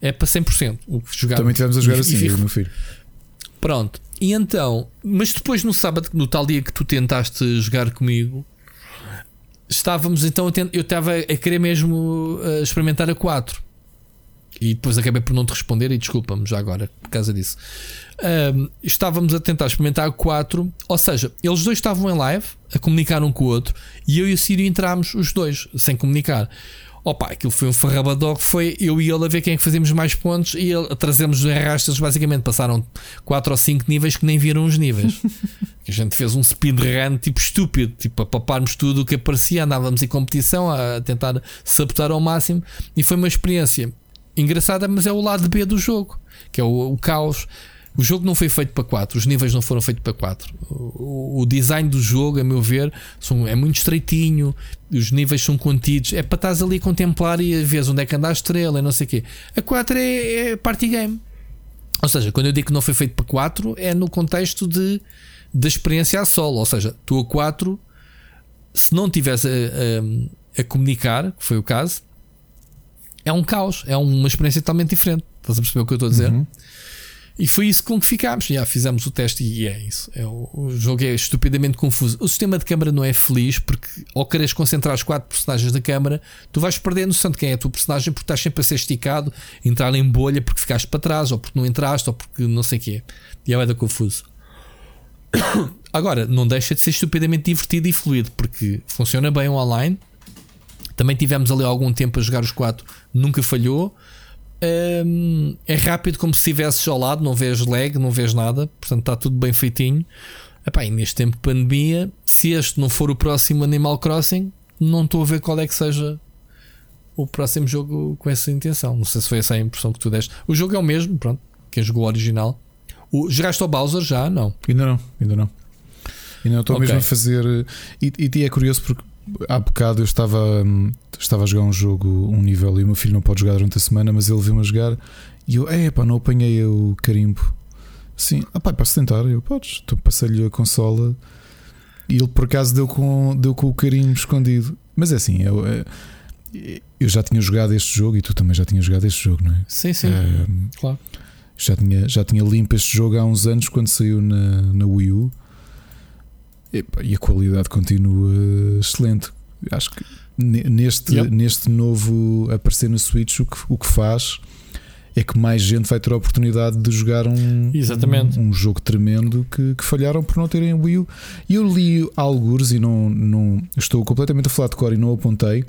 É para 100% o que jogar. Também tivemos a jogar e, assim, e, meu filho. Pronto. E então, mas depois no sábado, no tal dia que tu tentaste jogar comigo, estávamos então eu estava a querer mesmo uh, experimentar a 4. E depois acabei por não te responder e desculpa-me já agora por causa disso. Um, estávamos a tentar experimentar 4, ou seja, eles dois estavam em live a comunicar um com o outro e eu e o Sírio entramos os dois sem comunicar. Opa, aquilo foi um farrabador foi eu e ele a ver quem é que fazíamos mais pontos e ele, trazemos os arrastas, basicamente passaram 4 ou 5 níveis que nem viram os níveis. [LAUGHS] a gente fez um speedrun tipo estúpido, tipo a paparmos tudo o que aparecia, andávamos em competição a tentar sabotar ao máximo e foi uma experiência engraçada, mas é o lado B do jogo, que é o, o caos. O jogo não foi feito para 4, os níveis não foram feitos para 4. O, design do jogo, a meu ver, são, é muito estreitinho, os níveis são contidos. É para estás ali a contemplar e a ver onde é que anda a estrela e não sei o quê. A 4 é, é party game. Ou seja, quando eu digo que não foi feito para 4, é no contexto de, de experiência a solo. Ou seja, tu a 4, se não tivesse a, a, a comunicar, que foi o caso, é um caos, é uma experiência totalmente diferente. Estás a perceber o que eu estou a dizer? Uhum. E foi isso com que ficámos. Já fizemos o teste e é isso. É, o, jogo é estupidamente confuso. O sistema de câmara não é feliz porque, ao quereres concentrar os quatro personagens da câmara, tu vais perder a noção de quem é a tua personagem porque estás sempre a ser esticado, entrar em bolha porque ficaste para trás, ou porque não entraste, ou porque não sei o quê. E é da confuso. [COUGHS] Agora, não deixa de ser estupidamente divertido e fluido porque funciona bem online. Também tivemos ali algum tempo a jogar os quatro, nunca falhou um, é rápido como se estivesses ao lado, não vês lag, não vês nada, portanto está tudo bem feitinho. Epá, e neste tempo de pandemia, se este não for o próximo Animal Crossing, não estou a ver qual é que seja o próximo jogo com essa intenção. Não sei se foi essa a impressão que tu deste. O jogo é o mesmo, pronto. Quem jogou o original. O, jogaste ao Bowser já? Não. Ainda não, ainda não. Ainda não estou okay. mesmo a fazer. E, e é curioso porque há bocado eu estava, estava a jogar um jogo, um nível, e o meu filho não pode jogar durante a semana, mas ele viu-me a jogar e eu, é pá, não apanhei o carimbo. Sim, ah pá, posso tentar? Eu, podes. Então passei-lhe a consola e ele por acaso deu com, deu com o carimbo escondido. Mas é assim, eu, é, eu já tinha jogado este jogo e tu também já tinhas jogado este jogo, não é? Sim, sim, é, claro. Já tinha, já tinha limpo este jogo há uns anos quando saiu na, na Wii U e a qualidade continua excelente. Acho que neste, yep. neste novo aparecer no Switch, o que, o que faz é que mais gente vai ter a oportunidade de jogar um, Exatamente. um, um jogo tremendo que, que, falharam por não terem Wii U. E eu li alguns e não, não estou completamente a falar de cor e não apontei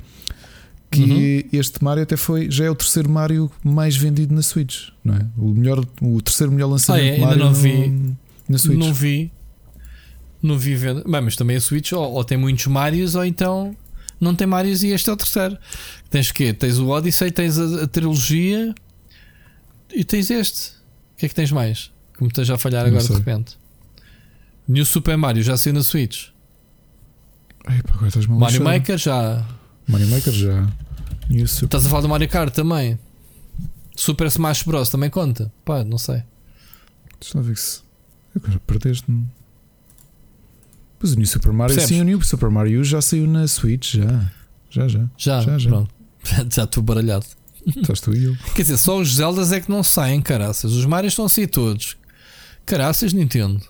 que uhum. este Mario até foi já é o terceiro Mario mais vendido na Switch, não é? O melhor, o terceiro melhor lançamento ah, é? Mario não vi, no, na Switch. Não vi, não vi venda. Bem, mas também a Switch ou, ou, tem muitos Marios ou então não tem Marios e este é o terceiro. Tens o quê? Tens o Odyssey, tens a, a trilogia e tens este. O que é que tens mais? Como estás a falhar agora de repente. New Super Mario já saiu na Switch. Epa, agora Mario Maker já. Mario Maker já. New Super... Estás a falar do Mario Kart também. Super Smash Bros. também conta. Pá, não sei. Deixa lá ver se. Agora perdeste-me. Pois o New Super Mario, Percebes? sim, o New Super Mario já saiu na Switch, já. Já, já. Já, já, já. Pronto. [LAUGHS] já estou baralhado. Estás tu e eu. Quer dizer, só os Zeldas é que não saem, caraças. Os Marios estão a sair todos. Caraças, Nintendo.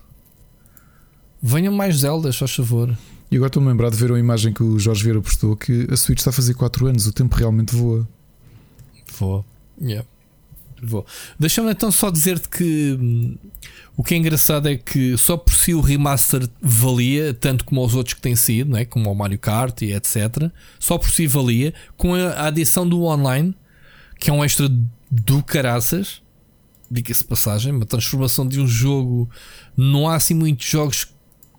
Venham mais Zeldas, faz favor. E agora estou-me a lembrar de ver uma imagem que o Jorge Vieira postou que a Switch está a fazer 4 anos, o tempo realmente voa. Voa. Yeah. Vou. Deixa-me então só dizer-te que hum, o que é engraçado é que só por si o remaster valia, tanto como os outros que têm sido, né? como o Mario Kart e etc. Só por si valia, com a adição do online, que é um extra do caraças. Diga-se passagem, uma transformação de um jogo. Não há assim muitos jogos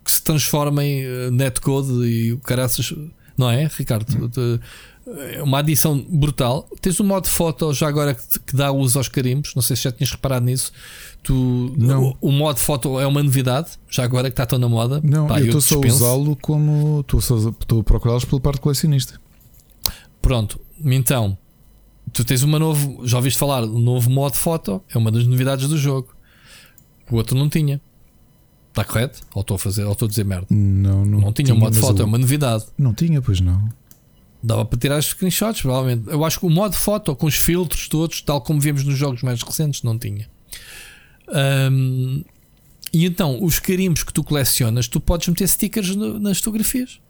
que se transformem uh, netcode e o caraças não é, Ricardo? Hum. Uma adição brutal. Tens um modo foto já agora que, que dá uso aos carimbos. Não sei se já tinhas reparado nisso. Tu, não. O, o modo foto é uma novidade, já agora que está tão na moda. Não, Pá, eu estou só a usá-lo como. Estou a procurá-los pela parte colecionista. Pronto, então tu tens uma novo. Já ouviste falar, o novo modo foto é uma das novidades do jogo. O outro não tinha. Está correto? Ou estou a fazer, ou estou a dizer merda? Não, não. Não tinha, tinha modo foto, eu... é uma novidade. Não tinha, pois não. Dava para tirar screenshots, provavelmente. Eu acho que o modo foto com os filtros todos, tal como vimos nos jogos mais recentes, não tinha. Um, e então, os carimbos que tu colecionas, tu podes meter stickers no, nas fotografias.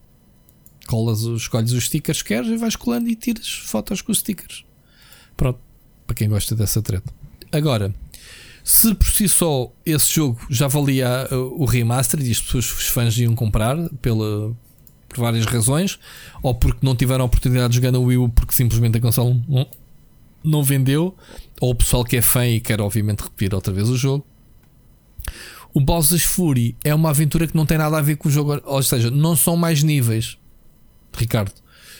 Colas, escolhes os stickers que queres e vais colando e tiras fotos com os stickers. Pronto, para quem gosta dessa treta. Agora, se por si só esse jogo já valia uh, o remaster e as pessoas, os fãs iam comprar pela, por várias razões, ou porque não tiveram a oportunidade de jogar no Wii U porque simplesmente a console não, não vendeu, ou o pessoal que é fã e quer obviamente repetir outra vez o jogo. O Bowser's Fury é uma aventura que não tem nada a ver com o jogo, ou seja, não são mais níveis. Ricardo,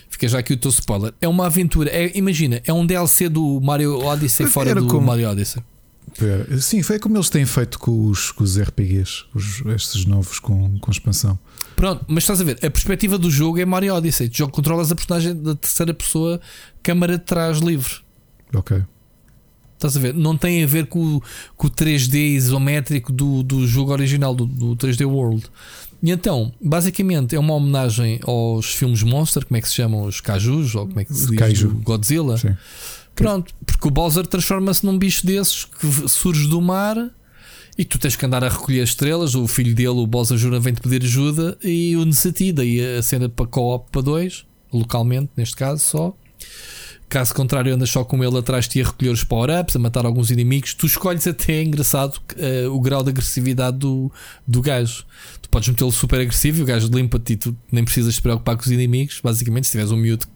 Fica já aqui o teu spoiler. É uma aventura. É, imagina, é um DLC do Mario Odyssey fora do como... Mario Odyssey. Sim, foi como eles têm feito com os, com os RPGs, os, estes novos com, com expansão. Pronto, mas estás a ver, a perspectiva do jogo é Mario Odyssey. Tu jogo controlas a personagem da terceira pessoa, câmara de trás livre. Ok. Estás a ver? Não tem a ver com, com o 3D isométrico do, do jogo original, do, do 3D World. E então, basicamente, é uma homenagem aos filmes Monster, como é que se chamam? Os Cajus, ou como é que se diz? Kaiju. Godzilla. Sim. Pronto, porque o Bowser transforma-se num bicho desses que surge do mar e tu tens que andar a recolher estrelas. O filho dele, o Bowser Jr., vem-te pedir ajuda e une-se a ti. Daí a cena para co-op para dois, localmente, neste caso só. Caso contrário, andas só com ele atrás de ti a recolher os power-ups, a matar alguns inimigos. Tu escolhes até, é engraçado, uh, o grau de agressividade do, do gajo. Tu podes metê-lo super agressivo e o gajo limpa-te e tu nem precisas te preocupar com os inimigos. Basicamente, se tiveres um miúdo,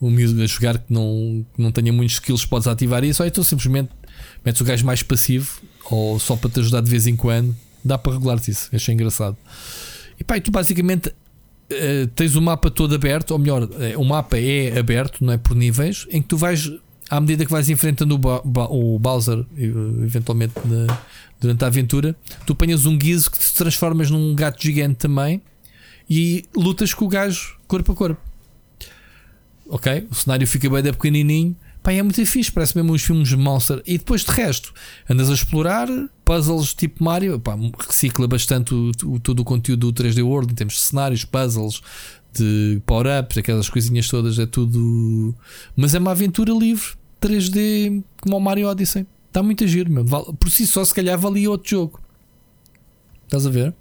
um miúdo a jogar que não, que não tenha muitos skills, podes ativar isso. Ou então simplesmente metes o gajo mais passivo ou só para te ajudar de vez em quando. Dá para regular-te isso. Achei engraçado. E pá, e tu basicamente uh, tens o mapa todo aberto, ou melhor, uh, o mapa é aberto, não é por níveis, em que tu vais, à medida que vais enfrentando o, ba o Bowser, eventualmente na, durante a aventura, tu apanhas um guizo que te transformas num gato gigante também e lutas com o gajo corpo a corpo. Ok? O cenário fica bem pequenininho Pá, é muito fixe, parece mesmo uns filmes de Monster. E depois de resto, andas a explorar puzzles tipo Mario, pá, recicla bastante o, o, todo o conteúdo do 3D World em termos de cenários, puzzles, de power-ups, aquelas coisinhas todas, é tudo. Mas é uma aventura livre, 3D, como o Mario Odyssey. Está muito a giro, meu. Por si só, se calhar valia outro jogo. Estás a ver?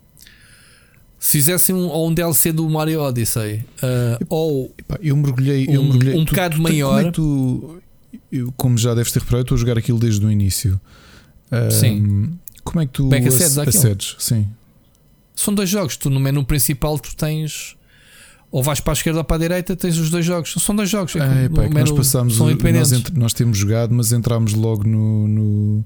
Se fizessem um, ou um DLC do Mario Odyssey, uh, ou eu mergulhei, eu mergulhei. um, um bocado maior. Como, é tu, eu, como já deves ter reparado, estou a jogar aquilo desde o início. Sim. Como é que tu Como é que acedes, acedes? Sim. São dois jogos. Tu no menu principal tu tens ou vais para a esquerda ou para a direita, tens os dois jogos. São dois jogos. É, pá, é nós passamos, são nós, entre, nós, temos jogado, mas entramos logo no. no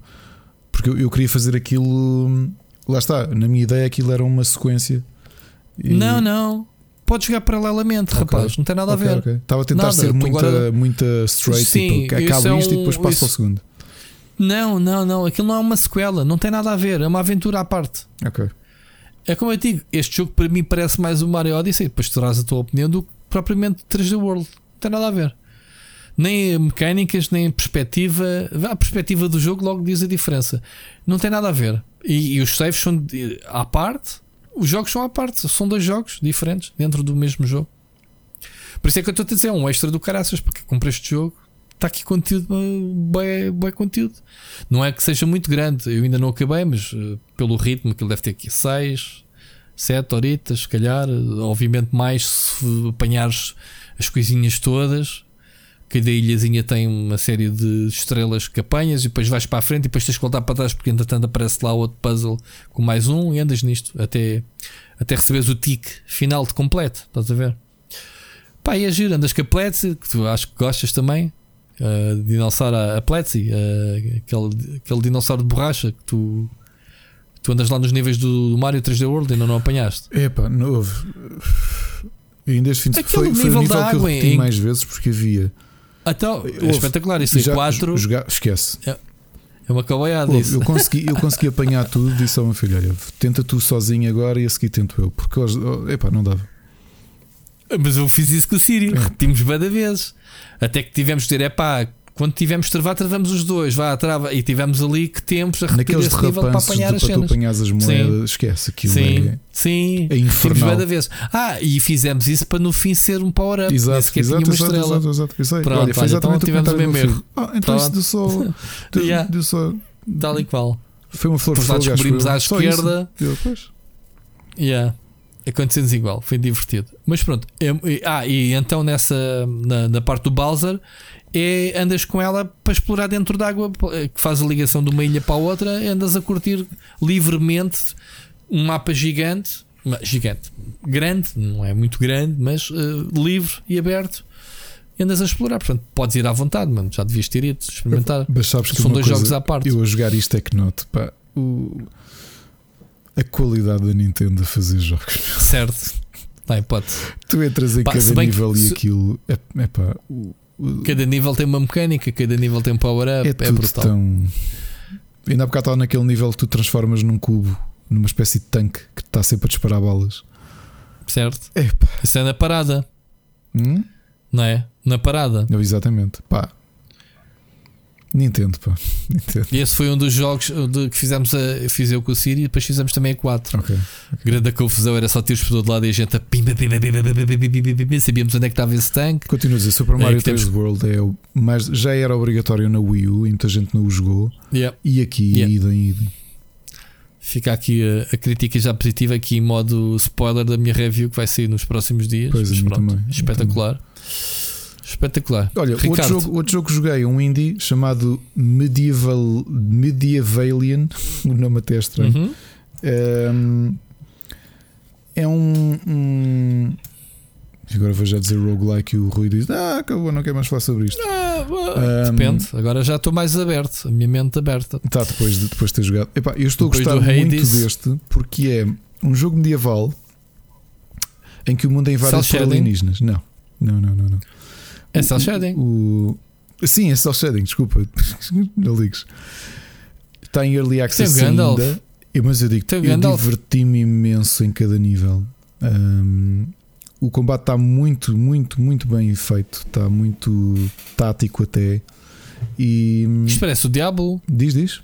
porque eu, eu, queria fazer aquilo. Lá está, na minha ideia aquilo era uma sequência. E... Não, não podes jogar paralelamente, okay. rapaz, não tem nada okay, a ver. Okay. Estava a tentar nada. ser muita, agora... muita straight, Sim, tipo, acaba é um, isto e depois passa isso... ao segundo. Não, não, não, aquilo não é uma sequela, não tem nada a ver, é uma aventura à parte. Ok. É como eu digo, este jogo para mim parece mais o Mario Odyssey, depois terás a tua opinião do que propriamente 3D World. Não tem nada a ver. Nem mecânicas, nem perspectiva. A perspectiva do jogo logo diz a diferença. Não tem nada a ver. E, e os saves são à parte os jogos são à parte, são dois jogos diferentes dentro do mesmo jogo. Por isso é que eu estou a dizer, é um extra do caraças, porque comprei este jogo, está aqui conteúdo, bem, bem conteúdo. Não é que seja muito grande, eu ainda não acabei, mas uh, pelo ritmo que ele deve ter aqui 6, 7 horitas, se calhar, obviamente mais se apanhares as coisinhas todas. Cada ilhazinha tem uma série de estrelas que apanhas e depois vais para a frente e depois tens que voltar para trás porque entretanto aparece lá outro puzzle com mais um e andas nisto até, até receberes o tic final de completo. Estás a ver? Pá, e a giro, andas com a Pletzi, que tu acho que gostas também. Uh, dinossauro a Pletzi, uh, aquele, aquele dinossauro de borracha que tu, tu andas lá nos níveis do, Mario 3D World e ainda não apanhaste. Epá, não houve E ainda este fim de foi, foi o nível que eu repeti em... mais vezes porque havia. Então, é espetacular. Isso já, é 4. Jogar, esquece. É, é uma cabaiada isso. Eu consegui, eu [LAUGHS] consegui apanhar tudo e disse ao meu filho: Olha, tenta tu sozinho agora e a seguir tento eu. Porque hoje, oh, epá, não dava. Mas eu fiz isso com o Sírio, é. repetimos bem da vez. Até que tivemos de dizer: é pá, quando tivemos de travar, travamos os dois, vá, trava. E tivemos ali que tempos a repetir Naqueles esse nível para apanhar as cenas. Para as moedas, sim. esquece aquilo. Sim, é, sim. É infernal. da vez. Ah, e fizemos isso para no fim ser um power-up. Exato, exato, exato, exato, exato, exato. Isso Pronto, olha, foi exatamente então, tivemos o mesmo erro. Ah, então Pronto. isso deu só. [LAUGHS] Deu, yeah. deu só. Tal e qual. Foi uma flor de fogo. descobrimos à esquerda. Eu, pois. Yeah. Aconteceu-nos igual, foi divertido. Mas pronto, ah, e então nessa na, na parte do Bowser é andas com ela para explorar dentro d'água, que faz a ligação de uma ilha para a outra, andas a curtir livremente um mapa gigante, gigante, grande, não é muito grande, mas uh, livre e aberto. E andas a explorar, portanto, podes ir à vontade, mano. Já devias ter ido experimentar. Mas sabes que São dois jogos à parte. Eu a jogar isto é que noto, pá, o, a qualidade da Nintendo a fazer jogos. Certo. Bem, pode. Tu entras em pá, cada nível e aquilo. É, é pá, o, Cada nível tem uma mecânica, cada nível tem um power-up. É, é brutal. Tão... Ainda há bocado estava naquele nível que tu transformas num cubo, numa espécie de tanque que está sempre a disparar balas. Certo? Epa. Isso é na parada. Hum? Não é? Na parada. Não, exatamente. Pá, Nintendo, pá. [LAUGHS] Nintendo. E esse foi um dos jogos de, que fizemos a, fiz eu com o Siri e depois fizemos também a 4. Okay, okay. Grande confusão era só tiros por todo lado e a gente a pimba, pimba, pimba, pimba, pimba, pimba, pimba, sabíamos onde é que estava esse tanque. Continuo a dizer, Super Mario é, 3 temos... World é o mais, já era obrigatório na Wii U e muita gente não o jogou. Yeah. E aqui, yeah. idem, idem. Fica aqui a, a, crítica já positiva aqui em modo spoiler da minha review que vai sair nos próximos dias. Pois, Mas, pronto, também, espetacular. Também. Espetacular. Olha, outro jogo, outro jogo que joguei, um indie chamado Medieval Medievalian, [LAUGHS] o nome até é estranho. Uhum. Um, é um, um, Agora vou já dizer roguelike e o Rui diz: Ah, acabou, não quero mais falar sobre isto. Ah, um, depende, agora já estou mais aberto, a minha mente aberta. Tá, depois de, depois de ter jogado. Epá, eu estou depois a gostar muito deste porque é um jogo medieval em que o mundo é invadido por alienígenas. Não, não, não, não. não. É cel shading. O, o, sim, é cel shading, desculpa. [LAUGHS] Não ligues. Está em early access ainda. Mas eu digo, Tem eu diverti-me imenso em cada nível. Um, o combate está muito, muito, muito bem feito. Está muito tático até. E, Isto parece o Diablo. Diz, diz.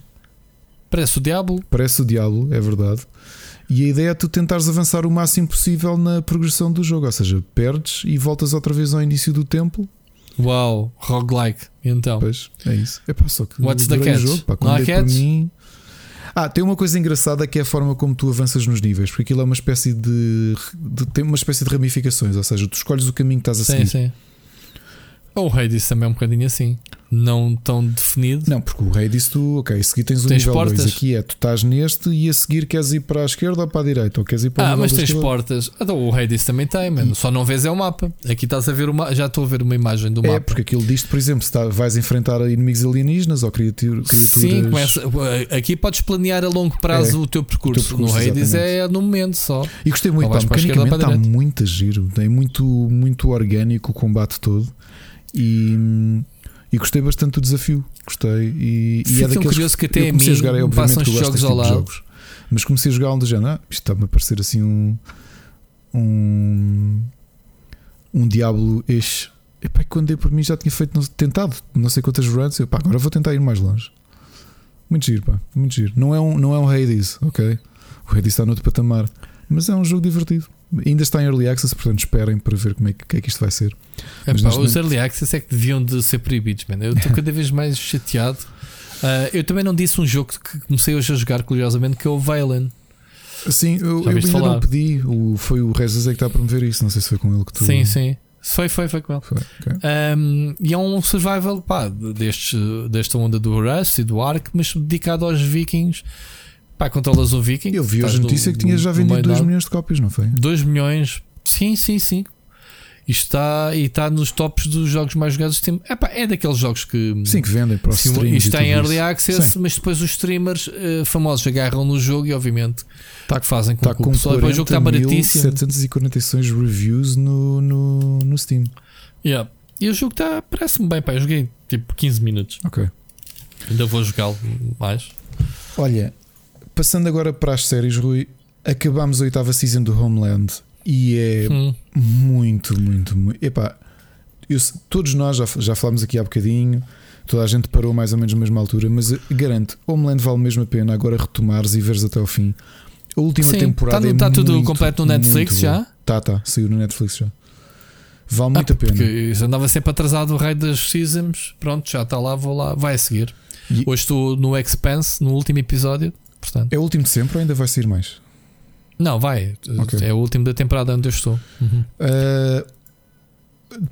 Parece o Diablo. Parece o Diablo, é verdade. E a ideia é tu tentares avançar o máximo possível na progressão do jogo, ou seja, perdes e voltas outra vez ao início do templo. Uau, roguelike, então. Pois, é isso. É pá, só que What's the catch? Jogo, pá, Não há catch? Mim... Ah, tem uma coisa engraçada que é a forma como tu avanças nos níveis, porque aquilo é uma espécie de, de tem uma espécie de ramificações, ou seja, tu escolhes o caminho que estás a sim, seguir. Sim. O Hades também é um bocadinho assim não tão definido. Não, porque o disse tu, ok, a seguir tens o tens nível portas. 2 aqui é tu estás neste e a seguir queres ir para a esquerda ou para a direita, ou queres ir para Ah, mas tens portas. Então, o disse também tem, mano. Só não vês é o mapa. Aqui estás a ver uma, já estou a ver uma imagem do é, mapa. É, porque aquilo diz por exemplo, se tá, vais enfrentar inimigos alienígenas ou criaturas. Sim, começa, aqui podes planear a longo prazo é, o, teu percurso. o teu percurso. No Hades é no momento só. E gostei muito, pá, mecanicamente está muito giro, é muito, muito orgânico o combate todo. E e gostei bastante do desafio. Gostei. E, e é daqueles curioso que até eu comecei a, jogar, é obviamente que eu gosto jogos tipo de jogos. Mas comecei a jogar um do género. Ah, isto está-me a parecer assim um. Um. Um Diablo eixo. Epá, quando dei por mim já tinha feito, tentado não sei quantas runs. Eu, pá, agora vou tentar ir mais longe. Muito giro, pá, muito giro. Não é um, não é um Hades, ok? O Hades está noutro patamar, mas é um jogo divertido. Ainda está em early access, portanto esperem para ver como é que, que, é que isto vai ser. É, pá, os momento... early access é que deviam de ser proibidos, man. Eu estou [LAUGHS] cada vez mais chateado. Uh, eu também não disse um jogo que comecei hoje a jogar curiosamente que é o Valen. Sim, eu, eu ainda falar? não pedi. O, foi o Rezas é que está a promover isso. Não sei se foi com ele que tu. Sim, sim. Foi, foi, foi com ele. Foi, okay. um, e é um survival pá, deste, desta onda do Rust e do Ark, mas dedicado aos vikings Pá, controlas um Viking. Eu vi hoje a notícia que tinha já vendido 2 milhões de cópias, não foi? 2 milhões, sim, sim, sim. Isto está, e está nos tops dos jogos mais jogados do tempo. Epá, é daqueles jogos que. Sim, que vendem para os streamers. Isto está em early access, Sim. mas depois os streamers uh, famosos agarram no jogo e, obviamente, tá, que fazem com tá com o pessoal. O jogo está baratíssimo. 746 reviews no, no, no Steam. Yeah. E o jogo está, parece-me bem, pá. Eu joguei tipo 15 minutos. Ok. Ainda vou jogá-lo mais. Olha, passando agora para as séries, Rui, acabámos a oitava season do Homeland e é hum. muito, muito, muito. Epá, eu, todos nós já, já falámos aqui há bocadinho, toda a gente parou mais ou menos na mesma altura, mas garanto, Homeland vale mesmo a pena agora retomares e veres até ao fim. A última Sim, temporada está, é está tudo completo no Netflix já? Tá, tá, saiu no Netflix já. Vale muito ah, a pena. Porque isso andava sempre atrasado o rei das seasons. Pronto, já está lá, vou lá, vai a seguir. E... Hoje estou no Expanse, no último episódio. Portanto. É o último de sempre ou ainda vai sair mais? Não, vai. Okay. É o último da temporada onde eu estou. Uhum. Uh,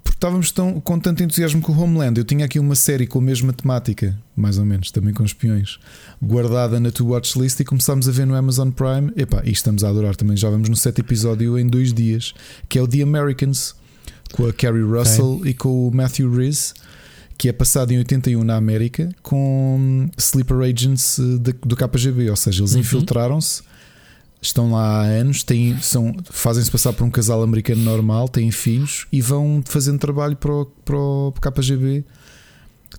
porque estávamos tão, com tanto entusiasmo com o Homeland. Eu tinha aqui uma série com a mesma temática, mais ou menos, também com espiões, guardada na To Watch List e começámos a ver no Amazon Prime. Epá, e estamos a adorar também. Já vamos no sétimo episódio em dois dias, que é o The Americans, com a Carrie Russell okay. e com o Matthew Rhys que é passado em 81 na América com sleeper agents eh, do KGB, ou seja, eles uhum. infiltraram-se estão lá há anos, têm, são, fazem-se passar por um casal americano normal, têm filhos e vão fazendo trabalho para o, para o KGB.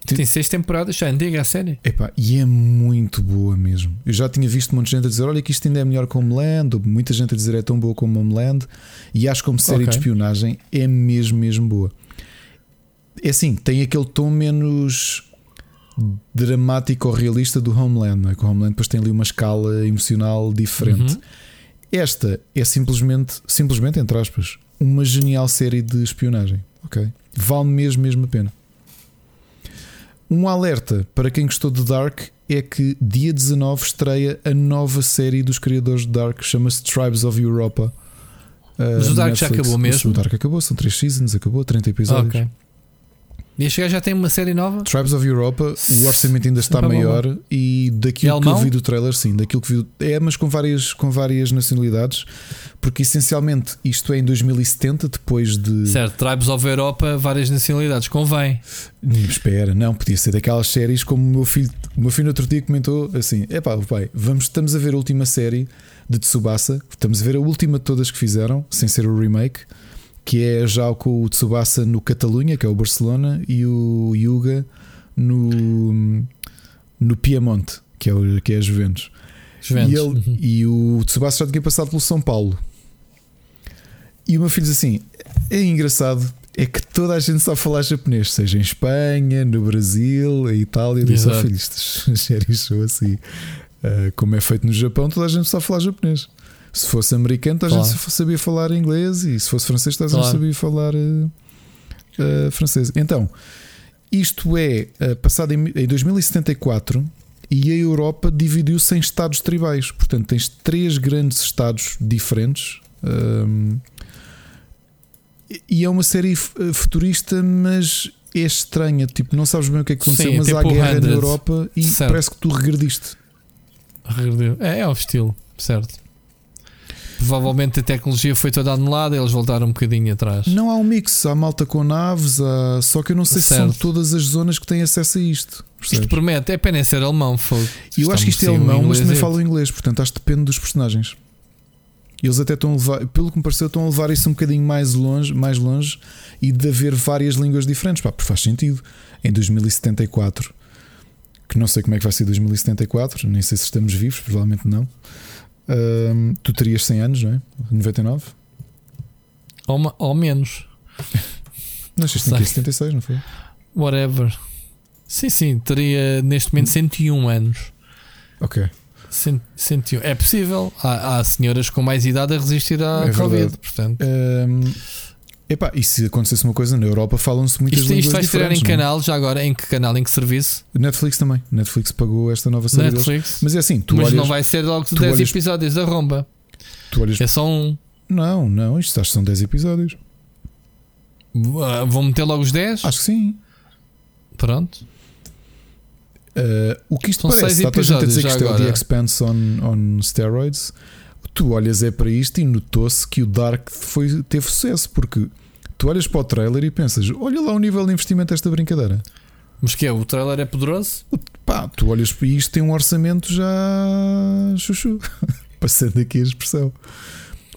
Tem seis temporadas, já antiga a série. Epá, e é muito boa mesmo. Eu já tinha visto um monte de gente a dizer: Olha, que isto ainda é melhor que Homeland, ou muita gente a dizer é tão boa como Homeland. E acho que como série okay. de espionagem é mesmo, mesmo boa. É assim, tem aquele tom menos dramático ou realista do Homeland, não é? Que o Homeland depois tem ali uma escala emocional diferente. Uhum. Esta é simplesmente, simplesmente entre aspas, uma genial série de espionagem, ok? Vale mesmo, mesmo a pena. Um alerta para quem gostou de Dark é que dia 19 estreia a nova série dos criadores de Dark, chama-se Tribes of Europa. Mas o Dark Netflix. já acabou mesmo? O Dark acabou, são 3 seasons, acabou, 30 episódios. Okay. E a chegar já tem uma série nova? Tribes of Europa, o orçamento ainda está maior e daquilo é que eu vi do trailer, sim, daquilo que vi, é, mas com várias, com várias nacionalidades, porque essencialmente isto é em 2070, depois de. Certo, Tribes of Europa, várias nacionalidades, convém. Espera, não, podia ser daquelas séries como o meu filho, o meu filho outro dia comentou assim: é pá, pai, vamos, estamos a ver a última série de Tsubasa, estamos a ver a última de todas que fizeram, sem ser o remake que é já com o Tsubasa no Catalunha, que é o Barcelona, e o Yuga no, no Piemonte, que é, o, que é a Juventus. Juventus. E, ele, uhum. e o Tsubasa já tinha passado pelo São Paulo. E o meu filho diz assim: é engraçado, é que toda a gente sabe falar japonês, seja em Espanha, no Brasil, em Itália. Eu disse: oh, filho, estas séries são assim. Uh, como é feito no Japão, toda a gente sabe falar japonês. Se fosse americano, a claro. sabia falar inglês e se fosse francês, a gente claro. sabia falar uh, uh, francês. Então, isto é uh, passado em, em 2074 e a Europa dividiu-se em estados tribais. Portanto, tens três grandes estados diferentes. Um, e é uma série futurista, mas é estranha. Tipo, não sabes bem o que é que aconteceu, Sim, mas há guerra 100. na Europa e certo. parece que tu regrediste. Regrediu. É, é o estilo, certo. Provavelmente a tecnologia foi toda anulada, eles voltaram um bocadinho atrás. Não há um mix, há malta com naves, há... só que eu não sei certo. se são todas as zonas que têm acesso a isto. Percebes? Isto promete, é pena ser alemão. E eu acho que isto é alemão, mas também falam inglês, portanto acho que depende dos personagens. Eles até estão a levar, pelo que me pareceu, estão a levar isso um bocadinho mais longe, mais longe e de haver várias línguas diferentes. Pá, porque faz sentido. Em 2074, que não sei como é que vai ser 2074, nem sei se estamos vivos, provavelmente não tu terias 100 anos, não é? 99? Ou, ou menos. [LAUGHS] Nasceste em 76, não foi? Whatever. Sim, sim, teria neste momento 101 anos. Ok. 101. É possível. Há, há senhoras com mais idade a resistir à é Covid. Portanto. Um, Epá, e se acontecesse uma coisa na Europa, falam-se muitas isto, línguas Isto vai estrear em é? canal, já agora, em que canal, em que serviço? Netflix também. Netflix pagou esta nova série Netflix. Deles. Mas é assim, tu Mas olhas, não vai ser logo 10 olhas, episódios da romba. Olhas, é só um. Não, não, isto acho que são 10 episódios. Uh, vão meter logo os 10? Acho que sim. Pronto. Uh, o que isto são parece, está a gente a dizer que isto é o The Expanse on, on steroids tu olhas é para isto e notou-se que o Dark foi, teve sucesso, porque Tu olhas para o trailer e pensas: olha lá o nível de investimento desta brincadeira. Mas que é? O trailer é poderoso? Pá, tu olhas para isto, tem um orçamento já. chuchu. [LAUGHS] Passando aqui a expressão.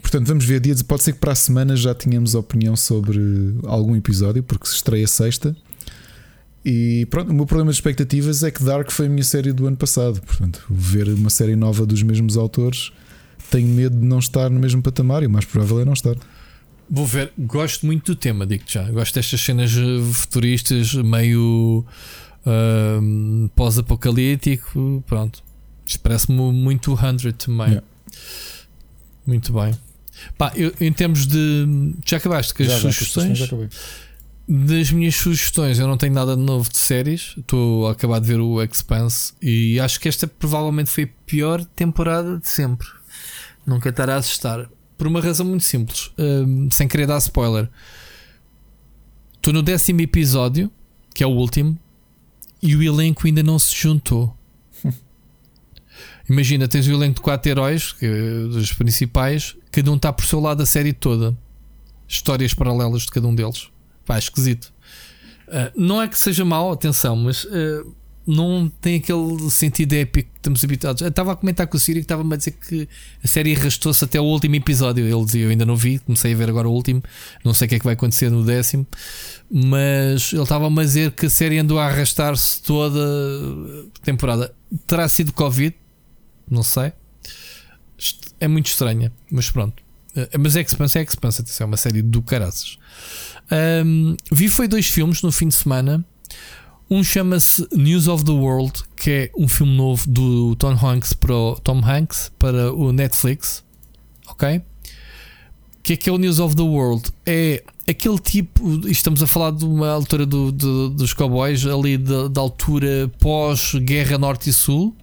Portanto, vamos ver. Dia, pode ser que para a semana já tenhamos opinião sobre algum episódio, porque se estreia sexta. E pronto, o meu problema de expectativas é que Dark foi a minha série do ano passado. Portanto, ver uma série nova dos mesmos autores, tenho medo de não estar no mesmo patamar e o mais provável é não estar. Vou ver, gosto muito do tema, digo-te já. Gosto destas cenas futuristas, meio uh, pós-apocalíptico. Pronto, parece-me muito 100 também. Yeah. Muito bem. Pá, eu, em termos de. Já acabaste com as já, sugestões? Já, já das minhas sugestões, eu não tenho nada de novo de séries. Estou a acabar de ver o Expanse e acho que esta provavelmente foi a pior temporada de sempre. Nunca estará a assustar. Por uma razão muito simples, um, sem querer dar spoiler. Estou no décimo episódio, que é o último, e o elenco ainda não se juntou. [LAUGHS] Imagina, tens o elenco de quatro heróis, dos principais, cada um está por seu lado a série toda. Histórias paralelas de cada um deles. Pá, esquisito. Uh, não é que seja mau, atenção, mas uh, não tem aquele sentido épico que estamos habituados. Eu estava a comentar com o Siri que estava-me a dizer que a série arrastou-se até o último episódio. Ele dizia: Eu ainda não vi, comecei a ver agora o último, não sei o que é que vai acontecer no décimo, mas ele estava-me a dizer que a série andou a arrastar-se toda a temporada. Terá sido Covid, não sei. É muito estranha, mas pronto. Eh, mas é Expanse é Expanse, é uma série do caraças. Um, vi foi dois filmes no fim de semana. Um chama-se News of the World, que é um filme novo do Tom Hanks para o, Tom Hanks para o Netflix. Ok? O que é que é o News of the World? É aquele tipo. Estamos a falar de uma altura do, do, dos cowboys, ali da altura pós-guerra Norte e Sul.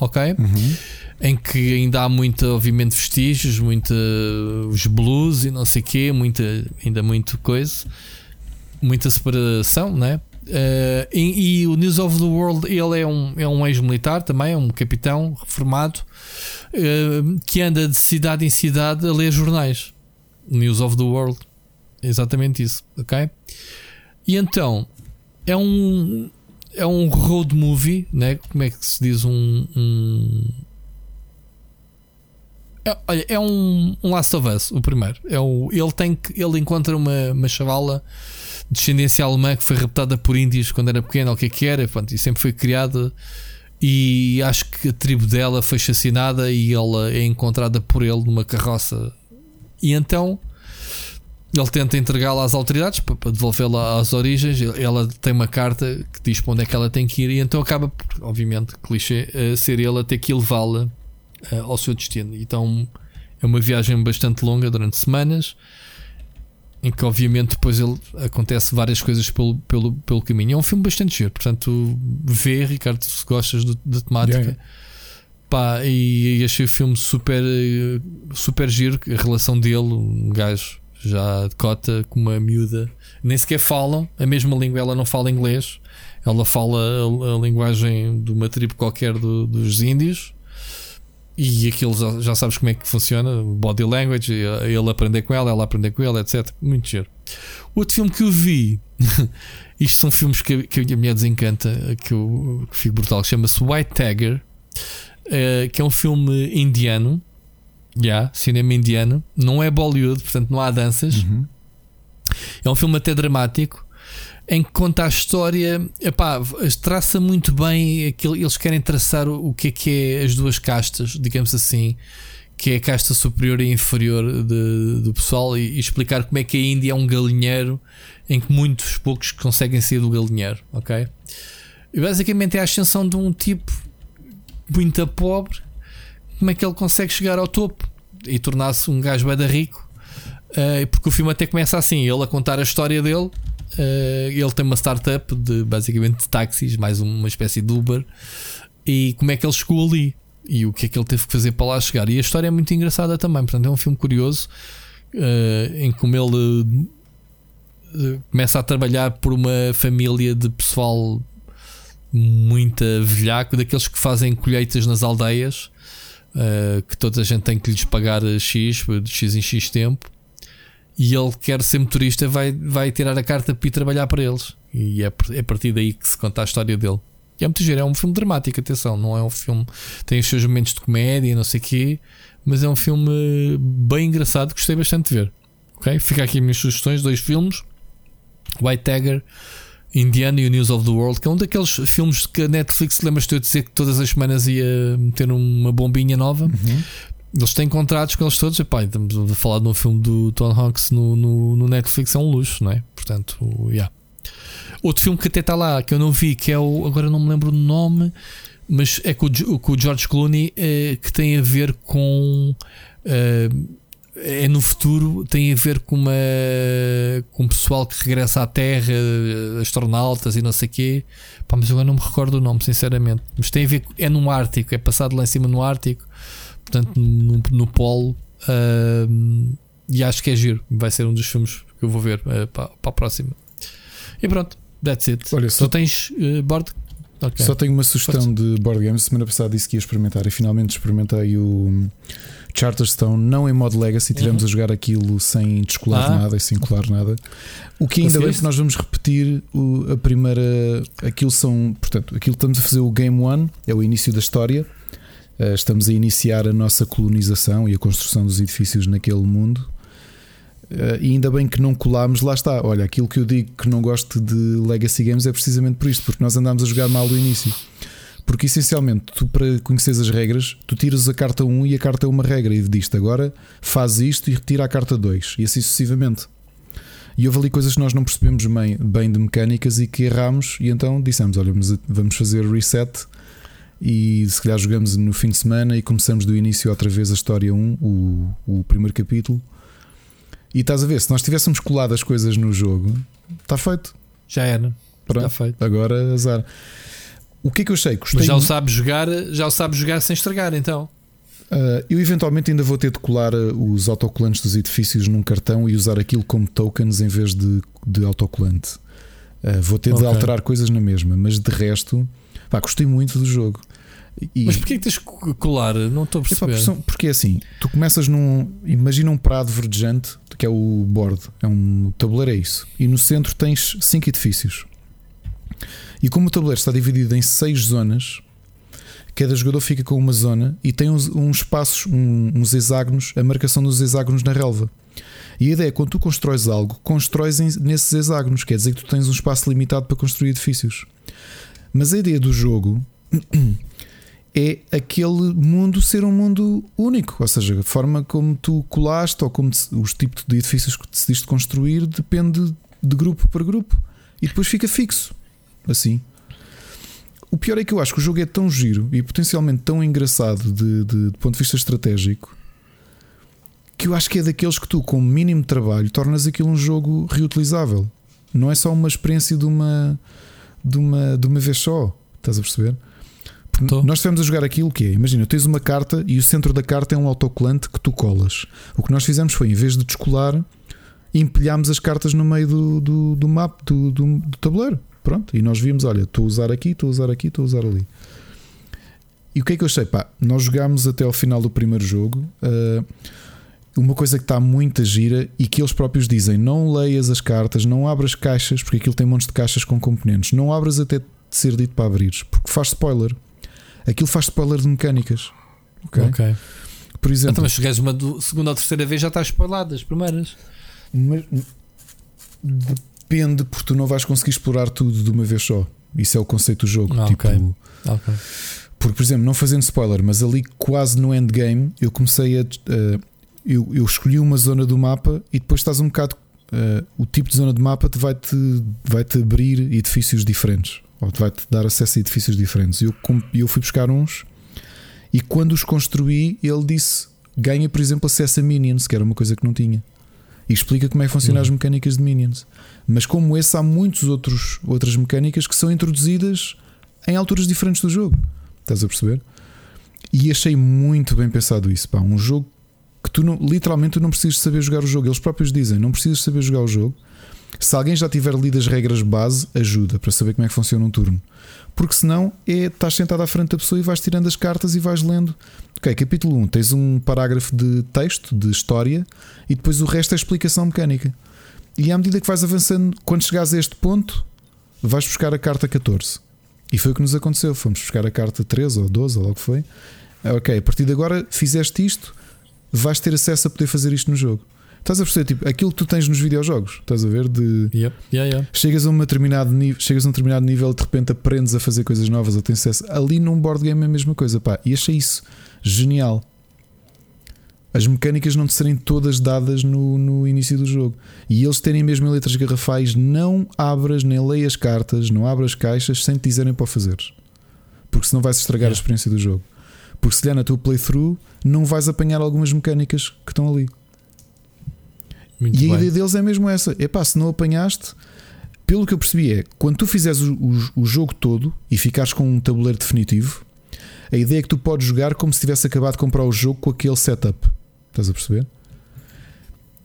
Ok? Uhum. Em que ainda há muita, obviamente, vestígios, muita os blues e não sei o quê, muita, ainda muito coisa, muita separação, né? Uh, e, e, o News of the World ele é um, é um ex-militar também, é um capitão reformado uh, que anda de cidade em cidade a ler jornais. News of the World, exatamente isso, ok? E então é um é um road movie, né? Como é que se diz um, um é, olha, é um, um Last of Us, o primeiro. É o, ele tem que ele encontra uma, uma chavala descendência alemã que foi raptada por índios quando era pequena, o que é que era, pronto, e sempre foi criada. E acho que a tribo dela foi assassinada e ela é encontrada por ele numa carroça. E então ele tenta entregá-la às autoridades para, devolvê-la às origens. Ela tem uma carta que diz para onde é que ela tem que ir, e então acaba, obviamente, clichê, a ser ele a ter que levá-la uh, ao seu destino. Então é uma viagem bastante longa durante semanas em que obviamente depois ele acontece várias coisas pelo, pelo, pelo caminho. É um filme bastante giro, portanto, vê, Ricardo, se gostas da temática. Yeah. Pá, e, e, achei o filme super, super giro. A relação dele, um gajo já de cota com uma miúda, nem sequer falam a mesma língua. Ela não fala inglês, ela fala a, a linguagem de uma tribo qualquer do, dos índios e aquilo já, já, sabes como é que funciona, body language, ele aprender com ela, ela aprender com ele, etc. Muito giro. Outro filme que eu vi, [LAUGHS] isto são filmes que, que a minha desencanta, que eu que fico brutal, chama-se White Tiger, uh, que é um filme indiano, já, yeah, cinema indiano, não é Bollywood, portanto não há danças. Uhum. É um filme até dramático em que conta a história, epá, traça muito bem aquilo, eles querem traçar o, o que é que é as duas castas, digamos assim, que é a casta superior e inferior do pessoal e, e, explicar como é que a Índia é um galinheiro em que muitos poucos conseguem sair do galinheiro, ok? E basicamente é a ascensão de um tipo muito pobre, como é que ele consegue chegar ao topo e tornar-se um gajo bada rico, uh, porque o filme até começa assim, ele a contar a história dele Uh, ele tem uma startup de basicamente de táxis, mais uma espécie de Uber. E como é que ele chegou ali? E o que é que ele teve que fazer para lá chegar? E a história é muito engraçada também. Portanto, é um filme curioso uh, em como ele uh, começa a trabalhar por uma família de pessoal muito velhaco, daqueles que fazem colheitas nas aldeias. que toda a gente tem que lhes pagar X, de X em X tempo e ele quer ser motorista, vai, vai tirar a carta para ir trabalhar para eles. E é, é a partir daí que se conta a história dele. E é muito giro, é um filme dramático, atenção, não é um filme. Tem os seus momentos de comédia, não sei o quê, mas é um filme bem engraçado, gostei bastante de ver. Ok? Fica aqui minhas sugestões: dois filmes: White Tiger, Indiana e o News of the World, que é um daqueles filmes que a Netflix lembras-te de dizer que todas as semanas ia meter uma bombinha nova. Uhum. Eles têm contratos com eles todos. Epá, estamos a falar de um filme do Tom Hanks no, no, no Netflix, é um luxo, não é? Portanto, yeah. Outro filme que até está lá, que eu não vi, que é o. Agora não me lembro o nome, mas é com o, com o George Clooney, é, que tem a ver com. É, é no futuro, tem a ver com uma com um pessoal que regressa à Terra, astronautas e não sei o quê. Pá, mas agora não me recordo o nome, sinceramente. Mas tem a ver, é no Ártico, é passado lá em cima no Ártico portanto, no, no Polo. Uh, e acho que é giro. Vai ser um dos filmes que eu vou ver uh, para, para a próxima. E pronto, that's it. Olha, só tu tens uh, board? Okay. Só tenho uma sugestão de board games. Semana passada disse que ia experimentar e finalmente experimentei o Charterstone, não em modo Legacy. Tivemos uhum. a jogar aquilo sem descolar ah. nada e sem colar nada. O que ainda bem que nós vamos repetir o, a primeira. Aquilo são. Portanto, aquilo estamos a fazer o Game One, é o início da história. Eh, estamos a iniciar a nossa colonização e a construção dos edifícios naquele mundo. Eh, e ainda bem que não colámos, lá está. Olha, aquilo que eu digo que não gosto de Legacy Games é precisamente por isto, porque nós andámos a jogar mal do início. Porque essencialmente, tu para conheceres as regras, tu tiras a carta 1 e a carta é uma regra e diz agora faz isto e retira a carta 2 e assim sucessivamente. E houve ali coisas que nós não percebemos bem, bem de mecânicas e que erramos, e então dissemos: olha, vamos fazer reset e se calhar jogamos no fim de semana e começamos do início outra vez a história 1, o, o primeiro capítulo. E estás a ver, se nós tivéssemos colado as coisas no jogo, está feito. Já era. Pronto, está feito. Agora azar. O que é que eu sei? Gostei Mas já o sabes jogar, já o sabes jogar sem estragar, então. Uh, eu eventualmente ainda vou ter de colar ah, os autocolantes dos edifícios num cartão e usar aquilo como tokens em vez de, de autocolante. Uh, vou ter okay. de alterar coisas na mesma, mas de resto Pá, gostei muito do jogo. E... Mas porquê que tens que colar? Não estou a perceber. porque é assim, tu começas num. Imagina um prado verdejante, que é o board, é um tabuleiro, é isso. E no centro tens cinco edifícios. E como o tabuleiro está dividido em seis zonas, cada jogador fica com uma zona e tem uns, uns espaços, um, uns hexágonos, a marcação dos hexágonos na relva. E a ideia é quando tu constróis algo, constróis nesses hexágonos, quer dizer que tu tens um espaço limitado para construir edifícios. Mas a ideia do jogo [CLEARS THROAT] é aquele mundo ser um mundo único, ou seja, a forma como tu colaste ou como os tipos de edifícios que decidiste construir depende de grupo para grupo e depois fica fixo. Assim. O pior é que eu acho que o jogo é tão giro e potencialmente tão engraçado de, de, de ponto de vista estratégico que eu acho que é daqueles que tu, com o mínimo trabalho, tornas aquilo um jogo reutilizável. Não é só uma experiência de uma de uma, de uma vez só. Estás a perceber? Nós estivemos a jogar aquilo que é. Imagina, tens uma carta e o centro da carta é um autocolante que tu colas. O que nós fizemos foi, em vez de descolar, empilhámos as cartas no meio do, do, do mapa, do, do, do, tabuleiro. Pronto. E nós vimos: olha, estou a usar aqui, estou a usar aqui, estou a usar ali. E o que é que eu achei? Pá, nós jogámos até ao final do primeiro jogo. Uh, uma coisa que está muito gira e que eles próprios dizem: não leias as cartas, não abras caixas, porque aquilo tem montes de caixas com componentes, não abras até ser dito para abrir, porque faz spoiler. Aquilo faz spoiler de mecânicas. Ok. okay. Por exemplo, então, mas chegares uma do, segunda ou terceira vez já estás spoilado as primeiras. Mas, depende, porque tu não vais conseguir explorar tudo de uma vez só. Isso é o conceito do jogo. Ah, tipo, okay. Okay. Porque, por exemplo, não fazendo spoiler, mas ali quase no endgame eu comecei a. Uh, eu, eu escolhi uma zona do mapa e depois estás um bocado. Uh, o tipo de zona de mapa te vai-te vai -te abrir edifícios diferentes ou te vai-te dar acesso a edifícios diferentes. Eu, eu fui buscar uns e quando os construí, ele disse: ganha, por exemplo, acesso a minions, que era uma coisa que não tinha. E explica como é que funcionam uhum. as mecânicas de minions. Mas como esse, há muitas outras mecânicas que são introduzidas em alturas diferentes do jogo. Estás a perceber? E achei muito bem pensado isso. Pá, um jogo que tu não, literalmente tu não precisas saber jogar o jogo. Eles próprios dizem: não precisas saber jogar o jogo. Se alguém já tiver lido as regras base, ajuda para saber como é que funciona um turno. Porque senão é, estás sentado à frente da pessoa e vais tirando as cartas e vais lendo. Ok, capítulo 1, tens um parágrafo de texto, de história, e depois o resto é explicação mecânica. E à medida que vais avançando, quando chegares a este ponto, vais buscar a carta 14. E foi o que nos aconteceu. Fomos buscar a carta 13 ou 12, ou logo foi. Ok, a partir de agora fizeste isto, vais ter acesso a poder fazer isto no jogo. Estás a perceber, tipo, aquilo que tu tens nos videojogos, estás a ver? De yep. yeah, yeah. chegas a um determinado nível, chegas a um determinado nível, de repente aprendes a fazer coisas novas ou tens acesso. Ali num board game é a mesma coisa, pá. E achei isso genial. As mecânicas não te serem todas dadas no, no início do jogo. E eles terem mesmo em letras garrafais, não abras nem leias cartas, não abras caixas sem te dizerem para o fazeres. Porque senão vais estragar yeah. a experiência do jogo. Porque se lhe na tua playthrough, não vais apanhar algumas mecânicas que estão ali. Muito e bem. a ideia deles é mesmo essa: é pá, se não apanhaste, pelo que eu percebi, é quando tu fizeres o, o, o, jogo todo e ficares com um tabuleiro definitivo, a ideia é que tu podes jogar como se tivesse acabado de comprar o jogo com aquele setup. Estás a perceber?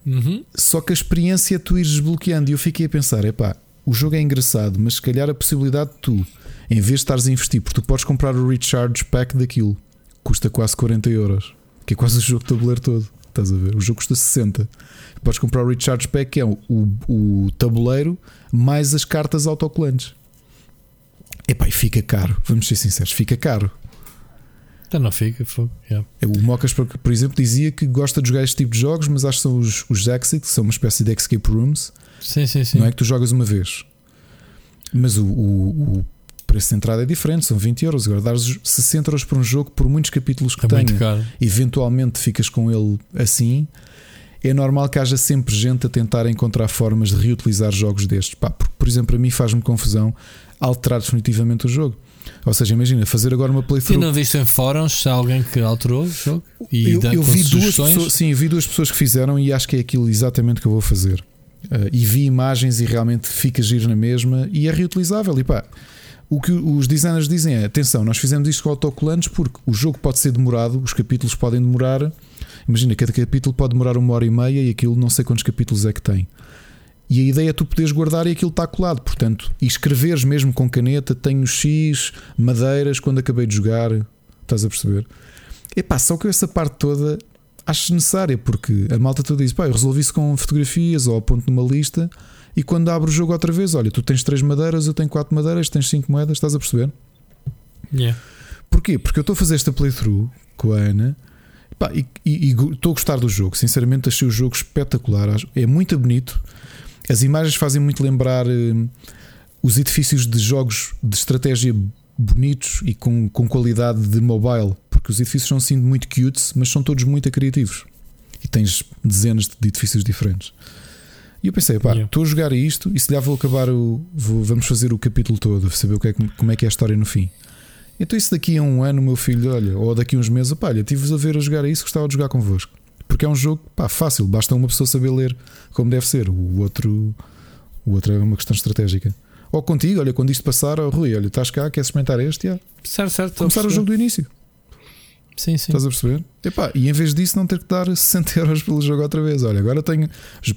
Uhum. Só que a experiência é tu ires desbloqueando. E eu fiquei a pensar: é pá, o jogo é engraçado, mas se calhar a possibilidade de tu, em vez de estares a investir, porque tu podes comprar o recharge pack daquilo, custa quase 40 euros, que é quase o jogo de tabuleiro todo. Estás a ver? O jogo custa 60. Podes comprar o Recharge Pack, que é o, o, tabuleiro mais as cartas autocolantes. Epá, e fica caro, vamos ser sinceros, fica caro. Então não fica, yeah. É, o Mocas, por exemplo, dizia que gosta de jogar este tipo de jogos, mas acho que são os, os Exit, que são uma espécie de escape rooms. Sim, sim, sim. Não é que tu jogas uma vez. Mas o, o, o preço de entrada é diferente, são 20 euros. Agora, dares 60 euros por um jogo, por muitos capítulos que é tenha, eventualmente ficas com ele assim. É normal que haja sempre gente a tentar encontrar formas de reutilizar jogos destes. Pá, por, por exemplo, a mim faz-me confusão alterar definitivamente o jogo. Ou seja, imagina fazer agora uma playthrough. E não viste em fóruns se há alguém que alterou o jogo? E eu, eu vi duas pessoas, sim, vi duas pessoas que fizeram e acho que é aquilo exatamente que eu vou fazer. Uh, e vi imagens e realmente fica giro na mesma e é reutilizável. E pá, o que os designers dizem é: atenção, nós fizemos isto com autocolantes porque o jogo pode ser demorado, os capítulos podem demorar. Imagina, cada capítulo pode demorar uma hora e meia e aquilo não sei quantos capítulos é que tem. E a ideia é tu poderes guardar e aquilo está colado. Portanto, e escreveres mesmo com caneta, tenho X, madeiras, quando acabei de jogar. Estás a perceber? Epá, só que essa parte toda acho necessária, porque a malta toda diz: pá, eu resolvi isso com fotografias ou a ponto numa lista e quando abre o jogo outra vez, olha, tu tens três madeiras, eu tenho quatro madeiras, tens cinco moedas, estás a perceber? Yeah. Porquê? Porque eu estou a fazer esta playthrough com a Ana pá, e, estou a gostar do jogo. Sinceramente, achei o jogo espetacular. É muito bonito. As imagens fazem muito lembrar uh, os edifícios de jogos de estratégia bonitos e com, com qualidade de mobile, porque os edifícios são assim muito cute, mas são todos muito criativos. E tens dezenas de edifícios diferentes. E eu pensei, pá, estou yeah. a jogar isto e se lhe vou acabar o. Vou, vamos fazer o capítulo todo, saber o que é, como é que é a história no fim. Então, isso daqui a um ano, meu filho, olha, ou daqui a uns meses, pá, olha, tive-vos a ver a jogar a isso, gostava de jogar convosco. Porque é um jogo, pá, fácil, basta uma pessoa saber ler como deve ser. O outro, o outro é uma questão estratégica. Ou contigo, olha, quando isto passar, oh, Rui, olha, estás cá, queres experimentar este? Yeah. Certo, certo. Começar o jogo do início. Sim, sim. Estás a perceber? Epá, e em vez disso, não ter que dar 60 [LAUGHS] euros pelo jogo outra vez. Olha, agora tenho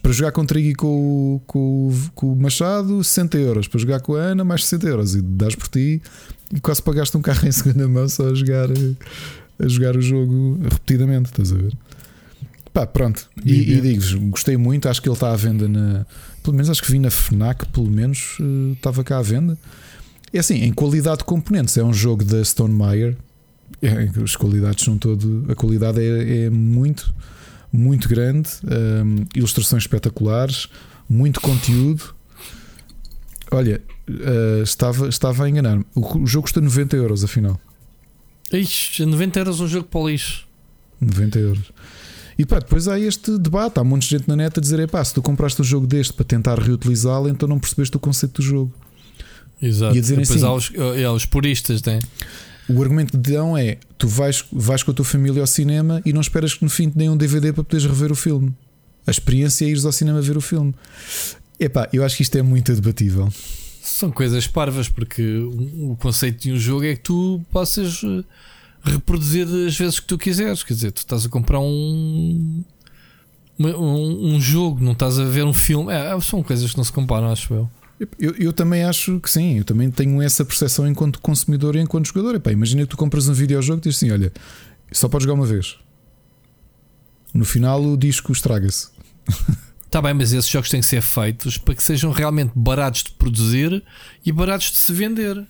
para jogar com o Trigo e com, com, com o Machado, 60 euros. Para jogar com a Ana, mais 60 euros. E dás por ti e quase pagaste um carro em [LAUGHS] segunda mão só a jogar, a jogar o jogo repetidamente. Estás a ver? Pá, pronto. E, e digo-vos, gostei muito. Acho que ele está à venda na. Pelo menos acho que vi na Fnac, pelo menos eh, estava cá à venda. É assim, em qualidade de componentes, é um jogo da Stone Meyer é, as qualidades são todo. A qualidade é, é muito, muito grande. Um, ilustrações espetaculares, muito conteúdo. Olha, uh, estava, estava a enganar-me. O, o, jogo custa 90 euros, afinal. Ixi, 90 euros um jogo para o lixo. 90 euros. E pá, depois há este debate. Há um monte de gente na net a dizer: pá, se tu compraste um jogo deste para tentar reutilizá-lo, então não percebeste o conceito do jogo. Exato. E a depois assim, há os, há os puristas, né? O argumento de dão é: tu vais, vais com a tua família ao cinema e não esperas que no fim te deem um DVD para poderes rever o filme. A experiência é ires ao cinema ver o filme. Epá, eu acho que isto é muito debatível. São coisas parvas, porque o conceito de um jogo é que tu possas eh, reproduzir as vezes que tu quiseres. Quer dizer, tu estás a comprar um um, um, jogo, não estás a ver um filme. É, são coisas que não se comparam, acho eu. Eu, eu também acho que sim, eu também tenho essa percepção enquanto consumidor e enquanto jogador. Epá, imagina que tu compras um videojogo e diz assim: olha, só podes jogar uma vez. No final o disco estraga-se. Está [LAUGHS] bem, mas esses jogos têm que ser feitos para que sejam realmente baratos de produzir e baratos de se vender.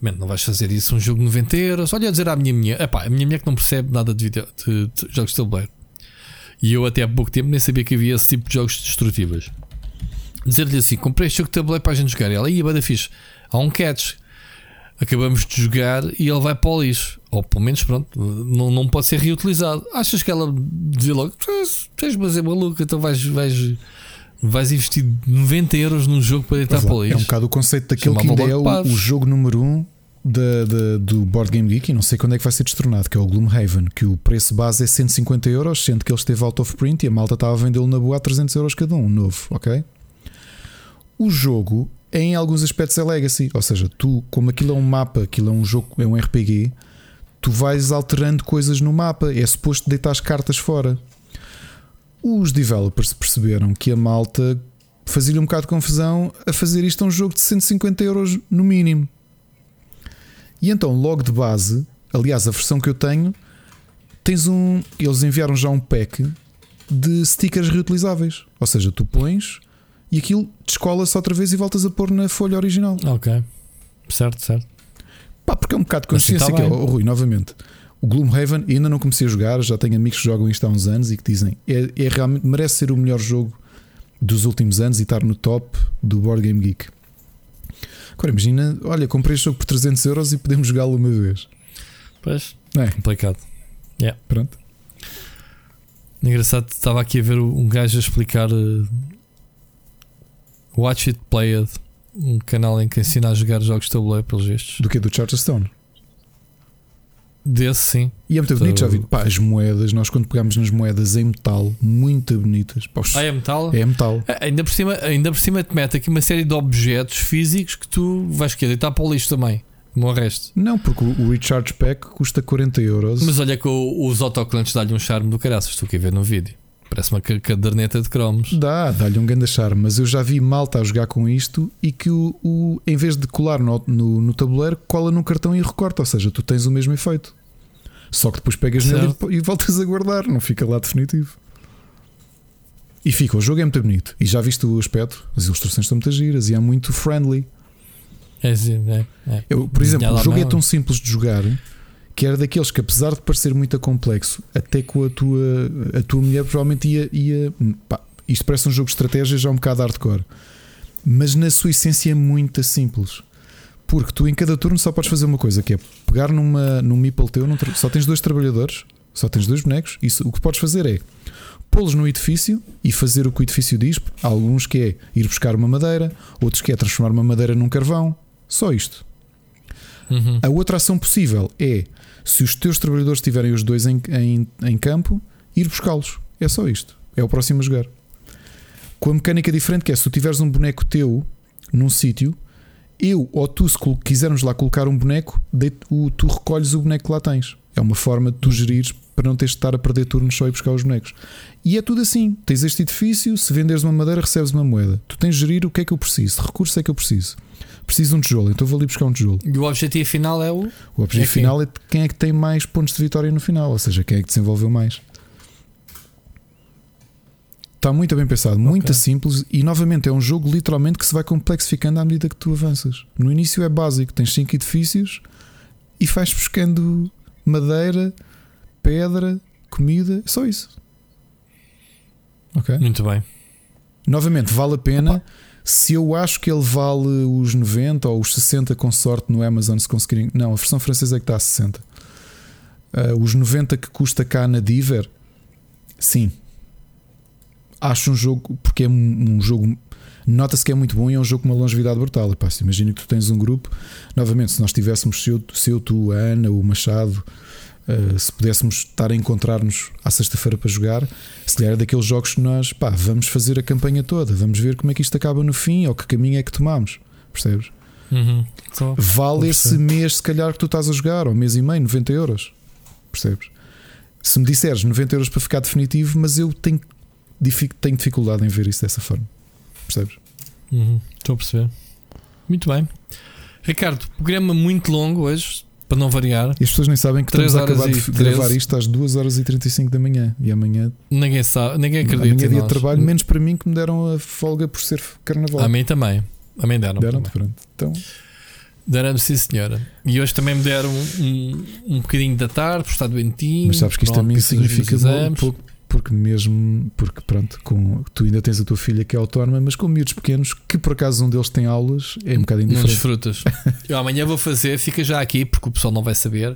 não vais fazer isso um jogo de 90 euros. Olha, a dizer à minha mulher, epá, a minha mulher que não percebe nada de, video, de, de jogos de tabuleiro. E eu até há pouco tempo nem sabia que havia esse tipo de jogos destrutíveis. Dizer-lhe assim: comprei este jogo de tabuleiro para a gente jogar. E ela, ia, bada fixe. Há um catch. Acabamos de jogar e ele vai para o lixo. Ou pelo menos, pronto, não, não pode ser reutilizado. Achas que ela dizia logo: Tens, mas é maluco, então vais, vais, vais investir 90 euros num jogo para deitar para o lixo. É um bocado o conceito daquele que ainda é o, o, jogo número 1 um da, da, do Board Game Geek e não sei quando é que vai ser destronado, que é o Gloomhaven, que o preço base é 150 euros, sendo que ele esteve out of print e a malta estava a vendê-lo na boa a 300 euros cada um, novo, ok? O jogo, em alguns aspectos, é legacy, ou seja, tu, como aquilo é um mapa, aquilo é um jogo, é um RPG, tu vais alterando coisas no mapa, é suposto deitar as cartas fora. Os developers perceberam que a malta fazia-lhe um bocado de confusão a fazer isto a um jogo de 150 euros no mínimo. E então, logo de base, aliás, a versão que eu tenho, tens um. Eles enviaram já um pack de stickers reutilizáveis. Ou seja, tu pões e aquilo descola-se outra vez e voltas a pôr na folha original. Ok. Certo, certo. Pá, porque é um bocado de consciência tá que é, oh, Rui, novamente. O Gloomhaven ainda não comecei a jogar, já tenho amigos que jogam isto há uns anos e que dizem é, é realmente merece ser o melhor jogo dos últimos anos e estar no top do Board Game Geek. Agora imagina, olha, comprei este jogo por 300 euros e podemos jogá-lo uma vez. Pois, é complicado. Yeah. Pronto. Engraçado, estava aqui a ver um gajo a explicar uh, Watch It Played, um canal em que ensina a jogar jogos de tabuleiro pelos gestos. Do que? Do Charterstone? Desse sim. E é muito bonito, já vi. Pá, as moedas, nós quando pegamos nas moedas em metal, muito bonitas. Pá, ah, é metal? É metal. Ainda, por cima, ainda por cima te mete aqui uma série de objetos físicos que tu vais querer deitar para o lixo também. Como o resto. Não, porque o Recharge Pack custa 40 euros. Mas olha que os autocolantes dão-lhe um charme do caraças, tu quer ver no vídeo. Parece uma caderneta de cromos. Dá, dá-lhe um grande charme, mas eu já vi malta a jogar com isto e que o, o em vez de colar no, no, no tabuleiro, cola no cartão e recorta, ou seja, tu tens o mesmo efeito. Só que depois pegas certo. nele e voltas a guardar, não fica lá definitivo. E fica, o jogo é muito bonito. E já viste o aspecto? As ilustrações estão muito giras e é muito friendly. É, sim, é, é. Eu, por exemplo, o jogo é tão simples de jogar que era daqueles que, apesar de parecer muito complexo, até com a tua, a tua mulher provavelmente ia. ia pá, isto parece um jogo de estratégia já um bocado hardcore, mas na sua essência é muito simples. Porque tu em cada turno só podes fazer uma coisa, que é pegar numa, num meeple teu, num, só tens dois trabalhadores, só tens dois bonecos, isso o que podes fazer é pô-los no edifício e fazer o que o edifício diz. Há alguns que é ir buscar uma madeira, outros que é transformar uma madeira num carvão. Só isto. Uhum. A outra ação possível é, se os teus trabalhadores estiverem os dois em, em, em campo, ir buscá-los. É só isto. É o próximo a jogar. Com a mecânica diferente, que é se tu tiveres um boneco teu num sítio, eu ou tu, se quisermos lá colocar um boneco, tu recolhes o boneco que lá tens. É uma forma de tu gerires para não teres de estar a perder turnos só e buscar os bonecos. E é tudo assim: tens este edifício, se venderes uma madeira, recebes uma moeda. Tu tens de gerir o que é que eu preciso, recursos é que eu preciso. Preciso de um tijolo, então vou ali buscar um tijolo. E o objetivo final é o. O objetivo é final é quem é que tem mais pontos de vitória no final, ou seja, quem é que desenvolveu mais. Está muito bem pensado, muito okay. simples e novamente é um jogo literalmente que se vai complexificando à medida que tu avanças. No início é básico, tens 5 edifícios e vais buscando madeira, pedra, comida, é só isso. Ok? Muito bem. Novamente, vale a pena. Opa. Se eu acho que ele vale os 90 ou os 60 com sorte no Amazon, se conseguirem. Não, a versão francesa é que está a 60. Uh, os 90 que custa cá na Diver, sim, acho um jogo, porque é um, um jogo. Nota-se que é muito bom e é um jogo com uma longevidade brutal. E, pá, imagina que tu tens um grupo. Novamente, se nós tivéssemos, se eu, se eu tu, a Ana, o Machado, uh, se pudéssemos estar a encontrar-nos à sexta-feira para jogar, se calhar é daqueles jogos que nós, pá, vamos fazer a campanha toda, vamos ver como é que isto acaba no fim ou que caminho é que tomamos. Percebes? Uhum. Vale esse mês, se calhar, que tu estás a jogar, ou mês e meio, 90 euros. Percebes? Se me disseres 90 euros para ficar definitivo, mas eu tenho, tenho dificuldade em ver isso dessa forma. Percebes? Uhum, estou a perceber. Muito bem. Ricardo, programa muito longo hoje, para não variar. E as pessoas nem sabem que estamos a acabar de gravar isto às 2 horas e 35 da manhã. E amanhã. Ninguém sabe, ninguém acredita. Amanhã é dia de trabalho, menos para mim que me deram a folga por ser carnaval. A mim também. A mim deram. Deram, pronto. Então. Deram-me, sim, senhora. E hoje também me deram um, um, bocadinho da tarde, por estar doentinho. Mas sabes que isto pronto, também significa um pouco, porque mesmo, porque pronto, com, tu ainda tens a tua filha que é autónoma, mas com miúdos pequenos, que por acaso um deles tem aulas, é um bocado indiferente. Não desfrutas. [LAUGHS] Eu amanhã vou fazer, fica já aqui, porque o pessoal não vai saber.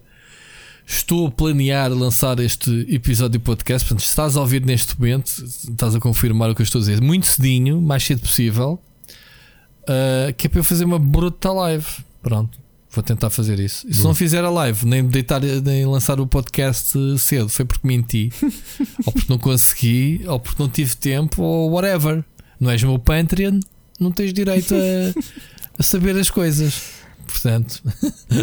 Estou a planear lançar este episódio de podcast. Portanto, se estás a ouvir neste momento, estás a confirmar o que eu estou a dizer. Muito cedinho, mais cedo possível, uh, que é para eu fazer uma bruta live. Pronto, vou tentar fazer isso. E se não fizer a live, nem deitar, nem lançar o podcast cedo, foi porque menti, [LAUGHS] ou porque não consegui, ou porque não tive tempo, ou whatever. Não és meu Patreon, não tens direito a, a saber as coisas. Portanto,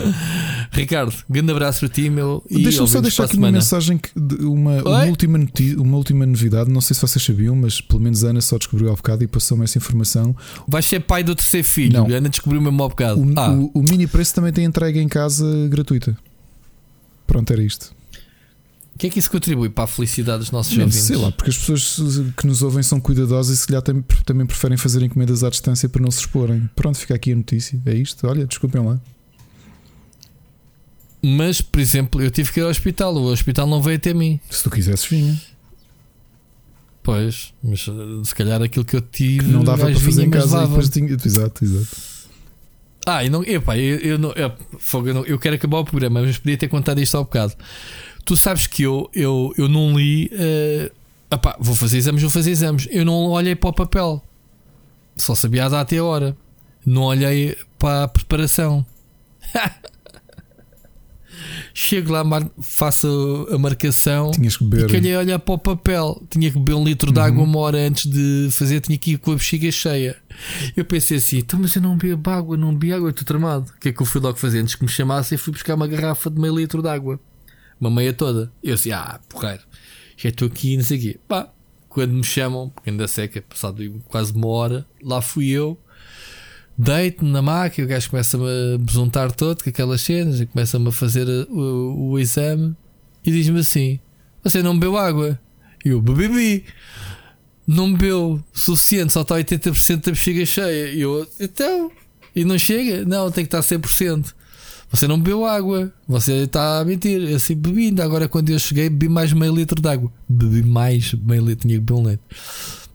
[LAUGHS] Ricardo, grande abraço para ti, meu. Deixa-me só deixar aqui uma mensagem, que, uma, uma, última uma última novidade. Não sei se vocês sabiam, mas pelo menos a Ana só descobriu há bocado e passou-me essa informação. Vais ser pai do terceiro filho. Não. A Ana descobriu mesmo há bocado. O, ah. o, o mini preço também tem entrega em casa gratuita. Pronto, era isto. O que é que isso contribui para a felicidade dos nossos ouvintes? Sei lá, porque as pessoas que nos ouvem são cuidadosas e se calhar também preferem fazer encomendas à distância para não se exporem. Pronto, fica aqui a notícia. É isto. Olha, desculpem lá. Mas, por exemplo, eu tive que ir ao hospital. O hospital não veio até mim. Se tu quisesses, vinha. Pois, mas se calhar aquilo que eu tive. Que não dava para fazer em casa. Depois tinha... Exato, exato. Ah, e não, epá, eu, eu, não, eu, eu, não, eu quero acabar o programa, mas podia ter contado isto há um bocado tu sabes que eu, eu, eu não li. Uh, vou fazer exames, vou fazer exames. Eu não olhei para o papel, só sabia a data e a hora. Não olhei para a preparação. [LAUGHS] Chego lá, faço a marcação Tinhas que beber. e calhei olhar para o papel. Tinha que beber um litro de água uhum. uma hora antes de fazer, tinha que ir com a bexiga cheia. Eu pensei assim: então, mas eu não bebo água, não bebi água, estou tramado. O que é que eu fui logo fazer? Antes que me chamassem, fui buscar uma garrafa de meio litro de água uma meia toda. Eu assim, ah, porreiro, já estou aqui, não sei o quê. Pá, quando me chamam, porque ainda seca, passado quase uma hora, lá fui eu, deito-me na máquina, o gajo começa-me a besuntar todo com aquelas cenas, e começa-me a fazer o, o exame e diz-me assim: Você não bebeu água? E eu bebi. Não bebeu suficiente, só está 80% da bexiga cheia. E eu, então, e não chega? Não, tem que estar 100%. Você não bebeu água, você está a mentir. Eu assim, bebi ainda. Agora, quando eu cheguei, bebi mais meio litro de água. Bebi mais meio litro, tinha que beber um litro.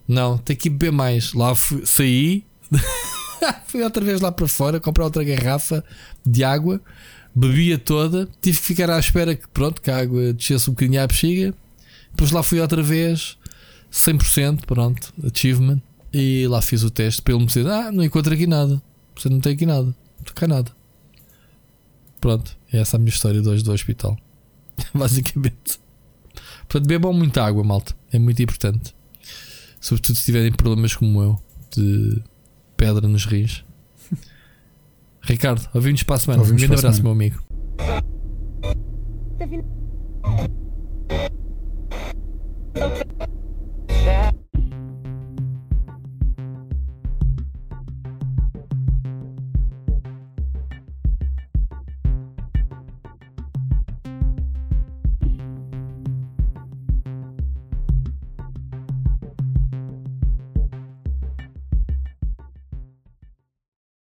Não, tem que beber mais. Lá fui, saí, [LAUGHS] fui outra vez lá para fora, comprar outra garrafa de água, bebia toda. Tive que ficar à espera que, pronto, que a água descesse um bocadinho à bexiga. Depois lá fui outra vez, 100%, pronto, achievement. E lá fiz o teste ele me dizer: Ah, não encontro aqui nada. Você não tem aqui nada, não toca nada. Pronto, é essa a minha história de hoje do hospital. [LAUGHS] Basicamente. Portanto, bebam muita água, malta. É muito importante. Sobretudo se tiverem problemas como eu, de pedra nos rins. [LAUGHS] Ricardo, ouvimos para a semana. Um grande abraço, meu amigo. Tá